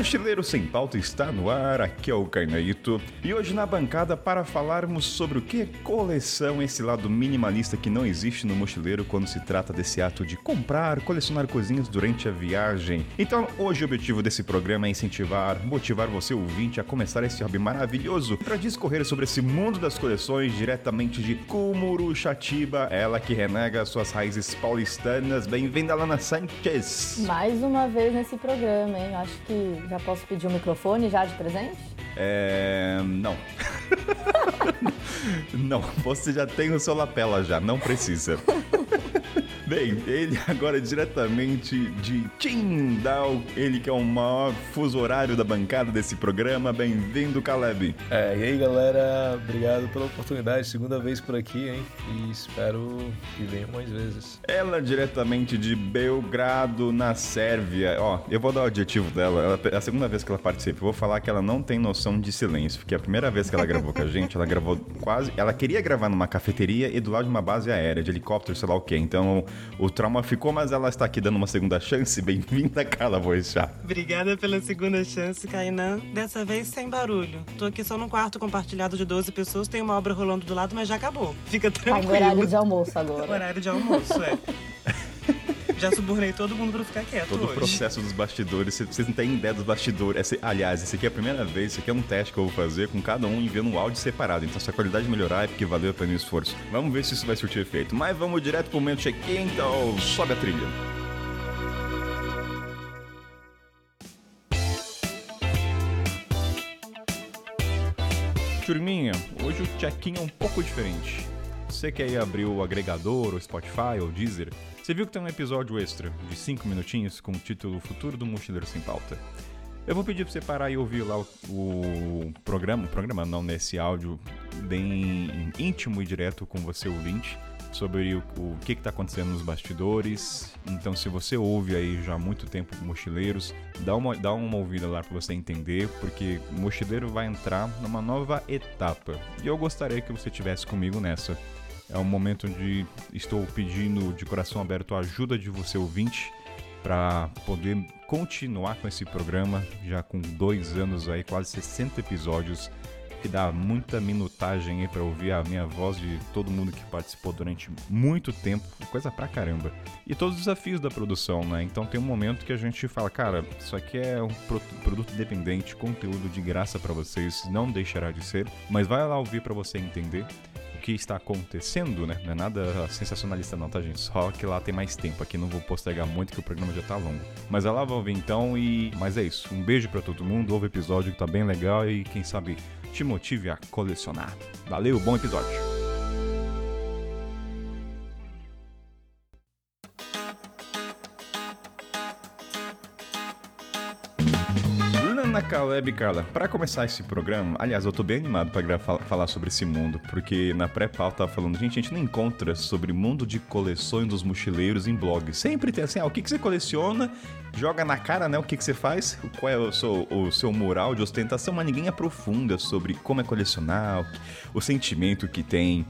Mochileiro Sem Pauta está no ar, aqui é o Carnaíto. E hoje na bancada para falarmos sobre o que é coleção, esse lado minimalista que não existe no mochileiro quando se trata desse ato de comprar, colecionar coisinhas durante a viagem. Então, hoje o objetivo desse programa é incentivar, motivar você ouvinte a começar esse hobby maravilhoso para discorrer sobre esse mundo das coleções diretamente de Cumuruxatiba, ela que renega suas raízes paulistanas. Bem-vinda, Lana Sanchez. Mais uma vez nesse programa, hein? Acho que já posso pedir um microfone já de presente? É. Não. não, você já tem o seu lapela já, não precisa. Bem, ele agora diretamente de Tindal, ele que é o maior fuso horário da bancada desse programa. Bem-vindo, Caleb. É, e aí galera, obrigado pela oportunidade, segunda vez por aqui, hein? E espero que venham mais vezes. Ela diretamente de Belgrado, na Sérvia. Ó, eu vou dar o adjetivo dela. Ela, é a segunda vez que ela participa. Eu vou falar que ela não tem noção de silêncio, porque a primeira vez que ela gravou com a gente, ela gravou quase. Ela queria gravar numa cafeteria e do lado de uma base aérea, de helicóptero, sei lá o quê. Então o trauma ficou, mas ela está aqui dando uma segunda chance. Bem-vinda, Carla Boixá. Obrigada pela segunda chance, Kainan. Dessa vez sem barulho. Tô aqui só num quarto compartilhado de 12 pessoas, tem uma obra rolando do lado, mas já acabou. Fica tranquilo. Tá horário de almoço agora. Horário de almoço, é. Já subornei todo mundo pra ficar quieto Todo hoje. o processo dos bastidores, vocês não têm ideia dos bastidores. Esse- aliás, esse aqui é a primeira vez, isso aqui é um teste que eu vou fazer com cada um enviando um áudio separado. Então, se a qualidade melhorar, é porque valeu a pena o esforço. Vamos ver se isso vai surtir efeito. Mas vamos direto pro momento check-in, então sobe a trilha. Turminha, hoje o check-in é um pouco diferente. Você que aí abriu o agregador, o Spotify ou o Deezer, você viu que tem um episódio extra de 5 minutinhos com o título Futuro do Mochileiro Sem Pauta. Eu vou pedir pra você parar e ouvir lá o, o programa, o programa não, nesse áudio bem íntimo e direto com você ouvinte, sobre o, o que que tá acontecendo nos bastidores. Então se você ouve aí já há muito tempo Mochileiros, dá uma, dá uma ouvida lá pra você entender, porque Mochileiro vai entrar numa nova etapa. E eu gostaria que você estivesse comigo nessa. É um momento onde estou pedindo de coração aberto a ajuda de você ouvinte para poder continuar com esse programa, já com dois anos aí, quase 60 episódios, que dá muita minutagem aí para ouvir a minha voz de todo mundo que participou durante muito tempo, coisa pra caramba. E todos os desafios da produção, né? Então tem um momento que a gente fala, cara, isso aqui é um pro- produto independente, conteúdo de graça para vocês, não deixará de ser, mas vai lá ouvir para você entender que está acontecendo, né? Não é nada sensacionalista não, tá, gente? Só que lá tem mais tempo. Aqui não vou postergar muito que o programa já tá longo. Mas é lá vai ouvir então e... Mas é isso. Um beijo pra todo mundo. Ouve o episódio que tá bem legal e quem sabe te motive a colecionar. Valeu, bom episódio. Lana Caleb Carla, pra começar esse programa, aliás, eu tô bem animado fal- falar sobre esse mundo, porque na pré-pauta tava falando, gente, a gente não encontra sobre mundo de coleções dos mochileiros em blogs. Sempre tem assim, ah, o que, que você coleciona, joga na cara, né, o que, que você faz, qual é o seu, o seu moral de ostentação, mas ninguém aprofunda sobre como é colecionar, o, que- o sentimento que tem.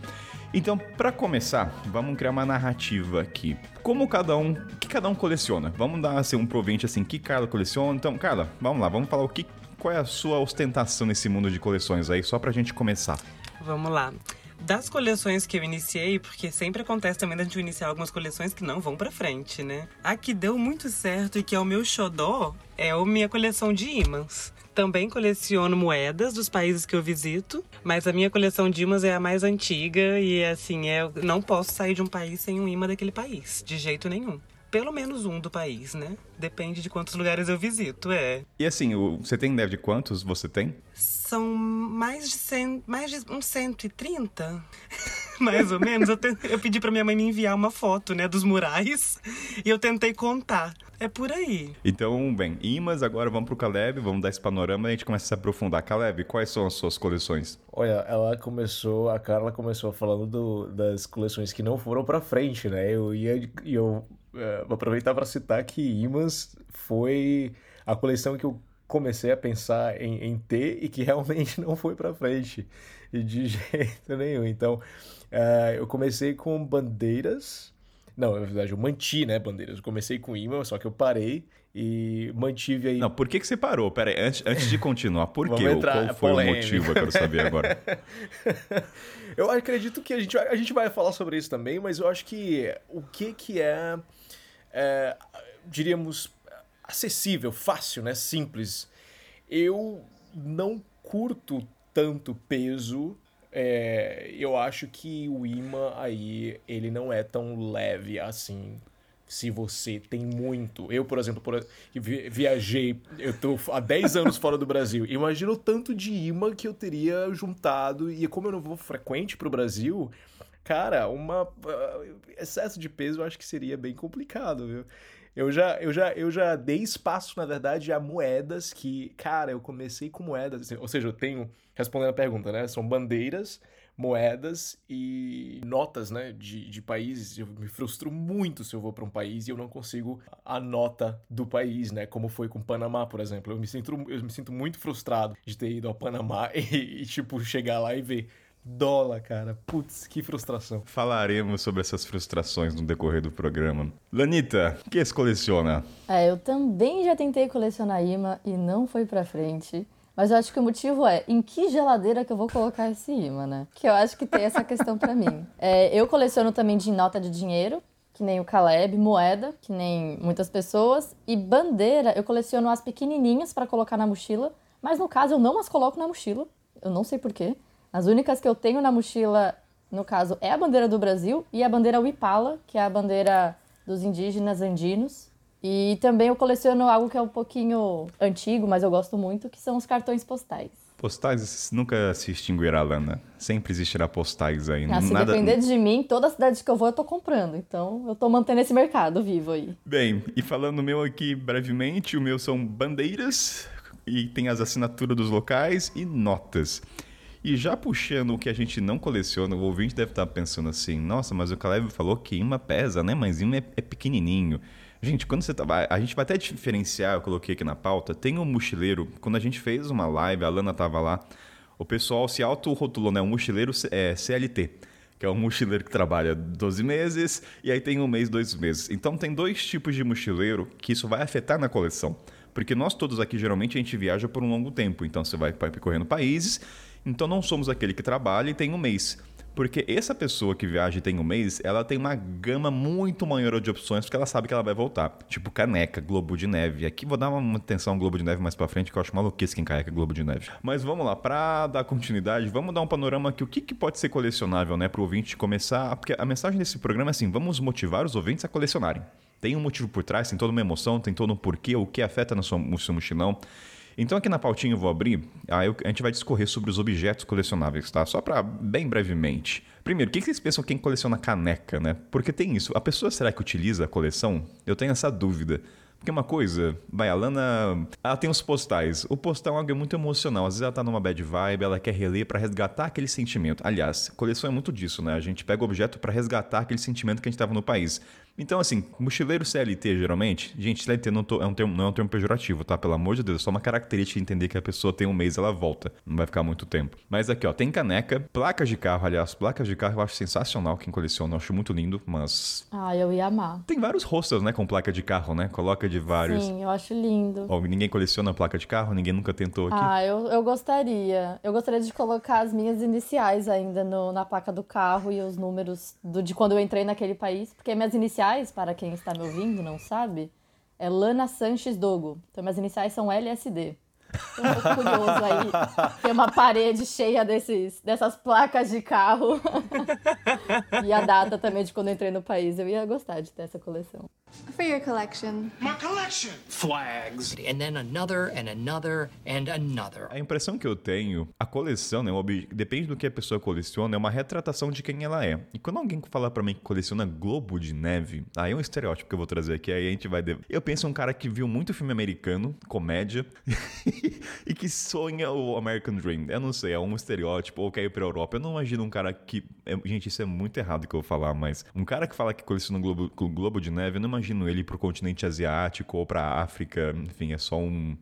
Então, pra começar, vamos criar uma narrativa aqui. Como cada um, que cada um coleciona? Vamos dar assim, um provente assim, que Carla coleciona. Então, Carla, vamos lá, vamos falar o que qual é a sua ostentação nesse mundo de coleções aí, só pra gente começar. Vamos lá. Das coleções que eu iniciei, porque sempre acontece também da gente iniciar algumas coleções que não vão pra frente, né? A que deu muito certo e que é o meu xodó é a minha coleção de ímãs. Também coleciono moedas dos países que eu visito, mas a minha coleção de ímãs é a mais antiga e assim, é, eu não posso sair de um país sem um imã daquele país, de jeito nenhum. Pelo menos um do país, né? Depende de quantos lugares eu visito, é. E assim, você tem ideia de quantos você tem? São mais de, cem, mais de uns 130, mais ou menos. Eu, te- eu pedi pra minha mãe me enviar uma foto, né, dos murais e eu tentei contar. É por aí. Então, bem, imãs, agora vamos pro Caleb, vamos dar esse panorama e a gente começa a se aprofundar. Caleb, quais são as suas coleções? Olha, ela começou, a Carla começou falando do- das coleções que não foram pra frente, né? Eu ia, e eu eh, vou aproveitar para citar que Imãs foi a coleção que eu comecei a pensar em, em ter e que realmente não foi pra frente de jeito nenhum. Então, eh, eu comecei com bandeiras Não, na verdade, eu manti, né, bandeiras. Eu comecei com imã, só que eu parei e mantive aí. Não, por que, que você parou? Pera aí, antes, antes de continuar, por quê? Entrar- Qual foi polêmica. o motivo? Eu quero saber agora. Eu acredito que a gente, vai- a gente vai falar sobre isso também, mas eu acho que o que que é, é, diríamos, acessível, fácil, né, simples. Eu não curto tanto peso. é, eu acho que o imã aí, ele não é tão leve assim. Se você tem muito. Eu, por exemplo, por, vi- viajei, eu tô há 10 anos fora do Brasil. Imagina o tanto de imã que eu teria juntado. E como eu não vou frequente pro Brasil, cara, uma ah, excesso de peso eu acho que seria bem complicado, viu? Eu já, eu, já, eu já dei espaço, na verdade, a moedas que, cara, eu comecei com moedas, ou seja, eu tenho, respondendo a pergunta, né? São bandeiras, moedas e notas, né, de, de países. Eu me frustro muito se eu vou para um país e eu não consigo a nota do país, né? Como foi com Panamá, por exemplo. Eu me sinto, eu me sinto muito frustrado de ter ido ao Panamá e, e, tipo, chegar lá e ver dólar, cara. Putz, que frustração. Falaremos sobre essas frustrações no decorrer do programa. Lanita, o que você coleciona? É, eu também já tentei colecionar imã e não foi pra frente. Mas eu acho que o motivo é em que geladeira que eu vou colocar esse imã, né? Que eu acho que tem essa questão pra mim. É, eu coleciono também de nota de dinheiro, que nem o Caleb, moeda, que nem muitas pessoas, e bandeira, eu coleciono as pequenininhas pra colocar na mochila, mas no caso eu não as coloco na mochila. Eu não sei porquê. As únicas que eu tenho na mochila, no caso, é a bandeira do Brasil e a bandeira Wipala, que é a bandeira dos indígenas andinos. E também eu coleciono algo que é um pouquinho antigo, mas eu gosto muito, que são os cartões postais. Postais nunca se extinguirá, Lana. Sempre existirá postais aí. Ah, se Nada... depender de mim, toda cidade que eu vou eu tô comprando. Então eu tô mantendo esse mercado vivo aí. Bem, e falando o meu aqui brevemente, o meu são bandeiras e tem as assinaturas dos locais e notas. E já puxando o que a gente não coleciona, o ouvinte deve estar pensando assim: nossa, mas o Caleb falou que imã pesa, né? Mas imã é, é pequenininho. Gente, quando você tá. A gente vai até diferenciar, eu coloquei aqui na pauta. Tem um mochileiro, quando a gente fez uma live, a Lana tava lá, o pessoal se auto-rotulou, né? Um mochileiro é, CLT que é um mochileiro que trabalha 12 meses e aí tem um mês, dois meses. Então tem dois tipos de mochileiro que isso vai afetar na coleção. Porque nós todos aqui, geralmente, a gente viaja por um longo tempo. Então você vai percorrendo países, então não somos aquele que trabalha e tem um mês. Porque essa pessoa que viaja e tem um mês, ela tem uma gama muito maior de opções, porque ela sabe que ela vai voltar. Tipo caneca, globo de neve. Aqui vou dar uma atenção ao globo de neve mais pra frente, que eu acho maluquice quem caneca globo de neve. Mas vamos lá, pra dar continuidade, vamos dar um panorama aqui. O que, que pode ser colecionável, né, pro ouvinte começar... Porque a mensagem desse programa é assim, vamos motivar os ouvintes a colecionarem. Tem um motivo por trás, tem toda uma emoção, tem todo um porquê, o que afeta no seu, no seu mochilão. Então aqui na pautinha eu vou abrir, aí a gente vai discorrer sobre os objetos colecionáveis, tá? Só para bem brevemente. Primeiro, o que vocês pensam quem coleciona caneca, né? Porque tem isso. A pessoa será que utiliza a coleção? Eu tenho essa dúvida. Porque uma coisa, vai, a Lana, ela tem os postais. O postal é algo muito emocional. Às vezes ela tá numa bad vibe, ela quer reler pra resgatar aquele sentimento. Aliás, coleção é muito disso, né? A gente pega o objeto pra resgatar aquele sentimento que a gente tava no país. Então, assim, mochileiro CLT, geralmente, gente, CLT não, tô- é um termo, não é um termo pejorativo, tá? Pelo amor de Deus, é só uma característica de entender que a pessoa tem um mês ela volta. Não vai ficar muito tempo. Mas aqui, ó, tem caneca, placas de carro, aliás, placas de carro eu acho sensacional quem coleciona, eu acho muito lindo, mas. Ah, eu ia amar. Tem vários hostels, né, com placa de carro, né? Coloca de vários. Sim, eu acho lindo. Ó, ninguém coleciona placa de carro, ninguém nunca tentou aqui. Ah, eu, eu gostaria. Eu gostaria de colocar as minhas iniciais ainda no- na placa do carro e os números do- de quando eu entrei naquele país. Porque minhas iniciais, para quem está me ouvindo, não sabe, é Lana Sanches Dogo. Então minhas iniciais são LSD. Tô um pouco curioso aí. Tem uma parede cheia desses, dessas placas de carro. e a data também de quando entrei no país. Eu ia gostar de ter essa coleção. For your collection. My collection! Flags. and then another and another and another. A impressão que eu tenho, a coleção, né, o obje- depende do que a pessoa coleciona, é uma retratação de quem ela é. E quando alguém fala pra mim que coleciona globo de neve, aí é um estereótipo que eu vou trazer aqui, aí a gente vai... de- Eu penso em um cara que viu muito filme americano, comédia, e que sonha o American Dream. Eu não sei, é um estereótipo, ou quer ir pra Europa. Eu não imagino um cara que... é- Gente, isso é muito errado que eu vou falar, mas... Um cara que fala que coleciona globo, globo de neve, eu não imagino ele ir pro continente asiático ou pra África, enfim, é só um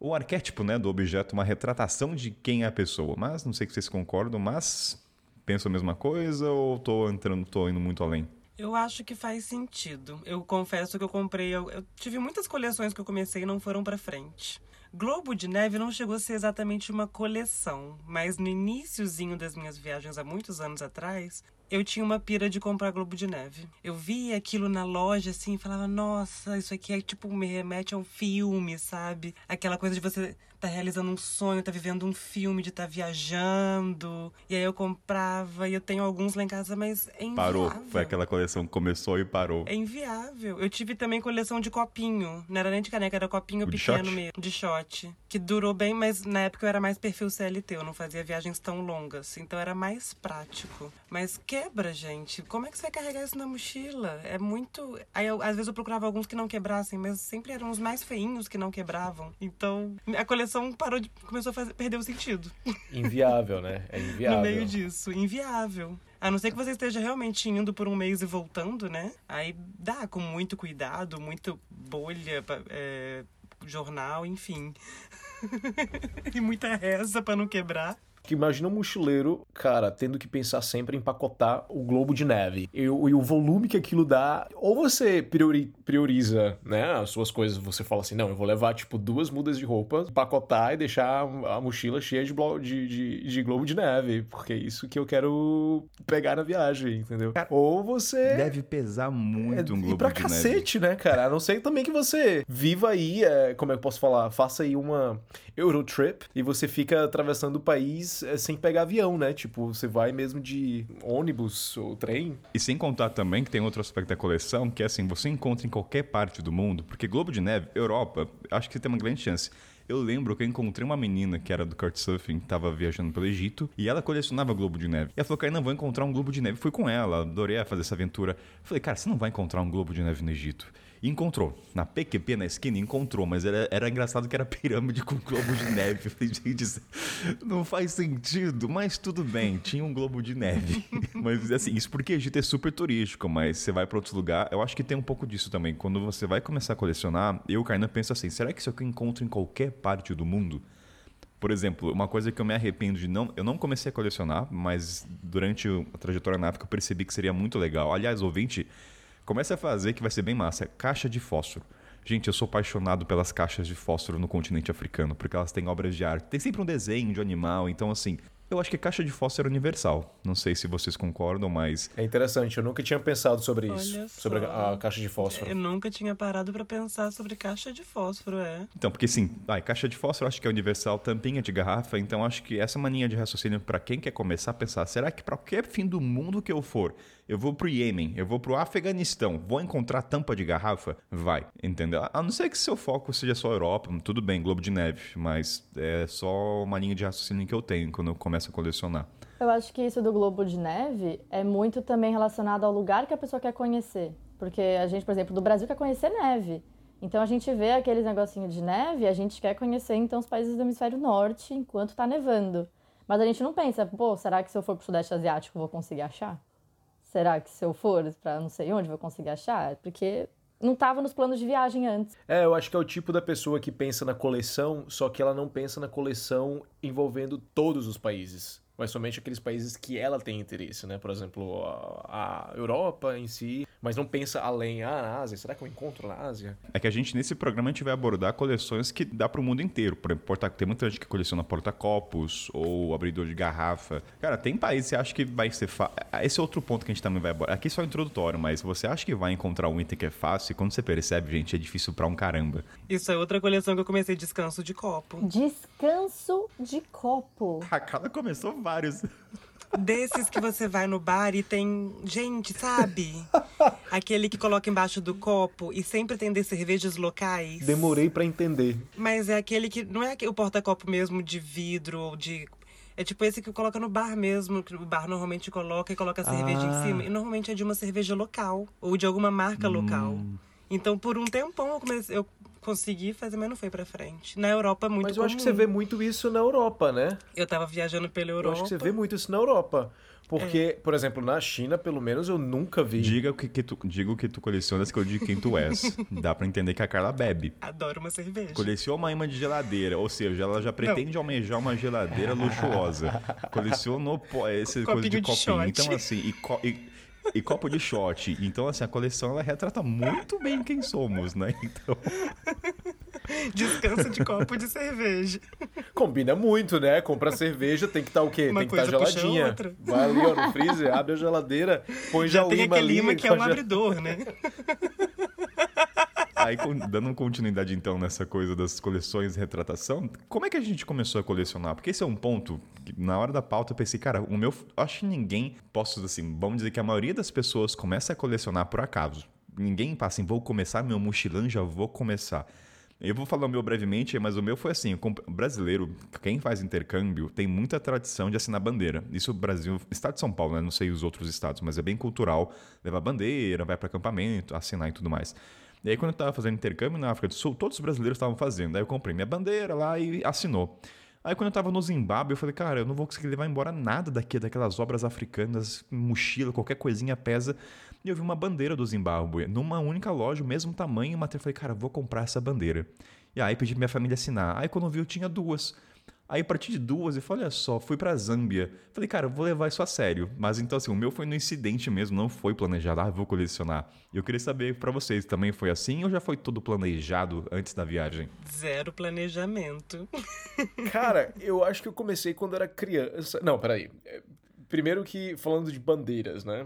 o arquétipo né, do objeto, uma retratação de quem é a pessoa. Mas não sei se vocês concordam, mas penso a mesma coisa ou tô entrando, tô indo muito além? Eu acho que faz sentido. Eu confesso que eu comprei. Eu, eu tive muitas coleções que eu comecei e não foram pra frente. Globo de Neve não chegou a ser exatamente uma coleção, mas no iníciozinho das minhas viagens há muitos anos atrás, eu tinha uma pira de comprar Globo de Neve. Eu via aquilo na loja assim e falava: "Nossa, isso aqui é tipo me remete a um filme, sabe? Aquela coisa de você tá realizando um sonho, tá vivendo um filme, de tá viajando". E aí eu comprava e eu tenho alguns lá em casa, mas é inviável. Parou. Foi aquela coleção que começou e parou. É inviável. Eu tive também coleção de copinho. Não era nem de caneca, era copinho O de pequeno shot? mesmo. De shot. Que durou bem, mas na época eu era mais perfil CLT. Eu não fazia viagens tão longas. Então era mais prático. Mas quebra, gente. Como é que você vai carregar isso na mochila? É muito. Aí eu, às vezes eu procurava alguns que não quebrassem, mas sempre eram os mais feinhos que não quebravam. Então a coleção parou de. começou a fazer, perder o sentido. Inviável, né? É inviável. No meio disso. Inviável. A não ser que você esteja realmente indo por um mês e voltando, né? Aí dá com muito cuidado, muito bolha, é, jornal, enfim. e muita reza pra não quebrar. Que imagina um mochileiro, cara, tendo que pensar sempre em empacotar o globo de neve. E, o- e o volume que aquilo dá. Ou você priori- prioriza, né, as suas coisas. Você fala assim: não, eu vou levar, tipo, duas mudas de roupa, empacotar e deixar a mochila cheia de, de, de, de globo de neve. Porque é isso que eu quero pegar na viagem, entendeu? Ou você. Deve pesar muito um É, globo e pra de cacete, né, cara? A não ser também que você viva aí, é, como é que eu posso falar? Faça aí uma Eurotrip e você fica atravessando o país é, sem pegar avião, né? Tipo, você vai mesmo de ônibus ou trem. E sem contar também que tem outro aspecto da coleção, que é assim, você encontra em qualquer parte do mundo, porque Globo de Neve, Europa, acho que tem uma grande chance. Eu lembro que eu encontrei uma menina que era do Couchsurfing, que tava viajando pelo Egito, e ela colecionava Globo de Neve. E ela falou, cara, não vou encontrar um Globo de Neve. Fui com ela, adorei fazer essa aventura. Falei, cara, você não vai encontrar um Globo de Neve no Egito. Encontrou. Na PQP, na esquina, encontrou. Mas era, era engraçado que era pirâmide com globo de neve. Eu falei, gente, não faz sentido. Mas tudo bem, tinha um globo de neve. mas assim, isso porque Egito é super turístico. Mas você vai para outro lugar, eu acho que tem um pouco disso também. Quando você vai começar a colecionar, eu, Kainan, penso assim, será que isso eu encontro em qualquer parte do mundo? Por exemplo, uma coisa que eu me arrependo de não. Eu não comecei a colecionar, mas durante a trajetória na África eu percebi que seria muito legal. Aliás, ouvinte, comece a fazer que vai ser bem massa. Caixa de fósforo. Gente, eu sou apaixonado pelas caixas de fósforo no continente africano, porque elas têm obras de arte. Tem sempre um desenho de animal, então assim. Eu acho que caixa de fósforo é universal. Não sei se vocês concordam, mas É interessante, eu nunca tinha pensado sobre isso. Olha Sobre só. a, a caixa de fósforo. Eu nunca tinha parado pra pensar sobre caixa de fósforo, é. Então, porque sim, ai, caixa de fósforo acho que é universal, tampinha de garrafa, então acho que essa mania de raciocínio para quem quer começar a pensar, será que para qualquer fim do mundo que eu for, eu vou pro Iêmen, eu vou pro Afeganistão, vou encontrar tampa de garrafa? Vai, entendeu? A não ser que seu foco seja só Europa, tudo bem, globo de neve, mas é só uma linha de raciocínio que eu tenho quando eu começo a colecionar. Eu acho que isso do globo de neve é muito também relacionado ao lugar que a pessoa quer conhecer. Porque a gente, por exemplo, do Brasil quer conhecer neve. Então a gente vê aqueles negocinhos de neve, a gente quer conhecer então os países do hemisfério norte enquanto tá nevando. Mas a gente não pensa, pô, será que se eu for pro Sudeste Asiático vou conseguir achar? Será que se eu for pra não sei onde vou conseguir achar? Porque não tava nos planos de viagem antes. É, eu acho que é o tipo da pessoa que pensa na coleção, só que ela não pensa na coleção envolvendo todos os países. Mas somente aqueles países que ela tem interesse, né? Por exemplo, a Europa em si, mas não pensa além, ah, na Ásia, será que eu encontro na Ásia? É que a gente, nesse programa, a gente vai abordar coleções que dá pro mundo inteiro. Por exemplo, porta... tem muita gente que coleciona porta-copos ou abridor de garrafa. Cara, tem países que você acha que vai ser fácil. Esse é outro ponto que a gente também vai abordar. Aqui é só introdutório, mas você acha que vai encontrar um item que é fácil e quando você percebe, gente, é difícil pra um caramba. Isso é outra coleção que eu comecei descanso de copo. Descanso de copo. A Carla começou vários. Desses que você vai no bar e tem. Gente, sabe? Aquele que coloca embaixo do copo e sempre tem de cervejas locais. Demorei pra entender. Mas é aquele que. Não é o porta-copo mesmo de vidro ou de. É tipo esse que coloca no bar mesmo, que o bar normalmente coloca e coloca a cerveja Ah. em cima. E normalmente é de uma cerveja local. Ou de alguma marca local. Então, por um tempão, eu, comecei, eu consegui fazer, mas não foi pra frente. Na Europa é muito Mas eu acho que comum. você vê muito isso na Europa, né? Eu tava viajando pela Eu Europa. acho que você vê muito isso na Europa. Porque, por exemplo, na China, pelo menos, eu nunca vi. Diga o que, que tu, diga o que tu colecionas que eu digo quem tu és. Dá pra entender que a Carla bebe. Adoro uma cerveja. Coleciona uma imã de geladeira, ou seja, ela já pretende almejar uma geladeira luxuosa. Colecionou essa coisa de Copinho de copinho. shot. Então, assim, e, co- e e copo de shot. Então, assim, a coleção ela retrata muito bem quem somos, né? Então. Descanso de copo de cerveja. Combina muito, né? Compra cerveja, tem que estar o quê? Uma tem que estar a geladinha. outra. Vai ali, ó, no freezer, abre a geladeira, põe já, Já o tem aquele ali, imã que é um já- abridor, né? Aí, dando continuidade então nessa coisa das coleções e retratação, como é que a gente começou a colecionar? Porque esse é um ponto que na hora da pauta eu pensei, cara, o meu. Acho que ninguém, posso assim, vamos dizer que a maioria das pessoas começa a colecionar por acaso. Ninguém passa assim, vou começar meu mochilão, já vou começar. Eu vou falar o meu brevemente, mas o meu foi assim: comp- brasileiro, quem faz intercâmbio, tem muita tradição de assinar bandeira. Isso o Brasil, estado de São Paulo, né? Não sei os outros estados, mas é bem cultural levar bandeira, vai para acampamento, assinar e tudo mais. E aí, quando eu tava fazendo intercâmbio na África do Sul, todos os brasileiros estavam fazendo. Aí eu comprei minha bandeira lá e assinou. Aí quando eu tava no Zimbábue, eu falei, cara, eu não vou conseguir levar embora nada daqui, daquelas obras africanas, mochila, qualquer coisinha pesa. E eu vi uma bandeira do Zimbábue, numa única loja, o mesmo tamanho, e eu falei, cara, vou comprar essa bandeira. E aí pedi pra minha família assinar. Aí quando eu vi, eu tinha duas. Aí a partir de duas, eu falei, olha só, fui pra Zâmbia. Falei, cara, vou levar isso a sério. Mas então, assim, o meu foi no incidente mesmo, não foi planejado, ah, vou colecionar. E eu queria saber pra vocês, também foi assim ou já foi tudo planejado antes da viagem? Zero planejamento. Cara, eu acho que eu comecei quando era criança. Não, peraí. É, Primeiro que, falando de bandeiras, né?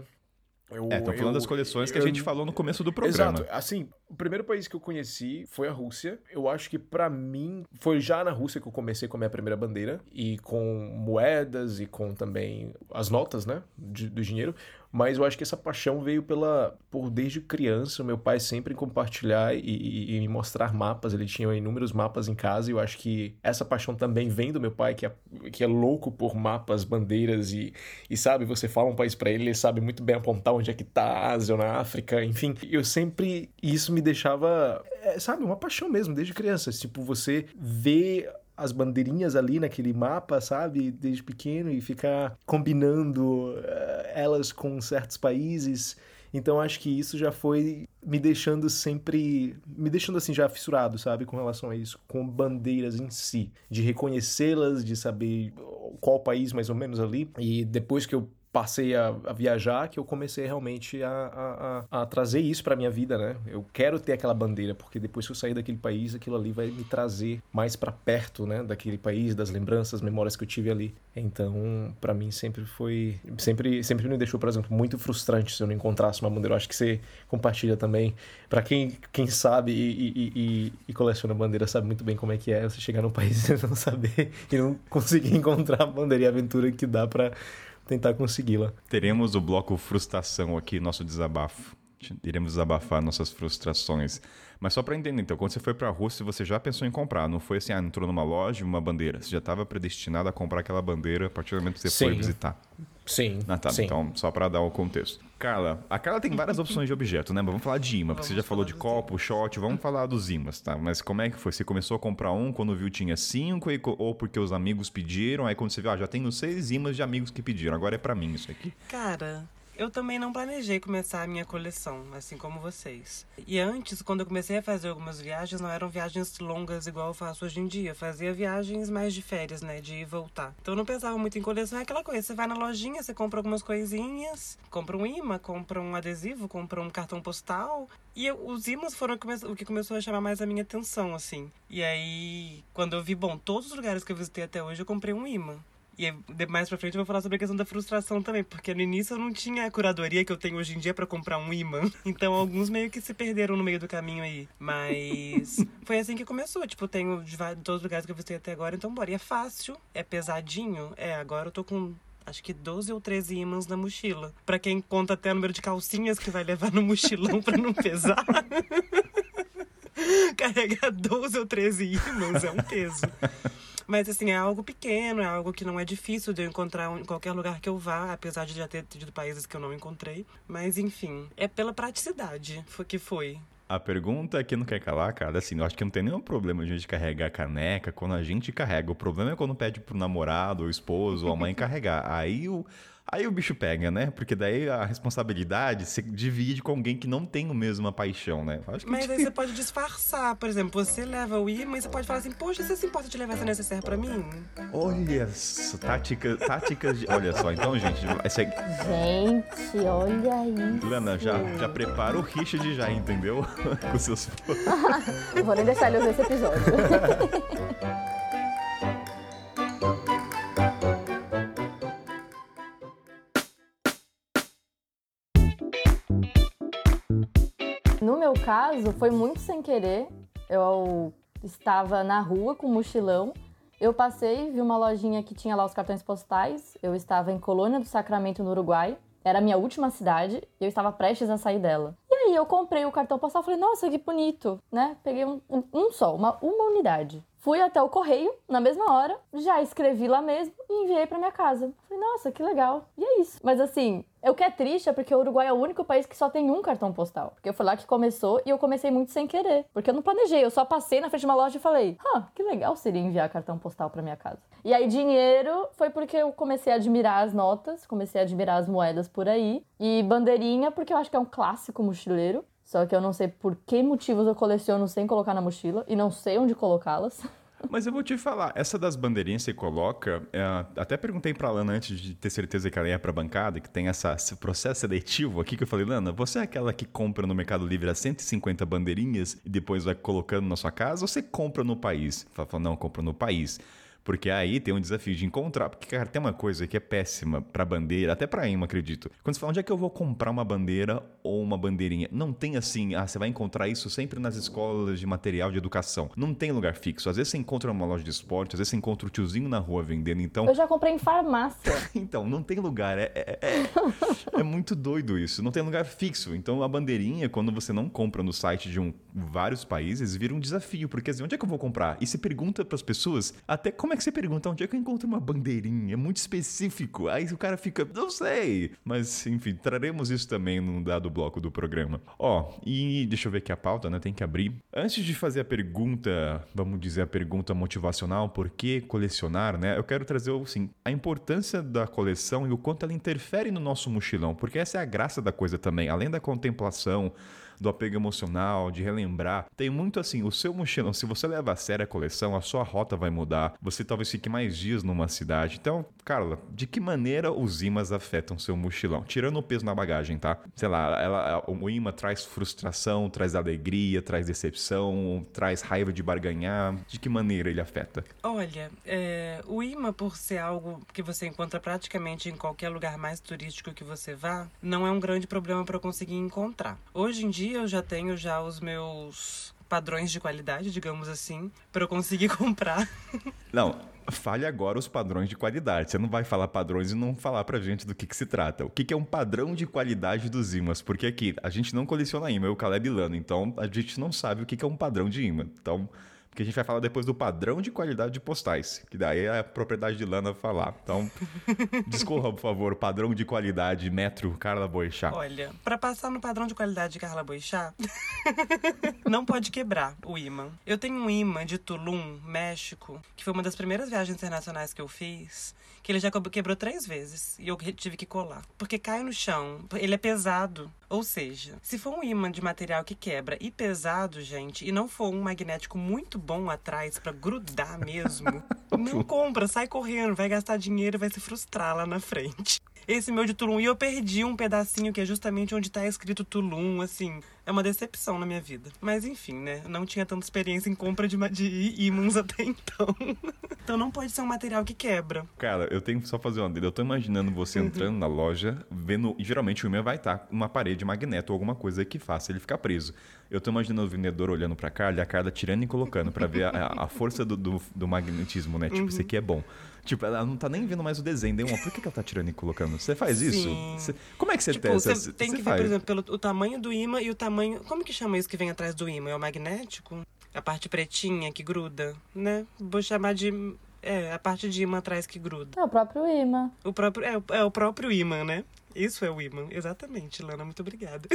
Eu- É, estão falando eu- das coleções que a eu- gente falou no começo do programa. Exato. Assim, o primeiro país que eu conheci foi a Rússia. Eu acho que pra mim foi já na Rússia que eu comecei com a minha primeira bandeira e com moedas e com também as notas, né, de- do dinheiro. Mas eu acho que essa paixão veio pela por desde criança, meu pai sempre compartilhar e, e- e me mostrar mapas. Ele tinha inúmeros mapas em casa e eu acho que essa paixão também vem do meu pai que é, que é louco por mapas, bandeiras e, e sabe, você fala um país pra ele, ele sabe muito bem apontar onde é que tá a Ásia ou na África, enfim. Eu sempre isso me deixava, é, sabe, uma paixão mesmo desde criança, tipo você vê as bandeirinhas ali naquele mapa, sabe, desde pequeno e ficar combinando eh, elas com certos países. Então acho que isso já foi me deixando sempre, me deixando assim já fissurado, sabe, com relação a isso, com bandeiras em si, de reconhecê-las, de saber qual país mais ou menos ali. E depois que eu passei a, a viajar, que eu comecei realmente a, a, a- trazer isso pra minha vida, né? Eu quero ter aquela bandeira, porque depois que eu sair daquele país, aquilo ali vai me trazer mais pra perto, né, daquele país, das lembranças, memórias que eu tive ali. Então, pra mim sempre foi, sempre, sempre me deixou, por exemplo, muito frustrante se eu não encontrasse uma bandeira. Eu acho que você compartilha também. Pra quem, quem sabe e, e- e- e coleciona bandeira sabe muito bem como é que é você chegar num país e não saber e não conseguir encontrar a bandeira e a aventura que dá pra tentar consegui-la. Teremos o bloco frustração aqui, nosso desabafo. Iremos desabafar nossas frustrações. Mas só pra entender, então, quando você foi pra Rússia, você já pensou em comprar. Não foi assim, ah, entrou numa loja, uma bandeira. Você já estava predestinado a comprar aquela bandeira a partir do momento que você foi Sim. visitar. Sim. Ah, tá. sim. Então, só pra dar o contexto. Carla, a Carla tem várias opções de objeto, né? Mas vamos falar de imã, porque você já falou falar de copo, shot, vamos falar dos imãs, tá? Mas como é que foi? Você começou a comprar um quando viu tinha cinco, e ou porque os amigos pediram, aí quando você viu, ah, já tenho seis imãs de amigos que pediram, agora é pra mim isso aqui. Cara, eu também não planejei começar a minha coleção, assim como vocês. E antes, quando eu comecei a fazer algumas viagens, não eram viagens longas igual eu faço hoje em dia. Eu fazia viagens mais de férias, né? De ir e voltar. Então eu não pensava muito em coleção, é aquela coisa. Você vai na lojinha, você compra algumas coisinhas, compra um imã, compra um adesivo, compra um cartão postal. E eu- os imãs foram o que começou a chamar mais a minha atenção, assim. E aí, quando eu vi, bom, todos os lugares que eu visitei até hoje, eu comprei um imã. E mais pra frente eu vou falar sobre a questão da frustração também, porque no início eu não tinha a curadoria que eu tenho hoje em dia pra comprar um imã. Então alguns meio que se perderam no meio do caminho aí. Mas foi assim que começou. Tipo, tenho de todos os lugares que eu visitei até agora, então bora. E é fácil, é pesadinho. É, agora eu tô com acho que 12 ou 13 ímãs na mochila. Pra quem conta até o número de calcinhas que vai levar no mochilão pra não pesar. Carregar 12 ou 13 ímãs é um peso. Mas assim, é algo pequeno, é algo que não é difícil de eu encontrar em qualquer lugar que eu vá, apesar de já ter tido países que eu não encontrei. Mas enfim, é pela praticidade que foi. A pergunta que não quer calar, cara, assim, eu acho que não tem nenhum problema de a gente carregar caneca quando a gente carrega. O problema é quando pede pro namorado, ou esposo, ou a mãe carregar. Aí o. Aí o bicho pega, né? Porque daí a responsabilidade se divide com alguém que não tem a mesma paixão, né? Acho que Mas aí você pode disfarçar. Por exemplo, você leva o imã e você pode falar assim, poxa, você se importa de levar essa necessaire pra mim? Olha só, táticas, táticas de... Olha só, então, gente, essa é... Gente, olha isso. Lana, já, já prepara o Richard já, entendeu? com seus... Não vou nem deixar ele ouvir esse episódio. meu caso, foi muito sem querer. Eu estava na rua com um mochilão. Eu passei, vi uma lojinha que tinha lá os cartões postais. Eu estava em Colônia do Sacramento, no Uruguai. Era a minha última cidade e eu estava prestes a sair dela. E aí eu comprei o cartão postal e falei, nossa, que bonito, né? Peguei um, um, um só, uma, uma unidade. Fui até o correio na mesma hora, já escrevi lá mesmo e enviei para minha casa. Falei, nossa, que legal. E é isso. Mas assim, o que é triste é porque o Uruguai é o único país que só tem um cartão postal. Porque foi lá que começou e eu comecei muito sem querer. Porque eu não planejei, eu só passei na frente de uma loja e falei, ah, que legal seria enviar cartão postal para minha casa. E aí, dinheiro foi porque eu comecei a admirar as notas, comecei a admirar as moedas por aí. E bandeirinha, porque eu acho que é um clássico mochileiro. Só que eu não sei por que motivos eu coleciono sem colocar na mochila e não sei onde colocá-las. Mas eu vou te falar, essa das bandeirinhas que você coloca, é, até perguntei pra Lana antes de ter certeza que ela ia pra bancada, que tem essa, esse processo seletivo aqui, que eu falei, Lana, você é aquela que compra no Mercado Livre as 150 bandeirinhas e depois vai colocando na sua casa, ou você compra no país? Ela falou, não, eu compro no país. Porque aí tem um desafio de encontrar. Porque, cara, tem uma coisa que é péssima pra bandeira, até pra imã, acredito. Quando você fala onde é que eu vou comprar uma bandeira ou uma bandeirinha, não tem assim, ah, você vai encontrar isso sempre nas escolas de material de educação. Não tem lugar fixo. Às vezes você encontra numa loja de esporte, às vezes você encontra o tiozinho na rua vendendo. Então, Eu já comprei em farmácia. então não tem lugar. É, é, é, é muito doido isso. Não tem lugar fixo. Então a bandeirinha, quando você não compra no site de um, vários países, vira um desafio. Porque assim, onde é que eu vou comprar? E se pergunta pras pessoas, até como é que você pergunta onde é que eu encontro uma bandeirinha? É muito específico. Aí o cara fica, não sei. Mas, enfim, traremos isso também num dado bloco do programa. Ó, e deixa eu ver aqui a pauta, né? Tem que abrir. Antes de fazer a pergunta, vamos dizer a pergunta motivacional, por que colecionar, né? Eu quero trazer, assim, a importância da coleção e o quanto ela interfere no nosso mochilão. Porque essa é a graça da coisa também. Além da contemplação, do apego emocional, de relembrar. Tem muito assim, o seu mochilão, se você leva a sério a coleção, a sua rota vai mudar. Você talvez fique mais dias numa cidade. Então, Carla, de que maneira os imãs afetam seu mochilão? Tirando o peso na bagagem, tá? Sei lá, ela, o imã traz frustração, traz alegria, traz decepção, traz raiva de barganhar. De que maneira ele afeta? Olha, é, o imã, por ser algo que você encontra praticamente em qualquer lugar mais turístico que você vá, não é um grande problema para conseguir encontrar. Hoje em dia eu já tenho já os meus padrões de qualidade, digamos assim, para eu conseguir comprar. Não, fale agora os padrões de qualidade. Você não vai falar padrões e não falar pra gente do que, que se trata. O que, que é um padrão de qualidade dos imãs? Porque aqui, a gente não coleciona imã, eu, o Caleb Lano, então a gente não sabe o que, que é um padrão de imã. Então, porque a gente vai falar depois do padrão de qualidade de postais, que daí é a propriedade de Lana falar. Então, discorra, por favor, padrão de qualidade metro Carla Boixá. Olha, para passar no padrão de qualidade de Carla Boixá, não pode quebrar o imã. Eu tenho um imã de Tulum, México, que foi uma das primeiras viagens internacionais que eu fiz, que ele já quebrou três vezes e eu tive que colar. Porque cai no chão, ele é pesado. Ou seja, se for um imã de material que quebra e pesado, gente, e não for um magnético muito bom atrás para grudar mesmo, não compra, sai correndo, vai gastar dinheiro e vai se frustrar lá na frente. Esse meu de Tulum, e eu perdi um pedacinho que é justamente onde tá escrito Tulum, assim. É uma decepção na minha vida. Mas enfim, né? Não tinha tanta experiência em compra de, de ímãs até então. então não pode ser um material que quebra. Cara, eu tenho que só fazer uma dele. Eu tô imaginando você entrando na loja, vendo. E geralmente o imã vai estar uma parede magneto ou alguma coisa que faça ele ficar preso. Eu tô imaginando o vendedor olhando pra Carla e a Carla tirando e colocando pra ver a, a força do, do, do, magnetismo, né? Tipo, uhum. isso aqui é bom. Tipo, ela não tá nem vendo mais o desenho. Deu uma, por que, que ela tá tirando e colocando? Você faz isso? Você, como é que você tipo, testa? Você tem que faz? ver, por exemplo, pelo o tamanho do imã e o tamanho. Como que chama isso que vem atrás do imã? É o magnético? A parte pretinha que gruda, né? Vou chamar de. É, a parte de imã atrás que gruda. É o próprio imã. O próprio, é, é o próprio imã, né? Isso é o imã, exatamente, Lana, muito obrigada.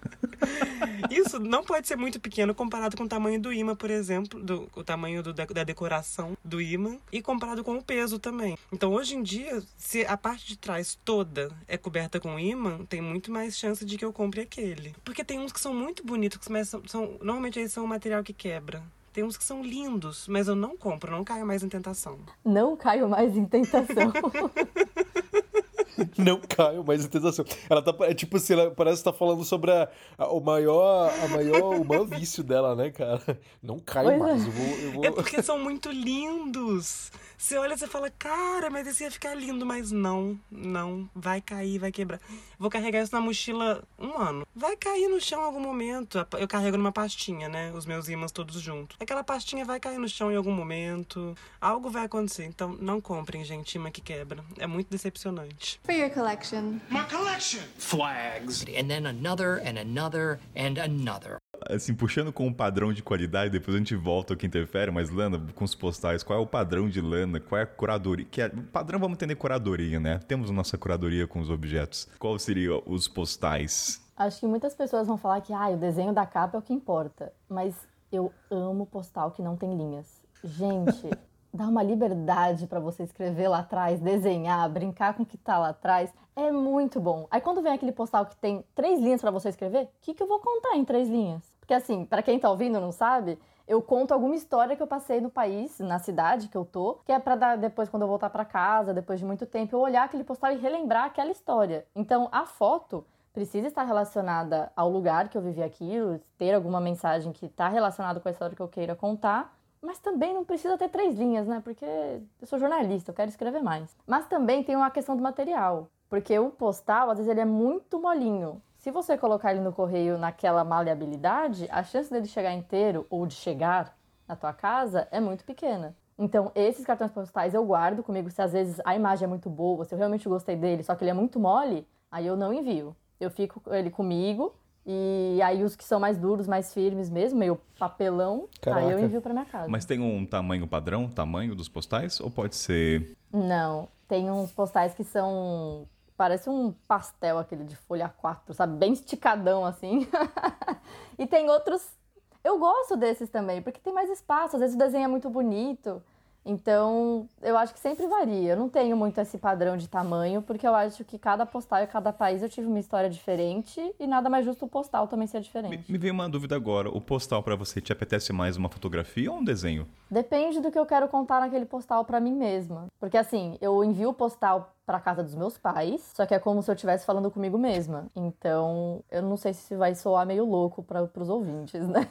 Isso não pode ser muito pequeno comparado com o tamanho do imã, por exemplo, do, o tamanho do, da, da decoração do imã e comparado com o peso também. Então, hoje em dia, se a parte de trás toda é coberta com imã, tem muito mais chance de que eu compre aquele. Porque tem uns que são muito bonitos, que são, são normalmente eles são um material que quebra. Tem uns que são lindos, mas eu não compro, não caio mais em tentação. Não caio mais em tentação. não caio mais em tentação. Ela tá, é tipo assim, ela parece estar tá falando sobre a, a, o maior, a maior, o maior vício dela, né, cara? Não caio pois mais. É. Eu vou, eu vou... é porque são muito lindos. Você olha e você fala, cara, mas esse ia ficar lindo, mas não, não, vai cair, vai quebrar. Vou carregar isso na mochila um ano. Vai cair no chão em algum momento. Eu carrego numa pastinha, né? Os meus ímãs todos juntos. Aquela pastinha vai cair no chão em algum momento. Algo vai acontecer. Então não comprem, gente, imã que quebra. É muito decepcionante. For your collection. My collection! Flags. And then another, and another, and another assim, puxando com um padrão de qualidade, depois a gente volta ao que interfere, mas Lana, com os postais, qual é o padrão de Lana? Qual é a curadoria? Que é, padrão vamos entender curadoria, né? Temos nossa curadoria com os objetos. Qual seria os postais? Acho que muitas pessoas vão falar que ah, o desenho da capa é o que importa. Mas eu amo postal que não tem linhas. Gente, dá uma liberdade para você escrever lá atrás, desenhar, brincar com o que tá lá atrás. É muito bom. Aí quando vem aquele postal que tem três linhas para você escrever, o que, que eu vou contar em três linhas? Porque assim, para quem tá ouvindo não sabe, eu conto alguma história que eu passei no país, na cidade que eu tô, que é para dar depois quando eu voltar para casa, depois de muito tempo, eu olhar aquele postal e relembrar aquela história. Então, a foto precisa estar relacionada ao lugar que eu vivi aquilo, ter alguma mensagem que está relacionada com a história que eu queira contar, mas também não precisa ter três linhas, né? Porque eu sou jornalista, eu quero escrever mais. Mas também tem uma questão do material, porque o postal, às vezes, ele é muito molinho. Se você colocar ele no correio naquela maleabilidade, a chance dele chegar inteiro ou de chegar na tua casa é muito pequena. Então, esses cartões postais eu guardo comigo se às vezes a imagem é muito boa, se eu realmente gostei dele, só que ele é muito mole, aí eu não envio. Eu fico ele comigo e aí os que são mais duros, mais firmes mesmo, meio papelão, Caraca. aí eu envio para minha casa. Mas tem um tamanho padrão, tamanho dos postais ou pode ser Não, tem uns postais que são Parece um pastel aquele de folha 4, sabe? Bem esticadão assim. e tem outros. Eu gosto desses também, porque tem mais espaço. Às vezes o desenho é muito bonito. Então, eu acho que sempre varia. Eu não tenho muito esse padrão de tamanho, porque eu acho que cada postal e cada país eu tive uma história diferente e nada mais justo o postal também ser diferente. Me, me veio uma dúvida agora. O postal para você te apetece mais uma fotografia ou um desenho? Depende do que eu quero contar naquele postal para mim mesma. Porque assim, eu envio o postal para casa dos meus pais, só que é como se eu estivesse falando comigo mesma. Então, eu não sei se vai soar meio louco para os ouvintes, né?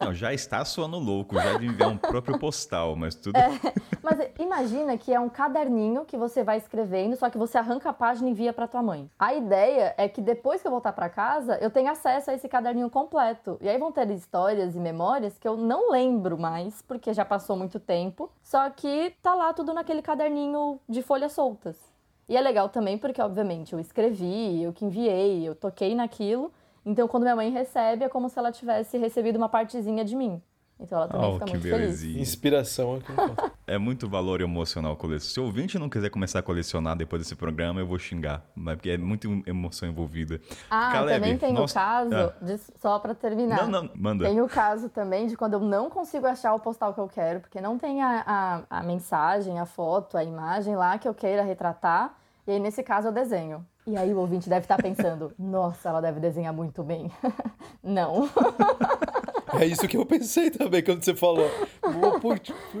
Não, já está soando louco, já de enviar um próprio postal, mas tudo. É, mas imagina que é um caderninho que você vai escrevendo, só que você arranca a página e envia para tua mãe. A ideia é que depois que eu voltar para casa, eu tenha acesso a esse caderninho completo. E aí vão ter histórias e memórias que eu não lembro mais, porque já passou muito tempo, só que tá lá tudo naquele caderninho de folhas soltas. E é legal também porque, obviamente, eu escrevi, eu que enviei, eu toquei naquilo. Então, quando minha mãe recebe, é como se ela tivesse recebido uma partezinha de mim. Então ela também oh, fica muito belezinha. feliz. Inspiração aqui. é muito valor emocional colecionar. Se o ouvinte não quiser começar a colecionar depois desse programa, eu vou xingar. Porque é muita emoção envolvida. Ah, Caleb, também tem nossa... o caso, ah. de, só para terminar. Não, não, manda. Tem o caso também de quando eu não consigo achar o postal que eu quero, porque não tem a, a, a mensagem, a foto, a imagem lá que eu queira retratar. E aí, nesse caso, eu desenho. E aí o ouvinte deve estar pensando, nossa, ela deve desenhar muito bem. Não. É isso que eu pensei também quando você falou.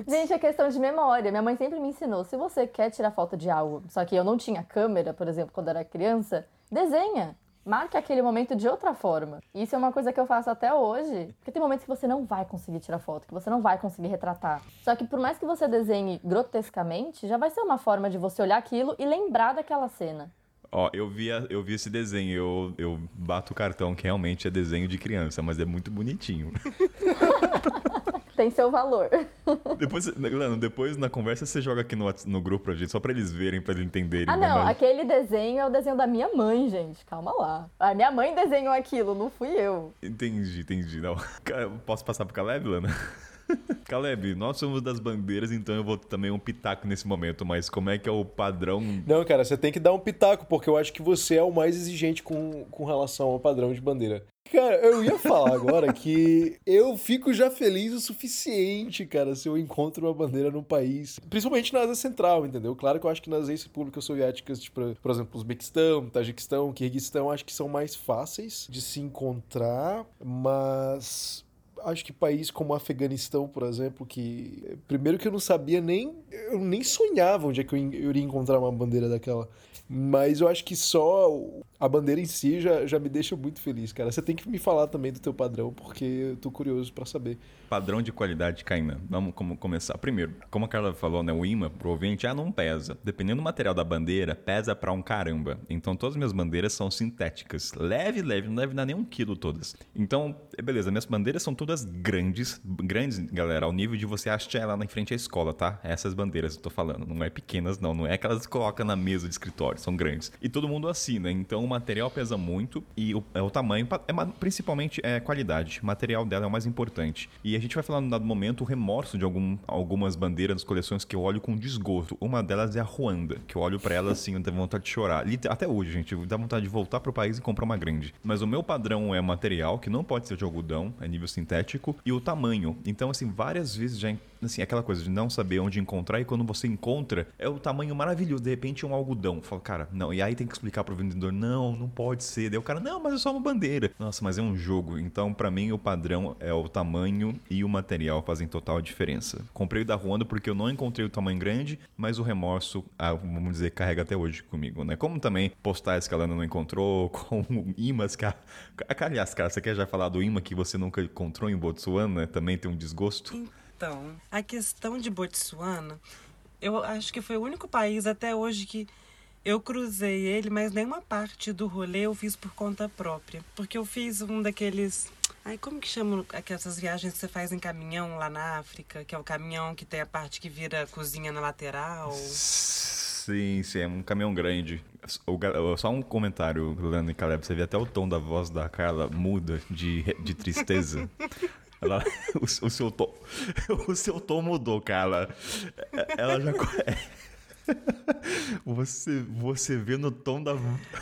Gente, é questão de memória. Minha mãe sempre me ensinou, se você quer tirar foto de algo, só que eu não tinha câmera, por exemplo, quando era criança, desenha. Marque aquele momento de outra forma. Isso é uma coisa que eu faço até hoje, porque tem momentos que você não vai conseguir tirar foto, que você não vai conseguir retratar. Só que por mais que você desenhe grotescamente, já vai ser uma forma de você olhar aquilo e lembrar daquela cena. Ó, eu vi, eu vi esse desenho, eu, eu bato o cartão que realmente é desenho de criança, mas é muito bonitinho. Tem seu valor. Depois, Lano, depois na conversa você joga aqui no, no grupo pra gente, só pra eles verem, pra eles entenderem. Ah, né, não, aquele desenho é o desenho da minha mãe, gente. Calma lá. A minha mãe desenhou aquilo, não fui eu. Entendi, entendi. Não. Posso passar pro Caleb, Lana? Caleb, nós somos das bandeiras, então eu vou também um pitaco nesse momento, mas como é que é o padrão? Não, cara, você tem que dar um pitaco, porque eu acho que você é o mais exigente com, com relação ao padrão de bandeira. Cara, eu ia falar agora que eu fico já feliz o suficiente, cara, se eu encontro uma bandeira num país, principalmente na Ásia Central, entendeu? Claro que eu acho que nas ex-repúblicas soviéticas, tipo, por exemplo, Uzbequistão, Tajiquistão, Kirguistão, acho que são mais fáceis de se encontrar, mas acho que país como o Afeganistão, por exemplo, que primeiro que eu não sabia nem eu nem sonhava onde é que eu iria encontrar uma bandeira daquela. Mas eu acho que só a bandeira em si já, já me deixa muito feliz, cara. Você tem que me falar também do teu padrão, porque eu tô curioso para saber. Padrão de qualidade, Caína. Vamos como começar. Primeiro, como a Carla falou, né? O imã pro ouvinte já não pesa. Dependendo do material da bandeira, pesa pra um caramba. Então todas as minhas bandeiras são sintéticas. Leve, leve, não deve dar nem um quilo todas. Então, beleza, minhas bandeiras são todas grandes. Grandes, galera, ao nível de você achar ela na frente à escola, tá? Essas bandeiras eu tô falando. Não é pequenas, não. Não é que elas colocam na mesa de escritório, são grandes. E todo mundo assina. Então o material pesa muito e o, é o tamanho, é, principalmente é qualidade. O material dela é o mais importante. E a gente vai falar no dado momento o remorso de algum, algumas bandeiras das coleções que eu olho com desgosto. Uma delas é a Ruanda, que eu olho para ela assim, eu tenho vontade de chorar. Até hoje, gente, dá vontade de voltar pro país e comprar uma grande. Mas o meu padrão é material, que não pode ser de algodão, é nível sintético, e o tamanho. Então, assim, várias vezes já assim, aquela coisa de não saber onde encontrar e quando você encontra, é o tamanho maravilhoso, de repente é um algodão. Fala, cara, não, e aí tem que explicar pro vendedor, não, não pode ser. Daí o cara, não, mas é só uma bandeira. Nossa, mas é um jogo. Então, para mim, o padrão é o tamanho e o material fazem total diferença. Comprei o da Ruanda porque eu não encontrei o tamanho grande, mas o remorso, ah, vamos dizer, carrega até hoje comigo, né? Como também postais que ela não encontrou, como imãs que a... Aliás, cara, você quer já falar do imã que você nunca encontrou em Botsuana? Também tem um desgosto? Então, a questão de Botsuana, eu acho que foi o único país até hoje que eu cruzei ele, mas nenhuma parte do rolê eu fiz por conta própria. Porque eu fiz um daqueles. Ai, como que chama aquelas viagens que você faz em caminhão lá na África? Que é o caminhão que tem a parte que vira cozinha na lateral. Sim, sim, é um caminhão grande. Só um comentário, Lana e Caleb. Você vê até o tom da voz da Carla muda de, de tristeza. Ela, o, o, seu tom, o seu tom mudou, cara. Ela já. Você, você vê no tom da.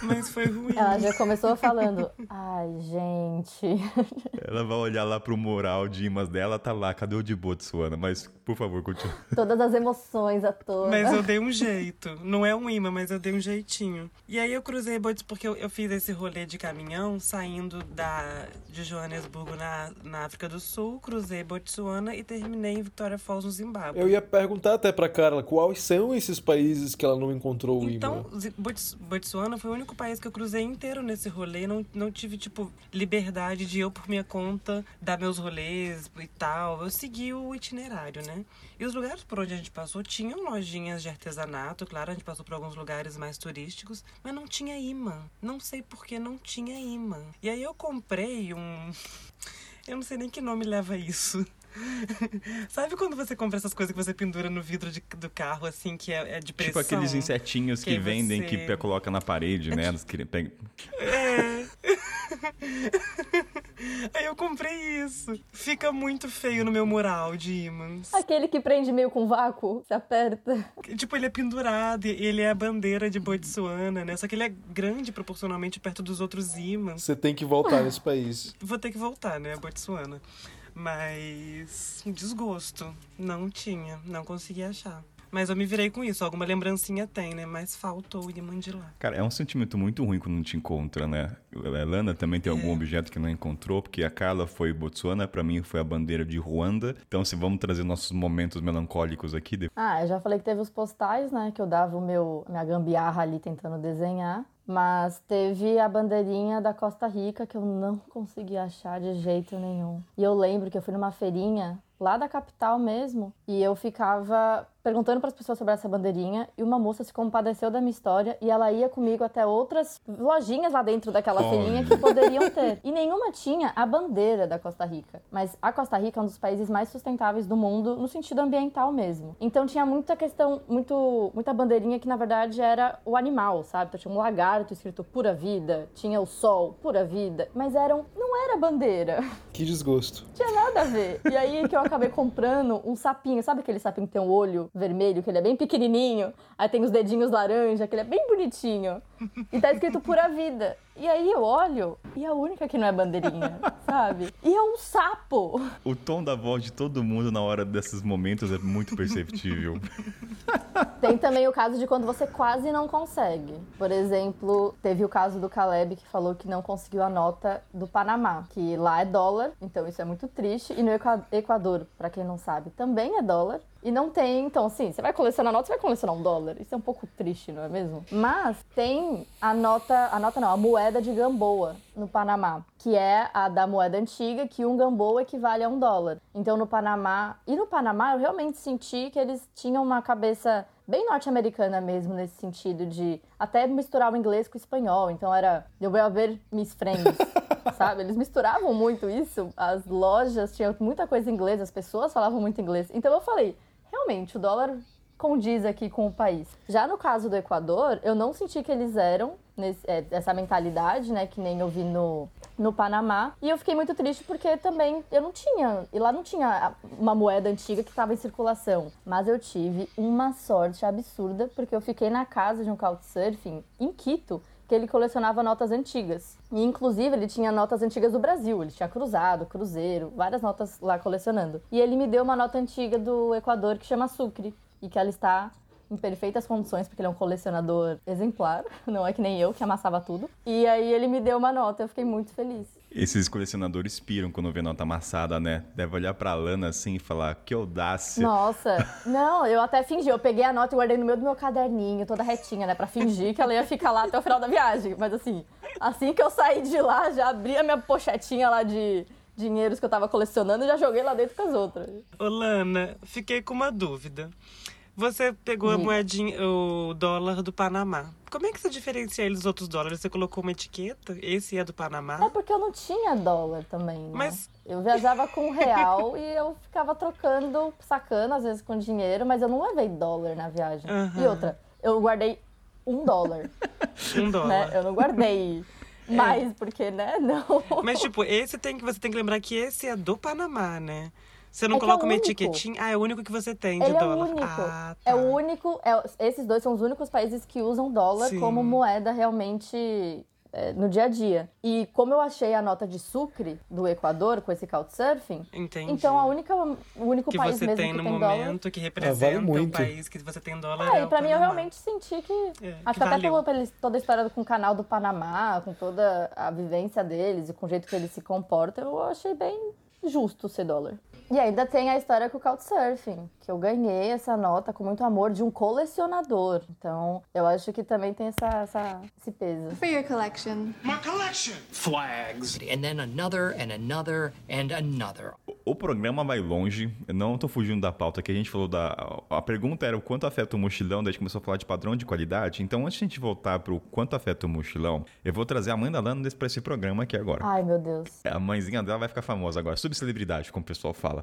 Mas foi ruim. Ela já começou falando. Ai, gente. Ela vai olhar lá pro mural de imãs dela, tá lá. Cadê o de Botsuana? Mas, por favor, continue. Todas as emoções à toa. Mas eu dei um jeito. Não é um imã, mas eu dei um jeitinho. E aí eu cruzei Botsuana porque eu, eu, fiz esse rolê de caminhão saindo da, de Joanesburgo, na, na África do Sul. Cruzei Botsuana e terminei em Victoria Falls, no Zimbábue. Eu ia perguntar até pra Carla quais são esses países países que ela não encontrou o então, imã? Então, Botsuana foi o único país que eu cruzei inteiro nesse rolê. Não, não tive, tipo, liberdade de eu, por minha conta, dar meus rolês e tal. Eu segui o itinerário, né? E os lugares por onde a gente passou tinham lojinhas de artesanato. Claro, a gente passou por alguns lugares mais turísticos, mas não tinha imã. Não sei por que não tinha imã. E aí eu comprei um. Eu não sei nem que nome leva isso. Sabe quando você compra essas coisas que você pendura no vidro de, do carro, assim, que é, é de pressão? Tipo aqueles insetinhos que, que vendem você... que coloca na parede, né? Que... Pega... É. Aí eu comprei isso. Fica muito feio no meu mural de ímãs. Aquele que prende meio com vácuo, se aperta. Tipo, ele é pendurado, ele é a bandeira de Botsuana, né? Só que ele é grande proporcionalmente perto dos outros ímãs. Você tem que voltar nesse país. Vou ter que voltar, né? Botsuana. Mas desgosto. Não tinha, não consegui achar. Mas eu me virei com isso. Alguma lembrancinha tem, né? Mas faltou o imã de lá. Cara, é um sentimento muito ruim quando não te encontra, né? A Lana também tem algum é. objeto que não encontrou, porque a Carla foi Botsuana, para mim foi a bandeira de Ruanda. Então, se vamos trazer nossos momentos melancólicos aqui. Ah, eu já falei que teve os postais, né? Que eu dava o meu minha gambiarra ali tentando desenhar. Mas teve a bandeirinha da Costa Rica que eu não consegui achar de jeito nenhum. E eu lembro que eu fui numa feirinha lá da capital mesmo e eu ficava perguntando para as pessoas sobre essa bandeirinha e uma moça se compadeceu da minha história e ela ia comigo até outras lojinhas lá dentro daquela oh. feirinha que poderiam ter. E nenhuma tinha a bandeira da Costa Rica. Mas a Costa Rica é um dos países mais sustentáveis do mundo no sentido ambiental mesmo. Então tinha muita questão, muito, muita bandeirinha que na verdade era o animal, sabe? Então tinha um lagarto escrito pura vida, tinha o sol, pura vida, mas eram não era bandeira. Que desgosto. Tinha nada nada a ver. E aí que eu acabei comprando um sapinho, sabe aquele sapinho que tem um olho vermelho, que ele é bem pequenininho, aí tem os dedinhos laranja, que ele é bem bonitinho. E tá escrito pura vida. E aí eu olho e a única que não é bandeirinha, sabe? E é um sapo. O tom da voz de todo mundo na hora desses momentos é muito perceptível. Tem também o caso de quando você quase não consegue. Por exemplo, teve o caso do Caleb que falou que não conseguiu a nota do Panamá, que lá é dólar, então isso é muito triste. E no Equador, para quem não sabe, também é dólar. E não tem, então, assim, você vai colecionar nota, você vai colecionar um dólar. Isso é um pouco triste, não é mesmo? Mas tem a nota, a nota não, a moeda de Gamboa no Panamá, que é a da moeda antiga, que um Gamboa equivale a um dólar. Então no Panamá, e no Panamá eu realmente senti que eles tinham uma cabeça bem norte-americana mesmo, nesse sentido de até misturar o inglês com o espanhol. Então era, eu vou ver Miss Friends, sabe? Eles misturavam muito isso. As lojas tinham muita coisa em inglês, as pessoas falavam muito inglês. Então eu falei, realmente, o dólar condiz aqui com o país. Já no caso do Equador, eu não senti que eles eram nesse, é, essa mentalidade, né, que nem eu vi no, no Panamá. E eu fiquei muito triste porque também eu não tinha, e lá não tinha uma moeda antiga que estava em circulação. Mas eu tive uma sorte absurda porque eu fiquei na casa de um couchsurfing em Quito que ele colecionava notas antigas. E, inclusive, ele tinha notas antigas do Brasil. Ele tinha cruzado, cruzeiro, várias notas lá colecionando. E ele me deu uma nota antiga do Equador que chama Sucre. E que ela está em perfeitas condições, porque ele é um colecionador exemplar, não é que nem eu, que amassava tudo. E aí ele me deu uma nota, eu fiquei muito feliz. Esses colecionadores piram quando vê nota amassada, né? Deve olhar pra Lana assim e falar, que audácia. Nossa, não, eu até fingi, eu peguei a nota e guardei no meio do meu caderninho, toda retinha, né? Pra fingir que ela ia ficar lá até o final da viagem. Mas assim, assim que eu saí de lá, já abri a minha pochetinha lá de dinheiros que eu tava colecionando e já joguei lá dentro com as outras. Ô, Lana, fiquei com uma dúvida. Você pegou a moedinha, o dólar do Panamá. Como é que você diferencia ele dos outros dólares? Você colocou uma etiqueta? Esse é do Panamá? É porque eu não tinha dólar também, né? Mas- Eu viajava com real e eu ficava trocando, sacando às vezes com dinheiro, mas eu não levei dólar na viagem. Aham. E outra, eu guardei um dólar, Um dólar. né? Eu não guardei mais, porque, né? Não. Mas, tipo, esse tem que você tem que lembrar que esse é do Panamá, né? Você não É é coloca o uma único. etiquetinha. Ah, é o único que você tem de Ele é o dólar. único. Ah, É tá. o único. é- esses dois são os únicos países que usam dólar Sim. como moeda realmente é, no dia a dia. E como eu achei a nota de Sucre do Equador com esse couchsurfing, Entendi. então a única, o único que país você mesmo tem que no tem momento dólar. que vale representa o país que você tem dólar. Ah, é e o pra mim eu realmente senti que. É, acho que que até pelo, toda a história com o canal do Panamá, com toda a vivência deles e com o jeito que eles se comportam, eu achei bem justo ser dólar. E ainda tem a história com o Couchsurfing, que eu ganhei essa nota com muito amor de um colecionador. Então, eu acho que também tem essa, essa- esse peso. For your collection. My collection. Flags. And then another and another and another. O programa vai longe, eu não tô fugindo da pauta que a gente falou da. A pergunta era o quanto afeta o mochilão, daí a gente começou a falar de padrão de qualidade. Então, antes de a gente voltar pro quanto afeta o mochilão, eu vou trazer a mãe da Lana pra esse programa aqui agora. Ai, meu Deus. A mãezinha dela vai ficar famosa agora, subcelebridade, como o pessoal fala.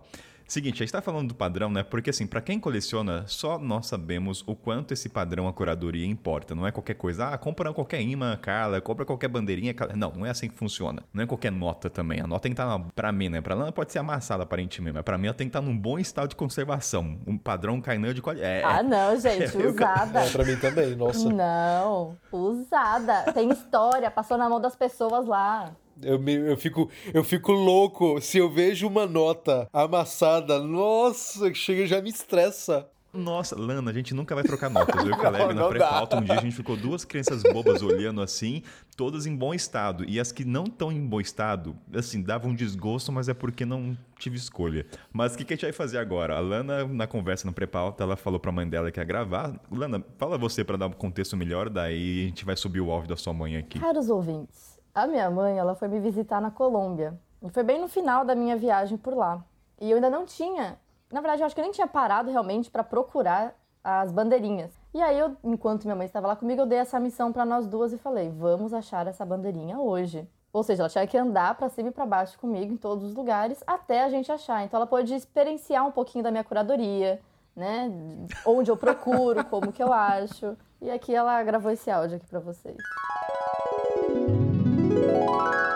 Seguinte, a gente tá falando do padrão, né? Porque assim, pra quem coleciona, só nós sabemos o quanto esse padrão a curadoria importa. Não é qualquer coisa, ah, compra qualquer imã, Carla, compra qualquer bandeirinha, Carla. Não, não é assim que funciona. Não é qualquer nota também. A nota tem que estar, na... pra mim, né? Pra Lana pode ser amassada aparentemente, mas pra mim ela tem que estar num bom estado de conservação. Um padrão Kainan de qualidade. É, Ah, não, gente, Eu- usada. É, pra mim também, nossa. Não, usada. Tem história, passou na mão das pessoas lá. Eu, me- eu, fico, eu fico louco se eu vejo uma nota amassada. Nossa, chega já me estressa. Nossa, Lana, a gente nunca vai trocar notas. Eu e o Caleb na não dá. pré-pauta, um dia a gente ficou duas crianças bobas olhando assim, todas em bom estado. E as que não estão em bom estado, assim, davam um desgosto, mas é porque não tive escolha. Mas o que, que a gente vai fazer agora? A Lana, na conversa no pré-pauta, ela falou pra mãe dela que ia gravar. Lana, fala você pra dar um contexto melhor, daí a gente vai subir o áudio da sua mãe aqui. Caros ouvintes, a minha mãe, ela foi me visitar na Colômbia. E foi bem no final da minha viagem por lá. E eu ainda não tinha, na verdade, eu acho que eu nem tinha parado realmente para procurar as bandeirinhas. E aí eu, enquanto minha mãe estava lá comigo, eu dei essa missão para nós duas e falei: "Vamos achar essa bandeirinha hoje". Ou seja, ela tinha que andar para cima e para baixo comigo em todos os lugares até a gente achar. Então ela pôde experienciar um pouquinho da minha curadoria, né? Onde eu procuro, como que eu acho. E aqui ela gravou esse áudio aqui para vocês. Boy,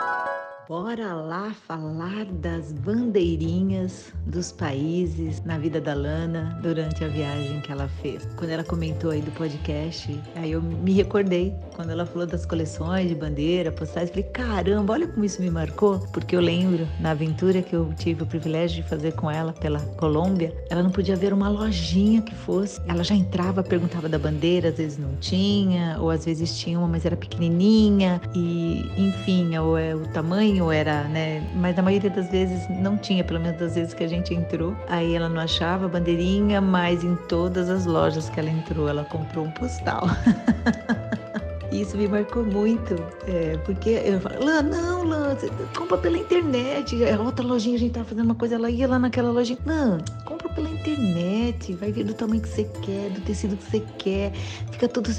bora lá falar das bandeirinhas dos países na vida da Lana durante a viagem que ela fez. Quando ela comentou aí do podcast, aí eu me recordei quando ela falou das coleções de bandeira, postais, falei, caramba, olha como isso me marcou, porque eu lembro na aventura que eu tive o privilégio de fazer com ela pela Colômbia, ela não podia ver uma lojinha que fosse. Ela já entrava, perguntava da bandeira, às vezes não tinha, ou às vezes tinha uma, mas era pequenininha e, enfim, ou é o tamanho era, né, mas na maioria das vezes não tinha, pelo menos das vezes que a gente entrou. Aí ela não achava a bandeirinha, mas em todas as lojas que ela entrou, ela comprou um postal. Isso me marcou muito, é, porque eu falo, Lã, não, Lã, compra pela internet. A outra lojinha a gente tava fazendo uma coisa, ela ia lá naquela lojinha, Lã, compra pela internet, vai ver do tamanho que você quer, do tecido que você quer, fica tudo.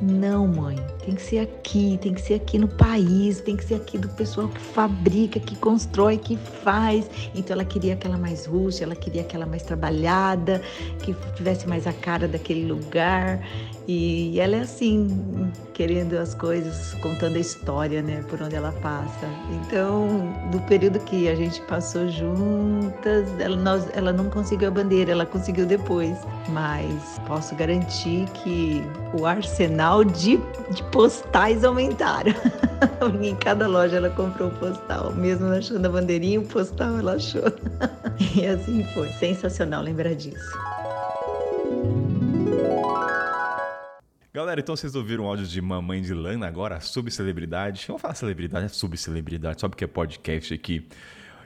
Não, mãe, tem que ser aqui, tem que ser aqui no país, tem que ser aqui do pessoal que fabrica, que constrói, que faz. Então ela queria aquela mais rústica, ela queria aquela mais trabalhada, que tivesse mais a cara daquele lugar. E ela é assim, querendo as coisas, contando a história, né, por onde ela passa. Então, do período que a gente passou juntas, ela, nós, ela não conseguiu a bandeira, ela conseguiu depois. Mas posso garantir que o arsenal de, de postais aumentaram. em cada loja ela comprou um postal, mesmo achando a bandeirinha, o postal ela achou. e assim foi. Sensacional lembrar disso. Galera, então vocês ouviram áudios de Mamãe de Lana agora, subcelebridade. Vamos falar celebridade, é subcelebridade, só porque é podcast aqui.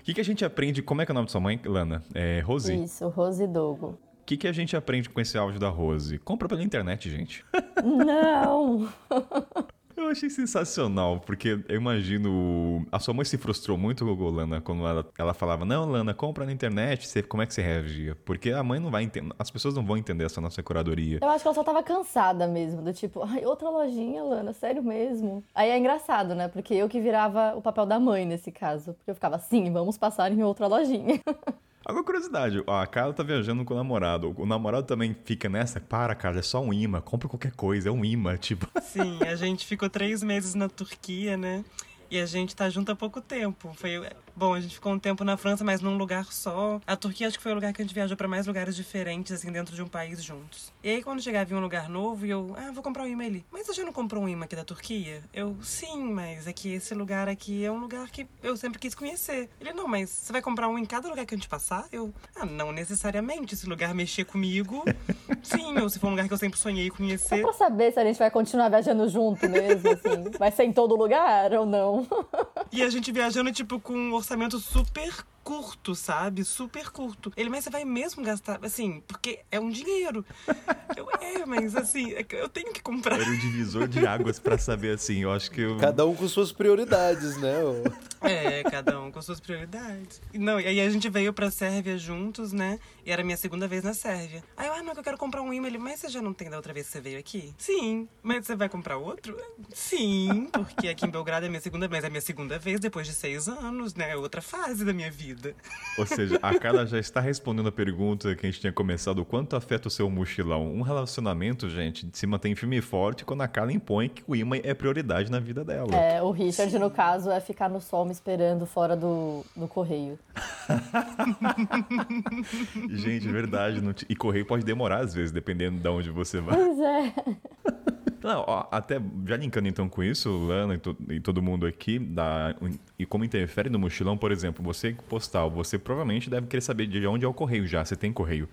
O que, que a gente aprende? Como é que é o nome da sua mãe, Lana? É Rose? Isso, Rose Dogo. O que, que a gente aprende com esse áudio da Rose? Compra pela internet, gente. Não! Eu achei sensacional, porque eu imagino. A sua mãe se frustrou muito, Lana, quando ela, ela falava: Não, Lana, compra na internet. Você, como é que você reagia? Porque a mãe não vai entender. As pessoas não vão entender essa nossa curadoria. Eu acho que ela só tava cansada mesmo, do tipo, ai, outra lojinha, Lana, sério mesmo. Aí é engraçado, né? Porque eu que virava o papel da mãe nesse caso. Porque eu ficava, sim, vamos passar em outra lojinha. Agora, curiosidade, a Carla tá viajando com o namorado. O namorado também fica nessa. Para, Carla, é só um imã. Compra qualquer coisa, é um imã, tipo. Sim, a gente ficou três meses na Turquia, né? E a gente tá junto há pouco tempo. Foi bom, a gente ficou um tempo na França, mas num lugar só. A Turquia acho que foi o lugar que a gente viajou para mais lugares diferentes, assim, dentro de um país juntos. E aí, quando chegava em um lugar novo, eu, ah, vou comprar um imã ali. Mas você já não comprou um imã aqui da Turquia? Eu, sim, mas é que esse lugar aqui é um lugar que eu sempre quis conhecer. Ele, não, mas você vai comprar um em cada lugar que a gente passar? Eu, ah, não necessariamente. Se o lugar mexer comigo, sim. Ou se for um lugar que eu sempre sonhei conhecer. Só pra saber se a gente vai continuar viajando junto mesmo, assim. Vai ser em todo lugar ou não? E a gente viajando, tipo, com um orçamento super curto, sabe? Super curto. Ele, mas você vai mesmo gastar, assim, porque é um dinheiro. Eu, é, mas assim, é eu tenho que comprar. Era um divisor de águas pra saber, assim, eu acho que eu... Cada um com suas prioridades, né? É, cada um com suas prioridades. Não, e aí a gente veio pra Sérvia juntos, né? E era a minha segunda vez na Sérvia. Aí eu, ah, não, que eu quero comprar um imã. Ele, mas você já não tem da outra vez que você veio aqui? Sim. Mas você vai comprar outro? Sim, porque aqui em Belgrado é minha segunda vez. É minha segunda vez depois de seis anos, né? É outra fase da minha vida. Ou seja, a Carla já está respondendo a pergunta que a gente tinha começado: o quanto afeta o seu mochilão? Um relacionamento, gente, se mantém firme e forte quando a Carla impõe que o imã é prioridade na vida dela. É, o Richard, no caso, é ficar no sol me esperando fora do, do correio. gente, verdade. Não t... E correio pode demorar às vezes, dependendo de onde você vai. Pois é. Não, ó, até já linkando então com isso, Lana e, to, e todo mundo aqui, da, e como interfere no mochilão, por exemplo, você postal, você provavelmente deve querer saber de onde é o correio já, você tem correio.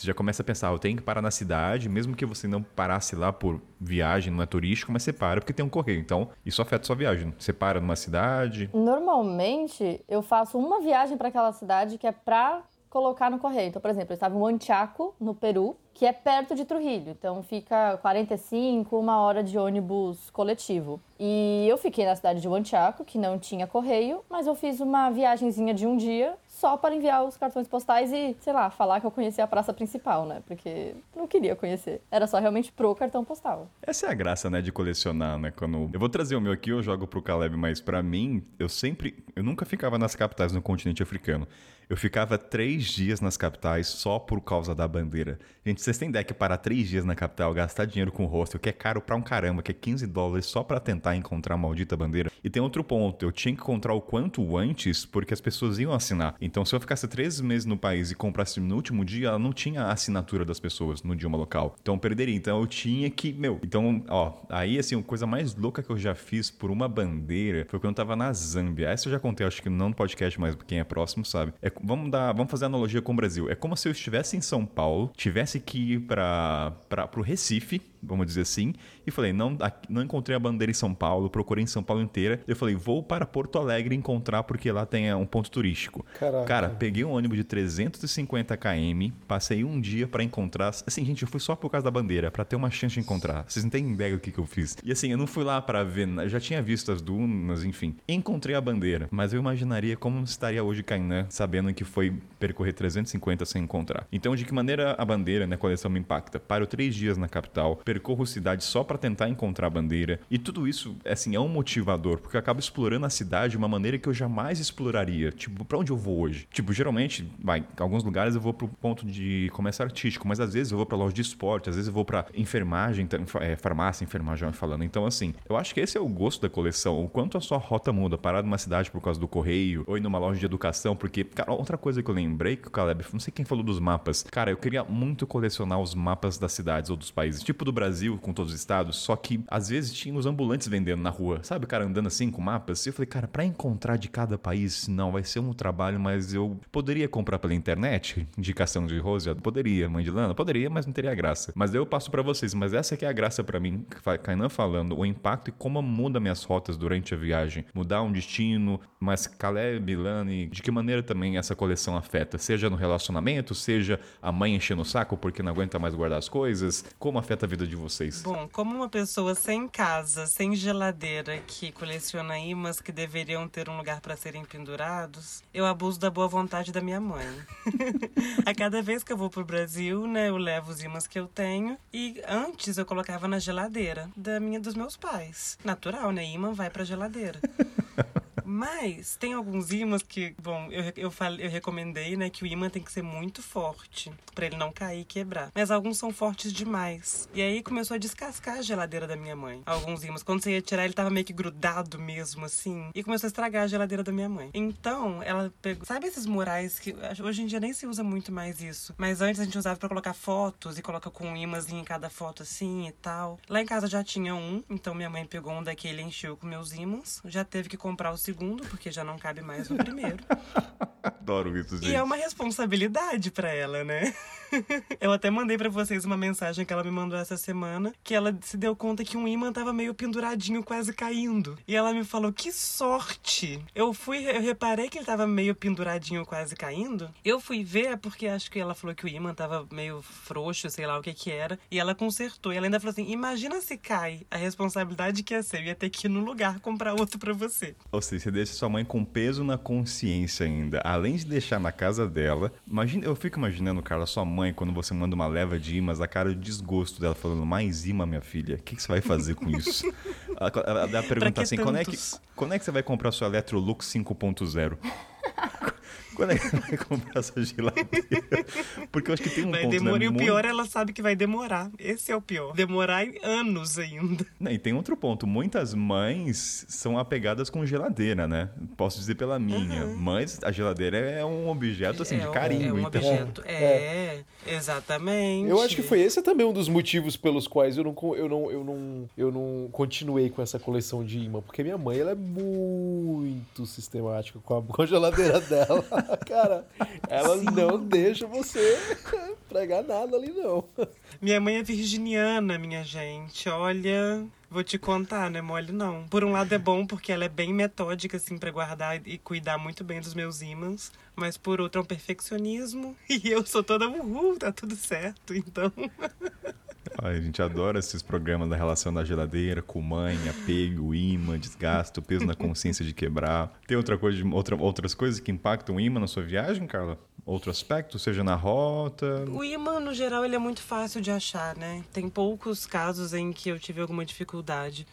Você já começa a pensar, eu tenho que parar na cidade, mesmo que você não parasse lá por viagem, não é turístico, mas você para porque tem um correio. Então, isso afeta sua viagem. Você para numa cidade. Normalmente, eu faço uma viagem para aquela cidade que é pra colocar no correio. Então, por exemplo, eu estava em Huanchaco, no Peru, que é perto de Trujillo. Então, fica 45, uma hora de ônibus coletivo. E eu fiquei na cidade de Huanchaco, que não tinha correio, mas eu fiz uma viagenzinha de um dia só para enviar os cartões postais e, sei lá, falar que eu conhecia a praça principal, né? Porque não queria conhecer. Era só realmente pro cartão postal. Essa é a graça, né, de colecionar, né? Quando eu vou trazer o meu aqui, eu jogo pro Caleb, mas para mim, eu sempre, eu nunca ficava nas capitais no continente africano. Eu ficava três dias nas capitais só por causa da bandeira. Gente, vocês têm ideia que parar três dias na capital, gastar dinheiro com o hostel, que é caro pra um caramba, que é 15 dólares só para tentar encontrar a maldita bandeira. E tem outro ponto, eu tinha que encontrar o quanto antes, porque as pessoas iam assinar. Então, se eu ficasse três meses no país e comprasse no último dia, ela não tinha a assinatura das pessoas no idioma local. Então, perderia. Então, eu tinha que, meu. Então, ó, aí, assim, a coisa mais louca que eu já fiz por uma bandeira foi quando eu tava na Zâmbia. Essa eu já contei, acho que não no podcast, mas quem é próximo sabe. É, vamos dar, vamos fazer analogia com o Brasil. É como se eu estivesse em São Paulo, tivesse que ir para para o Recife, vamos dizer assim, e falei, não, não encontrei a bandeira em São Paulo, procurei em São Paulo inteira. Eu falei, vou para Porto Alegre encontrar porque lá tem é, um ponto turístico. Caraca. Cara, peguei um ônibus de 350 km, passei um dia para encontrar. Assim, gente, eu fui só por causa da bandeira, para ter uma chance de encontrar. Vocês não têm ideia do que, que eu fiz. E assim, eu não fui lá para ver, eu já tinha visto as dunas, enfim. Encontrei a bandeira, mas eu imaginaria como estaria hoje Kainan, sabendo que foi percorrer 350 sem encontrar. Então, de que maneira a bandeira, né, coleção me impacta? Paro três dias na capital, percorro cidade só para tentar encontrar a bandeira. E tudo isso, assim, é um motivador, porque eu acabo explorando a cidade de uma maneira que eu jamais exploraria. Tipo, para onde eu vou hoje? Tipo, geralmente, vai, em alguns lugares eu vou pro ponto de comércio artístico, mas às vezes eu vou para loja de esporte, às vezes eu vou para enfermagem, é, farmácia, enfermagem falando. Então, assim, eu acho que esse é o gosto da coleção, o quanto a sua rota muda, parar numa cidade por causa do correio, ou ir numa loja de educação, porque, cara, outra coisa que eu lembrei que o Caleb, não sei quem falou dos mapas. Cara, eu queria muito colecionar os mapas das cidades ou dos países, tipo do Brasil, com todos os estados, só que às vezes tinha os ambulantes vendendo na rua, sabe? Cara andando assim com mapas. E eu falei, cara, para encontrar de cada país, não, vai ser um trabalho, mas eu poderia comprar pela internet? Indicação de Rose? Poderia, mãe de Lana? Poderia, mas não teria graça. Mas eu passo para vocês, mas essa que é a graça para mim, Kainan falando, o impacto e como muda minhas rotas durante a viagem. Mudar um destino, mas Caleb, Lani, de que maneira também essa coleção afeta? Seja no relacionamento, seja a mãe enchendo o saco porque não aguenta mais guardar as coisas, como afeta a vida de vocês? Bom, como uma pessoa sem casa, sem geladeira, que coleciona imãs que deveriam ter um lugar para serem pendurados, eu abuso da boa vontade da minha mãe. a cada vez que eu vou pro Brasil, né, eu levo os imãs que eu tenho e antes eu colocava na geladeira da minha dos meus pais. Natural, né? Imã vai pra geladeira. Mas tem alguns ímãs que, bom, eu, eu, falei, eu recomendei, né, que o ímã tem que ser muito forte para ele não cair e quebrar. Mas alguns são fortes demais. E aí começou a descascar a geladeira da minha mãe. Alguns ímãs, quando você ia tirar, ele tava meio que grudado mesmo, assim. E começou a estragar a geladeira da minha mãe. Então, ela pegou. Sabe esses murais que hoje em dia nem se usa muito mais isso? Mas antes a gente usava para colocar fotos e coloca com um imãzinho em cada foto assim e tal. Lá em casa já tinha um, então minha mãe pegou um daquele e encheu com meus ímãs. Já teve que comprar o segundo porque já não cabe mais no primeiro. Adoro isso, gente. E é uma responsabilidade para ela, né? Eu até mandei para vocês uma mensagem que ela me mandou essa semana, que ela se deu conta que um imã tava meio penduradinho, quase caindo. E ela me falou: "Que sorte". Eu fui, eu reparei que ele tava meio penduradinho, quase caindo. Eu fui ver porque acho que ela falou que o imã tava meio frouxo, sei lá o que que era, e ela consertou. E ela ainda falou assim: "Imagina se cai, a responsabilidade que ia ser, eu ia ter que ir no lugar comprar outro para você". Ou seja, você deixa sua mãe com peso na consciência ainda. Além de deixar na casa dela, imagina, eu fico imaginando, Carla, sua mãe quando você manda uma leva de imãs, a cara de desgosto dela falando, mais imã, minha filha, o que, que, você vai fazer com isso? ela, ela, ela pergunta assim, quando é, que, quando é que você vai comprar sua Electrolux 5.0? Quando é que vai comprar essa geladeira? Porque eu acho que tem um vai ponto, demorar, né? E o pior, ela sabe que vai demorar. Esse é o pior. Demorar anos ainda. Não, e tem outro ponto. Muitas mães são apegadas com geladeira, né? Posso dizer pela minha. Uhum. Mas a geladeira é um objeto, assim, é, de carinho. É um então... objeto. É, é, exatamente. Eu acho que foi esse também um dos motivos pelos quais eu não, eu não, eu não, eu não continuei com essa coleção de imã. Porque minha mãe, ela é muito sistemática com a, com a geladeira dela. Cara, ela Sim. não deixa você pregar nada ali, não. Minha mãe é virginiana, minha gente. Olha, vou te contar, né? Mole não. Por um lado é bom porque ela é bem metódica, assim, pra guardar e cuidar muito bem dos meus ímãs. Mas por outro é um perfeccionismo. E eu sou toda uhul, tá tudo certo. Então. A gente adora esses programas da relação da geladeira, com mãe, apego, imã, desgaste, peso na consciência de quebrar. Tem outra coisa, outra, outras coisas que impactam o imã na sua viagem, Carla? Outro aspecto, seja na rota? O imã, no geral, ele é muito fácil de achar, né? Tem poucos casos em que eu tive alguma dificuldade.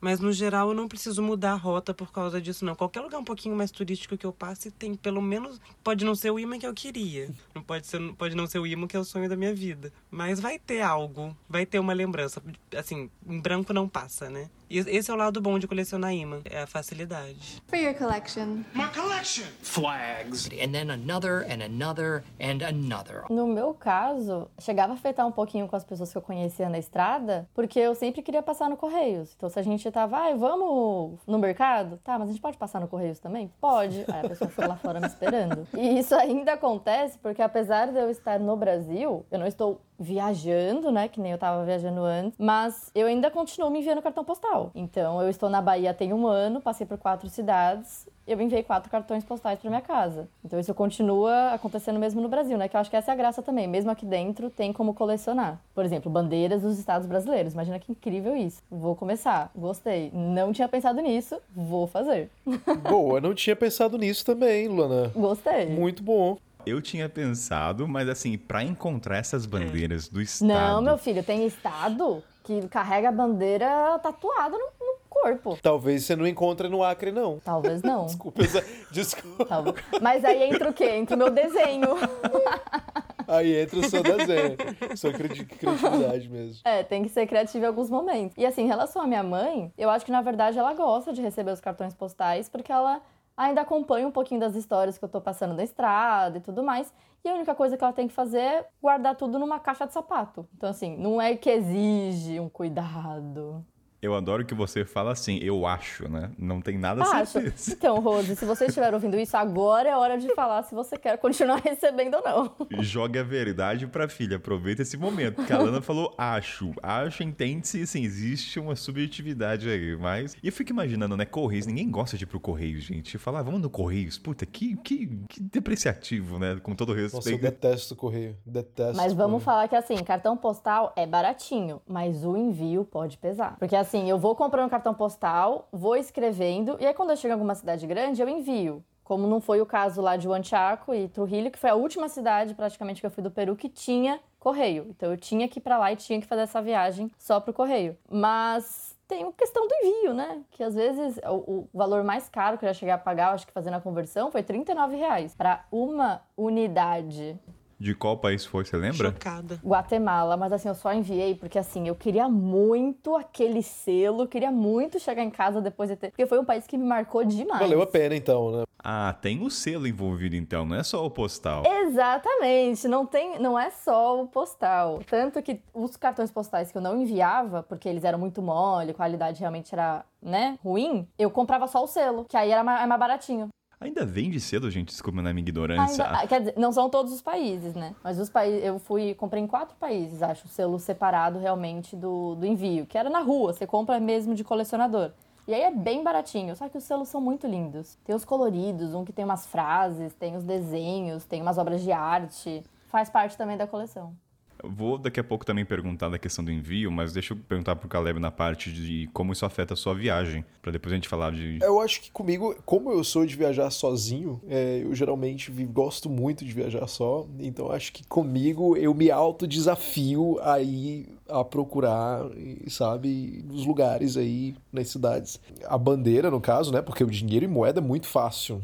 Mas no geral eu não preciso mudar a rota por causa disso, não. Qualquer lugar um pouquinho mais turístico que eu passe tem pelo menos. Pode não ser o imã que eu queria. Não pode, ser, pode não ser o imã que é o sonho da minha vida. Mas vai ter algo. Vai ter uma lembrança. Assim, em branco não passa, né? E Esse é o lado bom de colecionar imã, é a facilidade. For your collection. My collection. Flags. And then another and another and another. No meu caso, chegava a afetar um pouquinho com as pessoas que eu conhecia na estrada, porque eu sempre queria passar no Correios. Então, se a gente tava, ai, vamos no mercado? Tá, mas a gente pode passar no Correios também? Pode. Aí a pessoa fica lá fora me esperando. E isso ainda acontece porque, apesar de eu estar no Brasil, eu não estou viajando, né? Que nem eu tava viajando antes, mas eu ainda continuo me enviando cartão postal. Então, eu estou na Bahia tem um ano, passei por quatro cidades, eu enviei quatro cartões postais para minha casa. Então, isso continua acontecendo mesmo no Brasil, né? Que eu acho que essa é a graça também. Mesmo aqui dentro, tem como colecionar. Por exemplo, bandeiras dos estados brasileiros. Imagina que incrível isso. Vou começar. Gostei. Não tinha pensado nisso. Vou fazer. Boa, não tinha pensado nisso também, Luana. Gostei. Muito bom. Eu tinha pensado, mas assim, pra encontrar essas bandeiras do estado. Não, meu filho, tem estado que carrega a bandeira tatuada no, no corpo. Talvez você não encontre no Acre, não. Talvez não. Desculpa, essa- desculpa. Talvez. Mas aí entra o quê? Entra o meu desenho. Aí entra o seu desenho. Sua credi- criatividade mesmo. É, tem que ser criativo em alguns momentos. E assim, em relação à minha mãe, eu acho que na verdade ela gosta de receber os cartões postais porque ela ainda acompanha um pouquinho das histórias que eu tô passando na estrada e tudo mais. E a única coisa que ela tem que fazer é guardar tudo numa caixa de sapato. Então, assim, não é que exige um cuidado. Eu adoro que você fala assim, eu acho, né? Não tem nada Acho. certeza. Então, Rose, se você estiver ouvindo isso, agora é hora de falar se você quer continuar recebendo ou não. Joga a verdade pra filha, aproveita esse momento. Porque a Lana falou acho. Acho, entende-se, assim, existe uma subjetividade aí, mas... E eu fico imaginando, né, Correios, ninguém gosta de ir pro Correios, gente. Falar, vamos no Correios, puta, que, que, que depreciativo, né? Com todo Nossa, eu respeito. detesto o correio. Detesto. Mas o vamos correio. falar que assim, cartão postal é baratinho, mas o envio pode pesar. Porque assim, eu vou comprando cartão postal, vou escrevendo, e aí quando eu chego em alguma cidade grande, eu envio. Como não foi o caso lá de Huanchaco e Trujillo, que foi a última cidade praticamente que eu fui do Peru que tinha correio. Então eu tinha que ir pra lá e tinha que fazer essa viagem só pro correio. Mas tem a questão do envio, né? Que às vezes o, o valor mais caro que eu já cheguei a pagar, acho que fazendo a conversão, foi 39 reais para uma unidade. De qual país foi, você lembra? Chocada. Guatemala, mas assim, eu só enviei porque assim, eu queria muito aquele selo, queria muito chegar em casa depois de ter. Porque foi um país que me marcou demais. Valeu a pena, então, né? Ah, tem o selo envolvido então, não é só o postal. Exatamente, não tem, não é só o postal. Tanto que os cartões postais que eu não enviava, porque eles eram muito mole, a qualidade realmente era, né, ruim, eu comprava só o selo, que aí era mais, é mais baratinho. Ainda vende selo, gente, desculpa na minha ignorância. Ainda- ah, quer dizer, não são todos os países, né? Mas os países, eu fui, comprei em quatro países, acho, o selo separado realmente do, do envio, que era na rua, você compra mesmo de colecionador. E aí é bem baratinho, só que os selos são muito lindos. Tem os coloridos, um que tem umas frases, tem os desenhos, tem umas obras de arte. Faz parte também da coleção. Vou daqui a pouco também perguntar da questão do envio, mas deixa eu perguntar pro Caleb na parte de como isso afeta a sua viagem, Pra depois a gente falar de Eu acho que comigo, como eu sou de viajar sozinho, é, eu geralmente gosto muito de viajar só, então acho que comigo eu me autodesafio a ir a procurar, sabe, nos lugares aí, nas cidades. A bandeira, no caso, né, porque o dinheiro e moeda é muito fácil,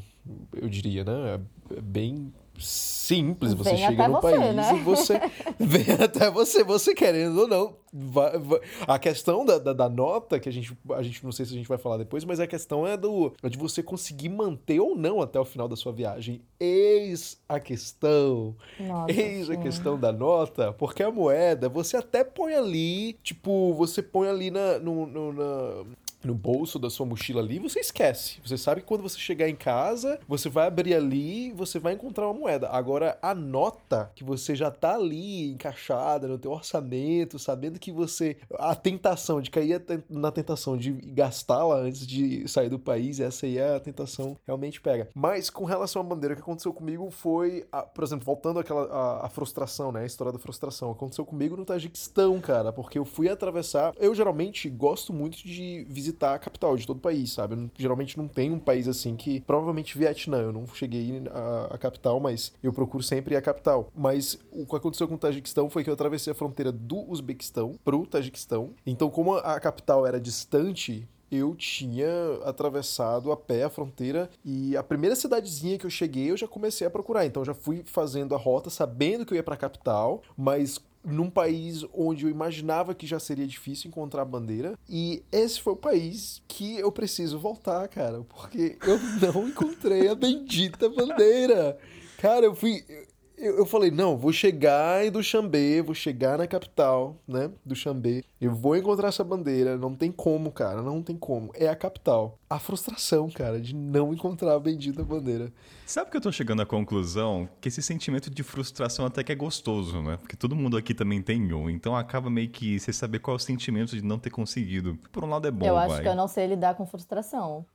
eu diria, né, é é bem simples, você Vem chega no você, país né? e você vem até você, você querendo ou não. vai- vai- A questão da, da, da nota, que a gente, a gente não sei se a gente vai falar depois, mas a questão é do é de você conseguir manter ou não até o final da sua viagem. Eis a questão. Nossa, Eis a sim. questão da nota, porque a moeda, você até põe ali, tipo, você põe ali na, no, no, na- no bolso da sua mochila ali, você esquece. Você sabe que quando você chegar em casa, você vai abrir ali, você vai encontrar uma moeda. Agora, a nota que você já tá ali encaixada no teu orçamento, sabendo que você a tentação de cair na tentação de gastá-la antes de sair do país, essa aí é a tentação realmente pega. Mas com relação à bandeira, o que aconteceu comigo foi, a- por exemplo, voltando àquela a, a frustração, né, a história da frustração, aconteceu comigo no Tajiquistão, cara, porque eu fui atravessar, eu geralmente gosto muito de visitar a capital de todo o país, sabe? Geralmente não tem um país assim que, provavelmente Vietnã, eu não cheguei à, à capital, mas eu procuro sempre à capital. Mas o que aconteceu com o Tajiquistão foi que eu atravessei a fronteira do Uzbequistão pro Tajiquistão. Então, como a a capital era distante eu tinha atravessado a pé a fronteira e a primeira cidadezinha que eu cheguei eu já comecei a procurar. Então já fui fazendo a rota sabendo que eu ia para a capital, mas num país onde eu imaginava que já seria difícil encontrar bandeira. E esse foi o país que eu preciso voltar, cara, porque eu não encontrei a bendita bandeira. Cara, eu fui eu, eu falei, não, vou chegar em Duxambê, vou chegar na capital, né, Duxambê, eu vou encontrar essa bandeira, não tem como, cara, não tem como, é a capital. A frustração, cara, de não encontrar a bendita bandeira. Sabe que eu tô chegando à conclusão que esse sentimento de frustração até que é gostoso, né? Porque todo mundo aqui também tem um, então acaba meio que você saber qual é o sentimento de não ter conseguido. Por um lado é bom, Eu acho vai. que eu não sei lidar com frustração.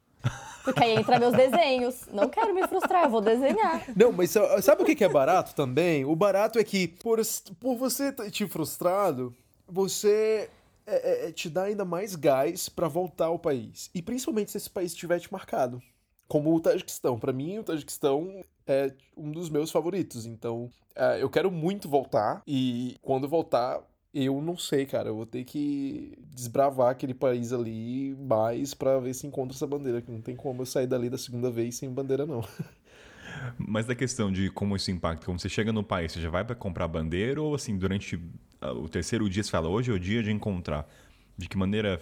Porque aí entra meus desenhos. Não quero me frustrar, eu vou desenhar. Não, mas sa- sabe o que é barato também? O barato é que, por, por você te frustrado, você é, é, é, te dá ainda mais gás pra voltar ao país. E principalmente se esse país tiver te marcado. Como o Tajiquistão. Pra mim, o Tajiquistão é um dos meus favoritos. Então, é, eu quero muito voltar. E quando voltar, eu não sei, cara. Eu vou ter que desbravar aquele país ali mais pra ver se encontra essa bandeira. Que não tem como eu sair dali da segunda vez sem bandeira, não. Mas da questão de como isso impacta, quando você chega no país, você já vai para comprar bandeira ou assim, durante ah, o terceiro dia você fala, hoje é o dia de encontrar? De que maneira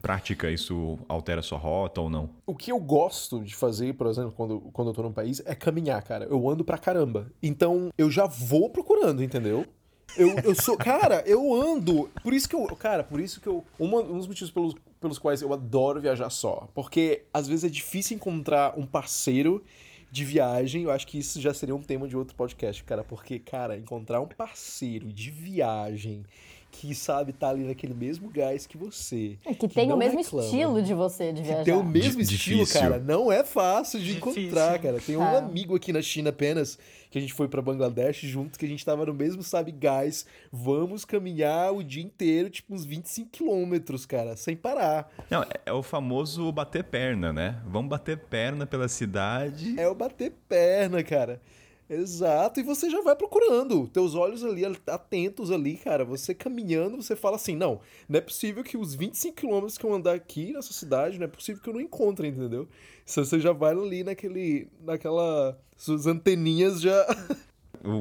prática isso altera a sua rota ou não? O que eu gosto de fazer, por exemplo, quando, quando eu tô num país, é caminhar, cara. Eu ando pra caramba. Então, eu já vou procurando, entendeu? Eu, eu sou. Cara, eu ando. Por isso que eu. Cara, por isso que eu. Um dos motivos pelos, pelos quais eu adoro viajar só. Porque às vezes é difícil encontrar um parceiro de viagem. Eu acho que isso já seria um tema de outro podcast, cara. Porque, cara, encontrar um parceiro de viagem que sabe estar ali naquele mesmo gás que você. É que tem não o mesmo reclama, estilo de você de viajar. que tem o mesmo Di- estilo, difícil. cara. Não é fácil de Difícil. encontrar, cara. Tem um É. amigo aqui na China apenas, que a gente foi pra Bangladesh junto, que a gente tava no mesmo, sabe, gás. Vamos caminhar o dia inteiro, tipo uns 25 quilômetros, cara, sem parar. Não, é, é o famoso bater perna, né? Vamos bater perna pela cidade. É o bater perna, cara. Exato, e você já vai procurando. Teus olhos ali atentos ali, cara. Você caminhando, você fala assim: não, não é possível que os 25 quilômetros que eu andar aqui nessa cidade, não é possível que eu não encontre, entendeu? Você já vai ali naquele. naquela. Suas anteninhas já.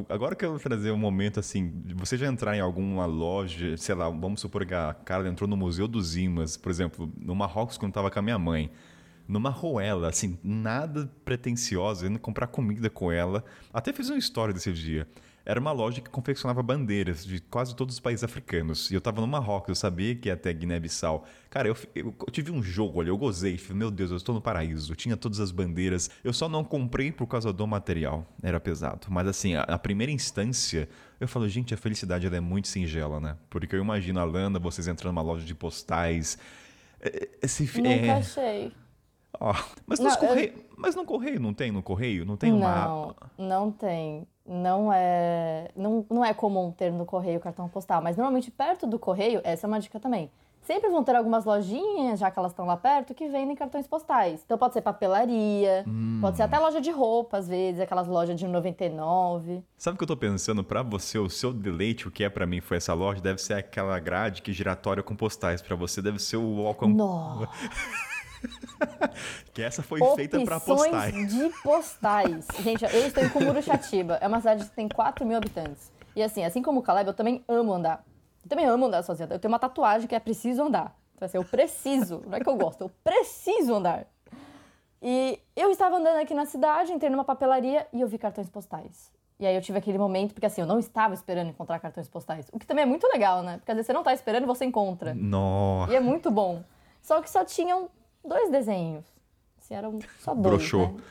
Agora que eu vou trazer um momento assim, você já entrar em alguma loja, sei lá, vamos supor que a cara entrou no Museu dos Imãs, por exemplo, no Marrocos quando tava com a minha mãe, numa roela, assim, nada pretensiosa, indo comprar comida com ela. Até fiz uma história desse dia. Era uma loja que confeccionava bandeiras de quase todos os países africanos. E eu tava no Marrocos, eu sabia que ia até Guiné-Bissau. Cara, eu, eu- eu tive um jogo ali, eu gozei. Falei, meu Deus, eu estou no paraíso. Eu tinha todas as bandeiras. Eu só não comprei por causa do material. Era pesado. Mas assim, a, a primeira instância, eu falo, gente, a felicidade ela é muito singela, né? Porque eu imagino a Lana, vocês entrando numa loja de postais. É- Esse, fi- Nunca é, achei. Ó, mas, Não, nos eu- correio, mas no correio não tem? No correio? Não tem uma. Não, não tem. Não é, não, não é comum ter no correio cartão postal, mas normalmente perto do correio, essa é uma dica também. Sempre vão ter algumas lojinhas, já que elas estão lá perto, que vendem cartões postais. Então pode ser papelaria, pode ser até loja de roupa, às vezes, aquelas lojas de 99. Sabe o que eu tô pensando? Pra você, o seu deleite, o que é pra mim foi essa loja, deve ser aquela grade que giratória com postais. Pra você deve ser o Welcome. Nossa! Que essa foi feita pra Opções postais. de postais. Gente, eu estou em Cumuruxatiba. É uma cidade que tem 4 mil habitantes. E assim, assim como o Caleb, eu também amo andar. Eu também amo andar sozinha. Eu tenho uma tatuagem que é preciso andar. Então assim, eu preciso. Não é que eu gosto, eu preciso andar. E eu estava andando aqui na cidade, entrei numa papelaria e eu vi cartões postais. E aí eu tive aquele momento, porque assim, eu não estava esperando encontrar cartões postais. O que também é muito legal, né? Porque às vezes você não tá esperando e você encontra. Nossa. E é muito bom. Só que só tinham dois desenhos. Assim, eram só dois. Broxou. Né?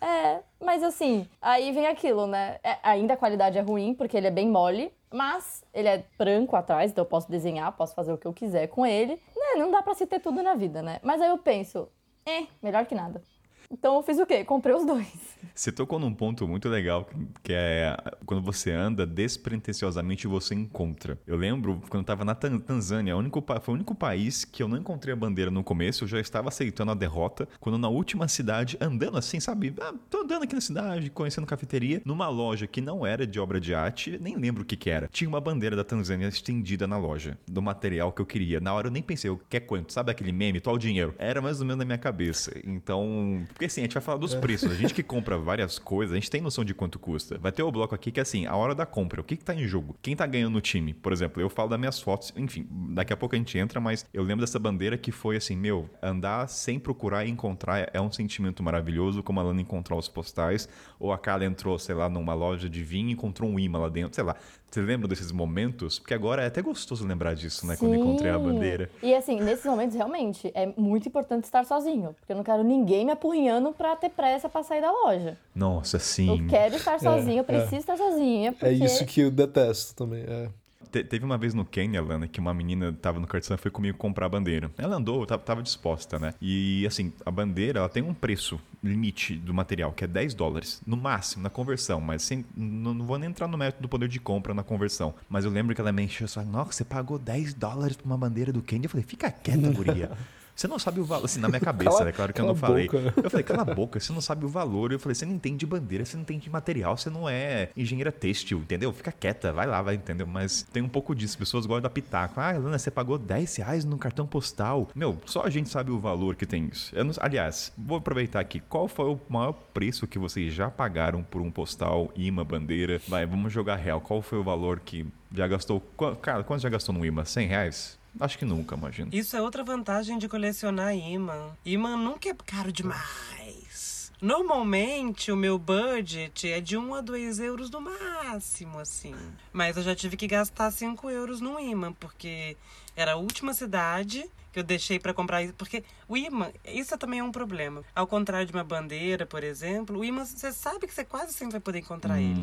É, mas assim, aí vem aquilo, né? É, ainda a qualidade é ruim, porque ele é bem mole, mas ele é branco atrás, então eu posso desenhar, posso fazer o que eu quiser com ele. Né? Não dá pra se ter tudo na vida, né? Mas aí eu penso, é, melhor que nada. Então eu fiz o quê? Comprei os dois. Você tocou num ponto muito legal, que é quando você anda despretensiosamente você encontra. Eu lembro quando eu tava na Tan- Tanzânia, o único, foi o único país que eu não encontrei a bandeira no começo, eu já estava aceitando a derrota, quando na última cidade, andando assim, sabe? Ah, tô andando aqui na cidade, conhecendo cafeteria, numa loja que não era de obra de arte, nem lembro o que que era. Tinha uma bandeira da Tanzânia estendida na loja, do material que eu queria. Na hora eu nem pensei, eu quer quanto? Sabe aquele meme, qual o dinheiro? Era mais ou menos na minha cabeça. Então, porque assim, a gente vai falar dos preços. A gente que compra várias coisas, a gente tem noção de quanto custa. Vai ter o bloco aqui que é assim, a hora da compra, o que que tá em jogo? Quem tá ganhando no time? Por exemplo, eu falo das minhas fotos, enfim, daqui a pouco a gente entra, mas eu lembro dessa bandeira que foi assim, meu, andar sem procurar e encontrar é um sentimento maravilhoso, como a Lana encontrar os postais, ou a Carla entrou, sei lá, numa loja de vinho e encontrou um imã lá dentro, sei lá. Você lembra desses momentos? Porque agora é até gostoso lembrar disso, né? Quando eu encontrei a Sim. bandeira. E assim, nesses momentos, realmente, é muito importante estar sozinho. Porque eu não quero ninguém me apurrinhando pra ter pressa pra sair da loja. Nossa, Eu sim. quero estar sozinha, eu é. preciso estar sozinha. Porque... É isso que eu detesto também. É. Te- teve uma vez no Quênia, Lana, que uma menina tava no cartão e foi comigo comprar a bandeira. Ela andou, tava, tava disposta, né? E assim, a bandeira, ela tem um preço limite do material, que é 10 dólares, no máximo, na conversão. Mas sem, não, não vou nem entrar no método do poder de compra na conversão. Mas eu lembro que ela me encheu só, nossa, você pagou 10 dólares por uma bandeira do Quênia? Eu falei, fica quieta, guria. Você não sabe o valor, assim, na minha cabeça, Cala- é claro que eu não falei. boca. Eu falei, cala a boca, você não sabe o valor. Eu falei, você não entende bandeira, você não entende material, você não é engenheira têxtil, entendeu? Fica quieta, vai lá, vai, entendeu? Mas tem um pouco disso, pessoas gostam da pitaco. Ah, Lana, você pagou 10 reais no cartão postal. Meu, só a gente sabe o valor que tem isso. Não- aliás, vou aproveitar aqui. Qual foi o maior preço que vocês já pagaram por um postal, imã, bandeira? Vai, vamos jogar real. Qual foi o valor que já gastou? Cara, quanto já gastou no imã? 100 reais? Acho que nunca, imagino. Isso é outra vantagem de colecionar imã. Imã nunca é caro demais. Normalmente o meu budget é de 1 a 2 euros no máximo, assim. Mas eu já tive que gastar 5 euros no imã, porque era a última cidade que eu deixei pra comprar. Porque o imã, isso também é um problema. Ao contrário de uma bandeira, por exemplo, o imã, você sabe que você quase sempre vai poder encontrar ele.